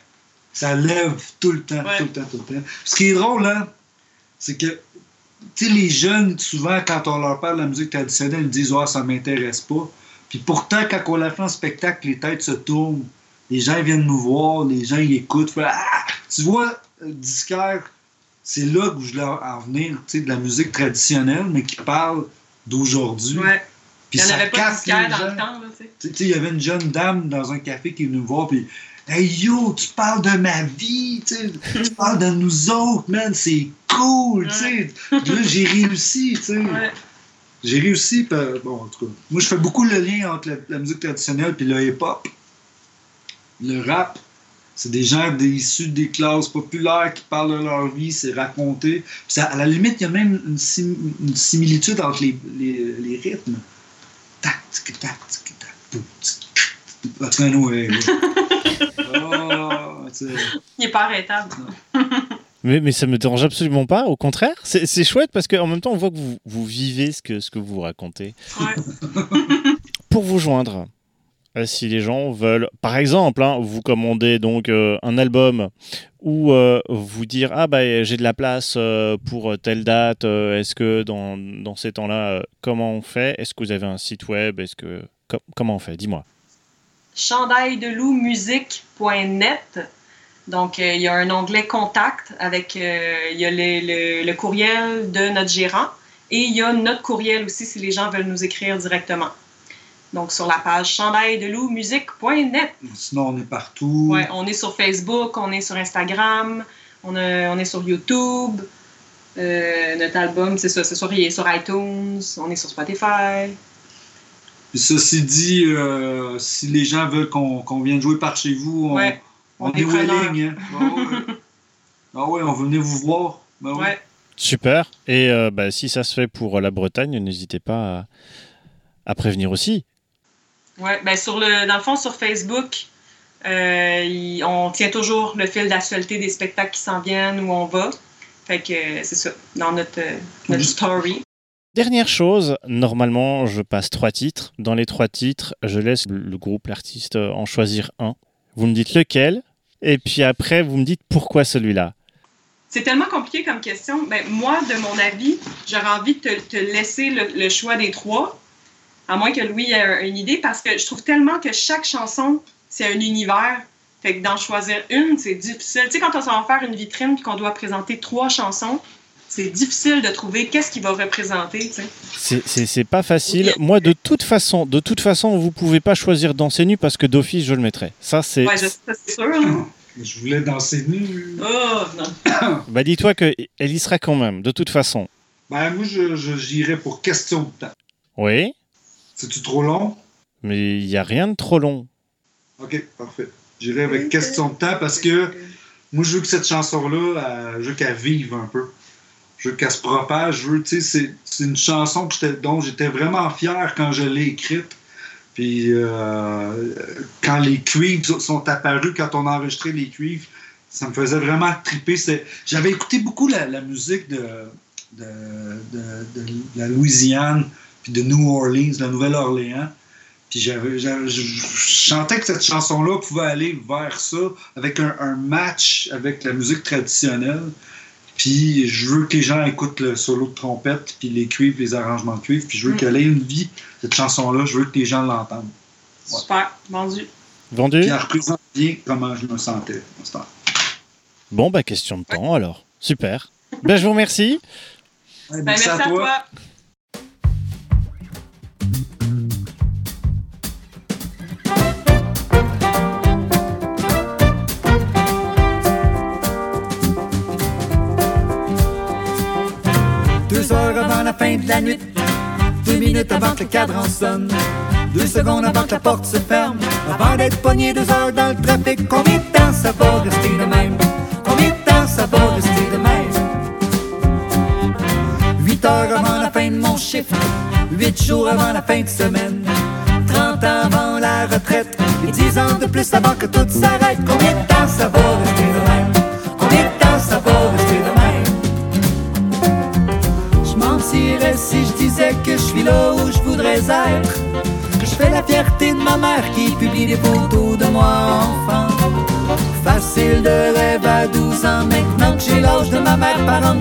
[SPEAKER 3] ça lève tout le temps, tout le temps, tout le temps. Ce qui est drôle, hein, c'est que tu sais, les jeunes, souvent, quand on leur parle de la musique traditionnelle, ils disent Ah, ça m'intéresse pas. Puis pourtant, quand on la fait en spectacle, les têtes se tournent. Les gens viennent nous voir, les gens ils écoutent. Fait, Ah! Tu vois, le disquaire, c'est là que je voulais en venir, tu sais, de la musique traditionnelle, mais qui parle d'aujourd'hui.
[SPEAKER 4] Ouais.
[SPEAKER 3] Puis
[SPEAKER 4] Il n'y en avait pas de dans
[SPEAKER 3] gens.
[SPEAKER 4] le temps, là, tu sais.
[SPEAKER 3] Il y avait une jeune dame dans un café qui est venue me voir, puis Hey yo, tu parles de ma vie, tu sais, tu *laughs* parles de nous autres, man, c'est cool, tu sais. Là, j'ai réussi, tu sais.
[SPEAKER 4] Ouais.
[SPEAKER 3] J'ai réussi, puis, bon, en tout cas. Moi, je fais beaucoup le lien entre la, la musique traditionnelle puis le hip-hop. Le rap, c'est des gens des- issus des classes populaires qui parlent de leur vie, c'est raconté. Puis ça- à la limite, il y a même une, sim- une similitude entre les, les, les rythmes. Tac, tic, tac, tic, tac, tic, tic, tic. En tout cas, ouais, *laughs* sais.
[SPEAKER 4] Il n'est pas arrêtable.
[SPEAKER 1] Mais, mais ça me dérange absolument pas, au contraire. C'est chouette parce qu'en même temps, on voit que vous, vous vivez ce que, ce que vous racontez.
[SPEAKER 4] Ouais. *laughs*
[SPEAKER 1] Pour vous joindre, si les gens veulent, par exemple, hein, vous commander donc euh, un album ou euh, vous dire ah bah j'ai de la place euh, pour telle date, euh, est-ce que dans, dans ces temps-là, euh, comment on fait? Est-ce que vous avez un site web? Est-ce que com- comment on fait? Dis-moi.
[SPEAKER 4] chandaildeloup.musique.net. Donc, euh, il y a un onglet contact avec, euh, il y a le- le courriel de notre gérant et il y a notre courriel aussi si les gens veulent nous écrire directement. Donc, sur la page chandaildeloup.musique.net.
[SPEAKER 3] Sinon, on est partout.
[SPEAKER 4] Ouais, on est sur Facebook, on est sur Instagram, on, a- on est sur YouTube. Euh, notre album, c'est ça, c'est sur, il est sur iTunes, on est sur Spotify.
[SPEAKER 3] Puis ceci dit, euh, si les gens veulent qu'on qu'on vienne jouer par chez vous, on,
[SPEAKER 4] Ouais,
[SPEAKER 3] on,
[SPEAKER 4] on
[SPEAKER 3] est willing. Hein? *laughs* Ah ouais. Ah ouais, on va venir vous voir. Ben ouais.
[SPEAKER 4] Ouais.
[SPEAKER 1] Super. Et euh, bah, si ça se fait pour la Bretagne, n'hésitez pas à, à prévenir aussi.
[SPEAKER 4] Ouais, ben sur le, dans le fond, sur Facebook, euh, il- on tient toujours le fil d'actualité des spectacles qui s'en viennent, où on va. Fait que euh, c'est ça, dans notre, euh, notre story.
[SPEAKER 1] Dernière chose, normalement, je passe trois titres. Dans les trois titres, je laisse le groupe, l'artiste en choisir un. Vous me dites lequel, et puis après, vous me dites pourquoi celui-là.
[SPEAKER 4] C'est tellement compliqué comme question. Ben, moi, de mon avis, j'aurais envie de te, te laisser le, le choix des trois, à moins que Louis ait un- une idée, parce que je trouve tellement que chaque chanson, c'est un univers. Fait que d'en choisir une, c'est difficile. Tu sais, quand on s'en va faire une vitrine puis qu'on doit présenter trois chansons, c'est difficile de trouver qu'est-ce qu'il va représenter. tu sais.
[SPEAKER 1] C'est- C'est c'est pas facile. Moi, de toute façon, de toute façon, vous pouvez pas choisir danser nu parce que d'office, je le mettrai. Ça, c'est.
[SPEAKER 4] Ouais, c'est sûr. là.
[SPEAKER 3] Je voulais danser nu.
[SPEAKER 4] Oh, non. *coughs*
[SPEAKER 1] Bah, dis-toi que elle y sera quand même, de toute façon.
[SPEAKER 3] Ben, moi, je, je- j'irais pour question de temps.
[SPEAKER 1] Oui,
[SPEAKER 3] C'est-tu trop long?
[SPEAKER 1] mais il y a rien de trop long.
[SPEAKER 3] OK, parfait. J'irai avec question de temps parce que moi, je veux que cette chanson-là, elle- je veux qu'elle vive un peu. Je veux qu'elle se propage. Je veux, tu sais, c'est, une chanson que j'étais- dont j'étais vraiment fier quand je l'ai écrite. Puis euh, quand les cuivres sont apparus, quand on a enregistré les cuivres, ça me faisait vraiment triper. C'est- J'avais écouté beaucoup la, la musique de, de, de- de la Louisiane, puis de New Orleans, de la Nouvelle-Orléans. Puis j'avais, j'avais- je, chantais que cette chanson-là pouvait aller vers ça, avec un, un match avec la musique traditionnelle. Puis je veux que les gens écoutent le solo de trompette, puis les cuivres, les arrangements de cuivre. Puis je veux
[SPEAKER 4] Mm.
[SPEAKER 3] qu'elle ait une vie, cette chanson-là. Je veux que les gens l'entendent. Ouais.
[SPEAKER 4] Super, vendu.
[SPEAKER 1] Vendu
[SPEAKER 3] Puis elle représente bien comment je me sentais. à ce temps.
[SPEAKER 1] Bon, bah, question de temps alors. Super. Ben, je vous remercie.
[SPEAKER 3] Ouais,
[SPEAKER 4] Ben,
[SPEAKER 3] merci,
[SPEAKER 4] merci
[SPEAKER 3] à toi.
[SPEAKER 5] Deux heures avant la fin de la nuit, deux minutes avant que le cadran sonne, deux secondes avant que la porte se ferme, avant d'être pogné deux heures dans le trafic, combien de temps ça va rester de même? Combien de temps ça va rester de même?
[SPEAKER 2] Huit heures avant la fin de mon chiffre, huit jours avant la fin de semaine, trente ans avant la retraite, et dix ans de plus avant que tout s'arrête, combien de temps ça va je voudrais être. Que je fais la fierté de ma mère qui publie des photos de moi enfant. Facile de rêve à 12 ans, maintenant que j'ai l'âge de ma mère par en.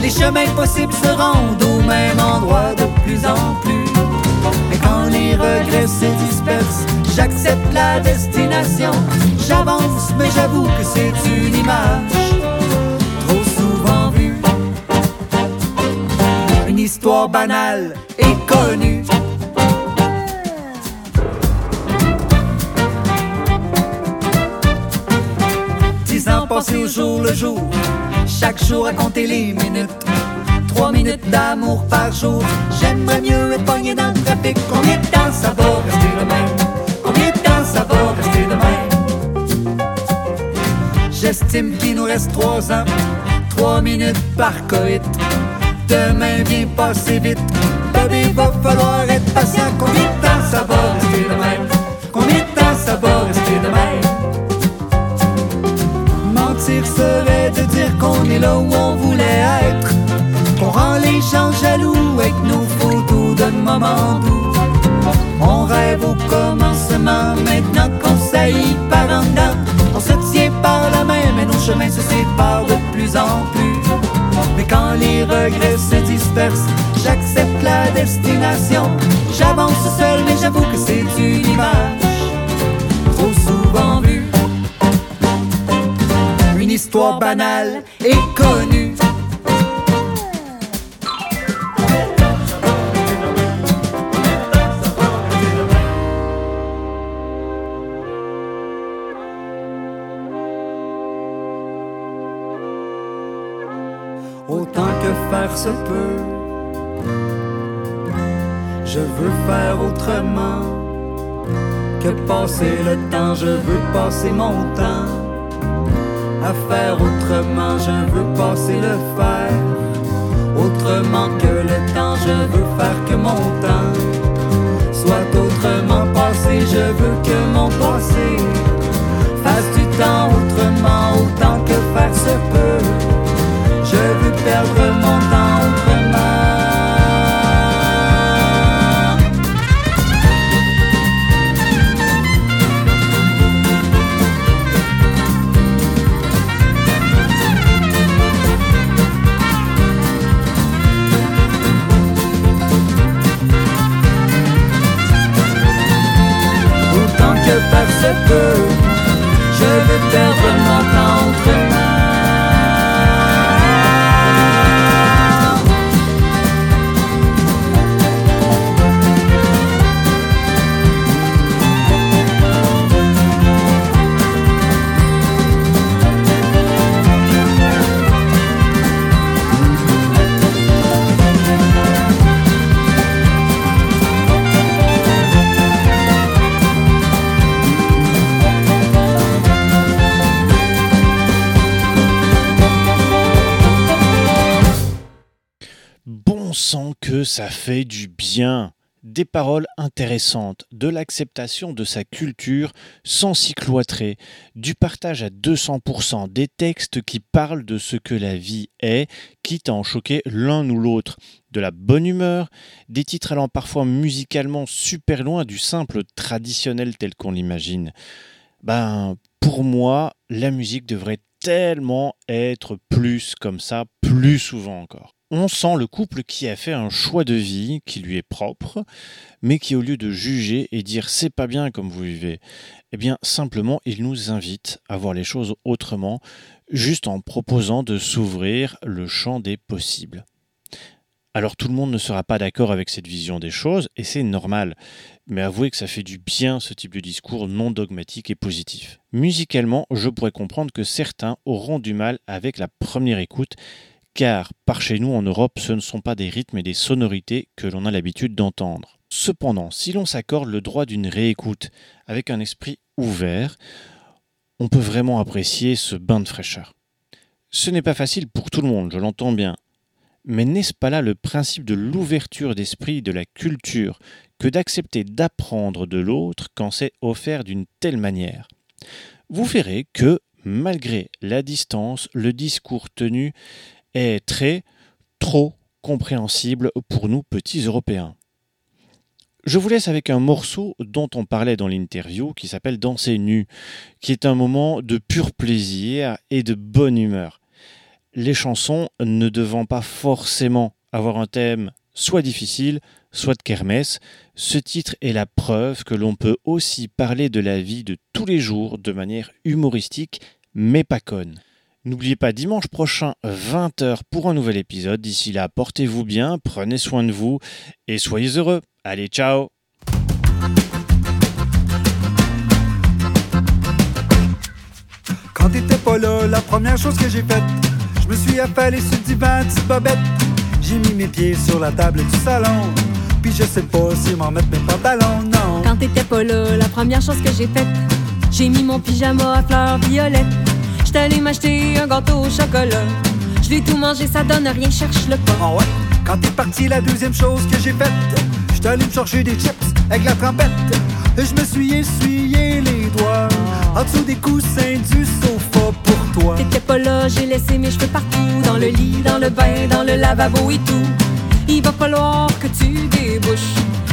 [SPEAKER 2] Les chemins possibles se rendent au même endroit de plus en plus. Mais quand les regrets se dispersent, j'accepte la destination. J'avance, mais j'avoue que c'est une image trop souvent vue. Une histoire banale et connue. Dix ans au jour le jour, chaque jour à compter les minutes. Trois minutes d'amour par jour, j'aimerais mieux être pogné dans le trafic. Combien de temps ça va rester le même? Combien de temps ça va rester le même? J'estime qu'il nous reste trois ans, trois minutes par coït. Demain vient passer vite, bébé, va falloir être patient. Combien de temps ça va rester le même? Combien de temps ça va rester le? Serait de dire qu'on est là où on voulait être. Qu'on rend les gens jaloux avec nos photos d'un moment doux. On rêve au commencement, maintenant qu'on saillit par en dedans. On se tient par la main, mais nos chemins se séparent de plus en plus. Mais quand les regrets se dispersent, j'accepte la destination. J'avance seul, mais j'avoue que c'est une image banale et connue. Autant que faire se peut, je veux faire autrement que passer le temps. Je veux passer mon temps à faire autrement. Je veux passer le faire autrement que le temps. Je veux faire que mon temps soit autrement passé. Je veux que mon passé fasse du temps autrement, autant que faire se peut. Je veux perdre mon temps
[SPEAKER 1] ça fait du bien. Des paroles intéressantes, de l'acceptation de sa culture sans s'y cloîtrer, du partage à 200%, des textes qui parlent de ce que la vie est, quitte à en choquer l'un ou l'autre, de la bonne humeur, des titres allant parfois musicalement super loin du simple traditionnel tel qu'on l'imagine. Ben, pour moi, la musique devrait tellement être plus comme ça, plus souvent encore on sent le couple qui a fait un choix de vie qui lui est propre, mais qui au lieu de juger et dire c'est pas bien comme vous vivez, eh bien simplement il nous invite à voir les choses autrement, juste en proposant de s'ouvrir le champ des possibles. Alors tout le monde ne sera pas d'accord avec cette vision des choses, et c'est normal, mais avouez que ça fait du bien ce type de discours non dogmatique et positif. Musicalement, je pourrais comprendre que certains auront du mal avec la première écoute, car par chez nous en Europe, ce ne sont pas des rythmes et des sonorités que l'on a l'habitude d'entendre. Cependant, si l'on s'accorde le droit d'une réécoute avec un esprit ouvert, on peut vraiment apprécier ce bain de fraîcheur. Ce n'est pas facile pour tout le monde, je l'entends bien, Mais n'est-ce pas là le principe de l'ouverture d'esprit de la culture que d'accepter d'apprendre de l'autre quand c'est offert d'une telle manière? Vous verrez que, malgré la distance, le discours tenu est très, trop compréhensible pour nous petits Européens. Je vous laisse avec un morceau dont on parlait dans l'interview qui s'appelle Danser nu, qui est un moment de pur plaisir et de bonne humeur. Les chansons ne devant pas forcément avoir un thème soit difficile, soit de kermesse, ce titre est la preuve que l'on peut aussi parler de la vie de tous les jours de manière humoristique, mais pas conne. N'oubliez pas dimanche prochain 20h pour un nouvel épisode. D'ici là, portez-vous bien, prenez soin de vous et soyez heureux. Allez, ciao
[SPEAKER 3] Quand t'étais pas là, la première chose que j'ai faite, je me suis affalé sur le divan, petite bobette. J'ai mis mes pieds sur la table du salon. Puis je sais pas si m'en mettre mes pantalons, non.
[SPEAKER 2] Quand t'étais pas là, la première chose que j'ai faite, j'ai mis mon pyjama à fleurs violettes. J'étais allé m'acheter un gâteau au chocolat. Je l'ai tout mangé, ça donne rien, cherche le pas.
[SPEAKER 3] Ah ouais? Quand t'es parti, la deuxième chose que j'ai faite, j'étais allé me chercher des chips avec la trompette. Et je me suis essuyé les doigts en dessous des coussins du sofa pour toi.
[SPEAKER 2] T'étais pas là, j'ai laissé mes cheveux partout, dans le lit, dans le bain, dans le lavabo et tout. Il va falloir que tu débouches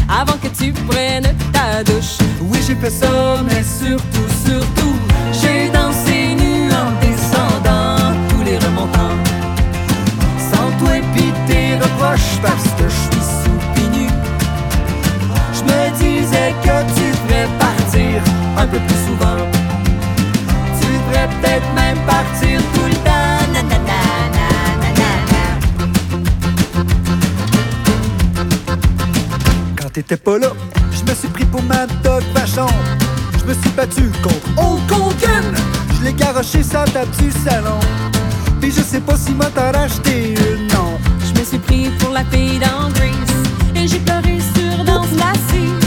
[SPEAKER 2] avant que tu prennes ta douche.
[SPEAKER 3] Oui, j'ai fait ça, mais surtout, surtout,
[SPEAKER 2] J'ai dansé
[SPEAKER 3] reproches parce que je suis sous pis nu.
[SPEAKER 2] Je me disais que tu devrais partir un peu plus souvent. Tu devrais peut-être même partir tout le temps.
[SPEAKER 3] Quand t'étais pas là, je me suis pris pour ma dog vachon. Je me suis battu contre Hulk. Je l'ai garoché sa table du salon. Puis je sais pas si m'a t'en racheté une,
[SPEAKER 2] la fille dans Et j'ai pleuré sur danse lascive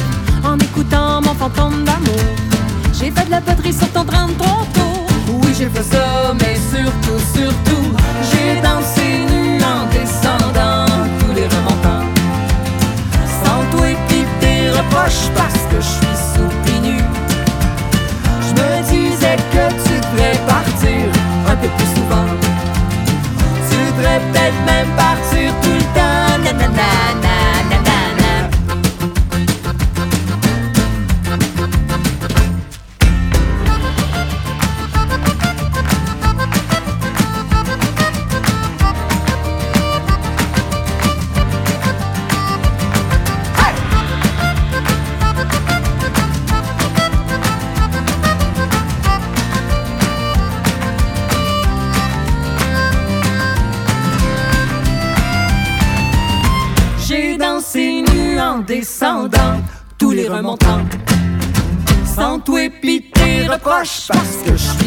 [SPEAKER 2] En écoutant mon fantôme d'amour J'ai fait de la poterie sur ton 33 tours Oui j'ai fait ça mais surtout surtout J'ai dansé nu en descendant tous les remontants. Sans toi et tes reproches parce que je suis sous pis nu Je me disais que tu devrais partir un peu plus souvent. Tu devrais peut-être même tes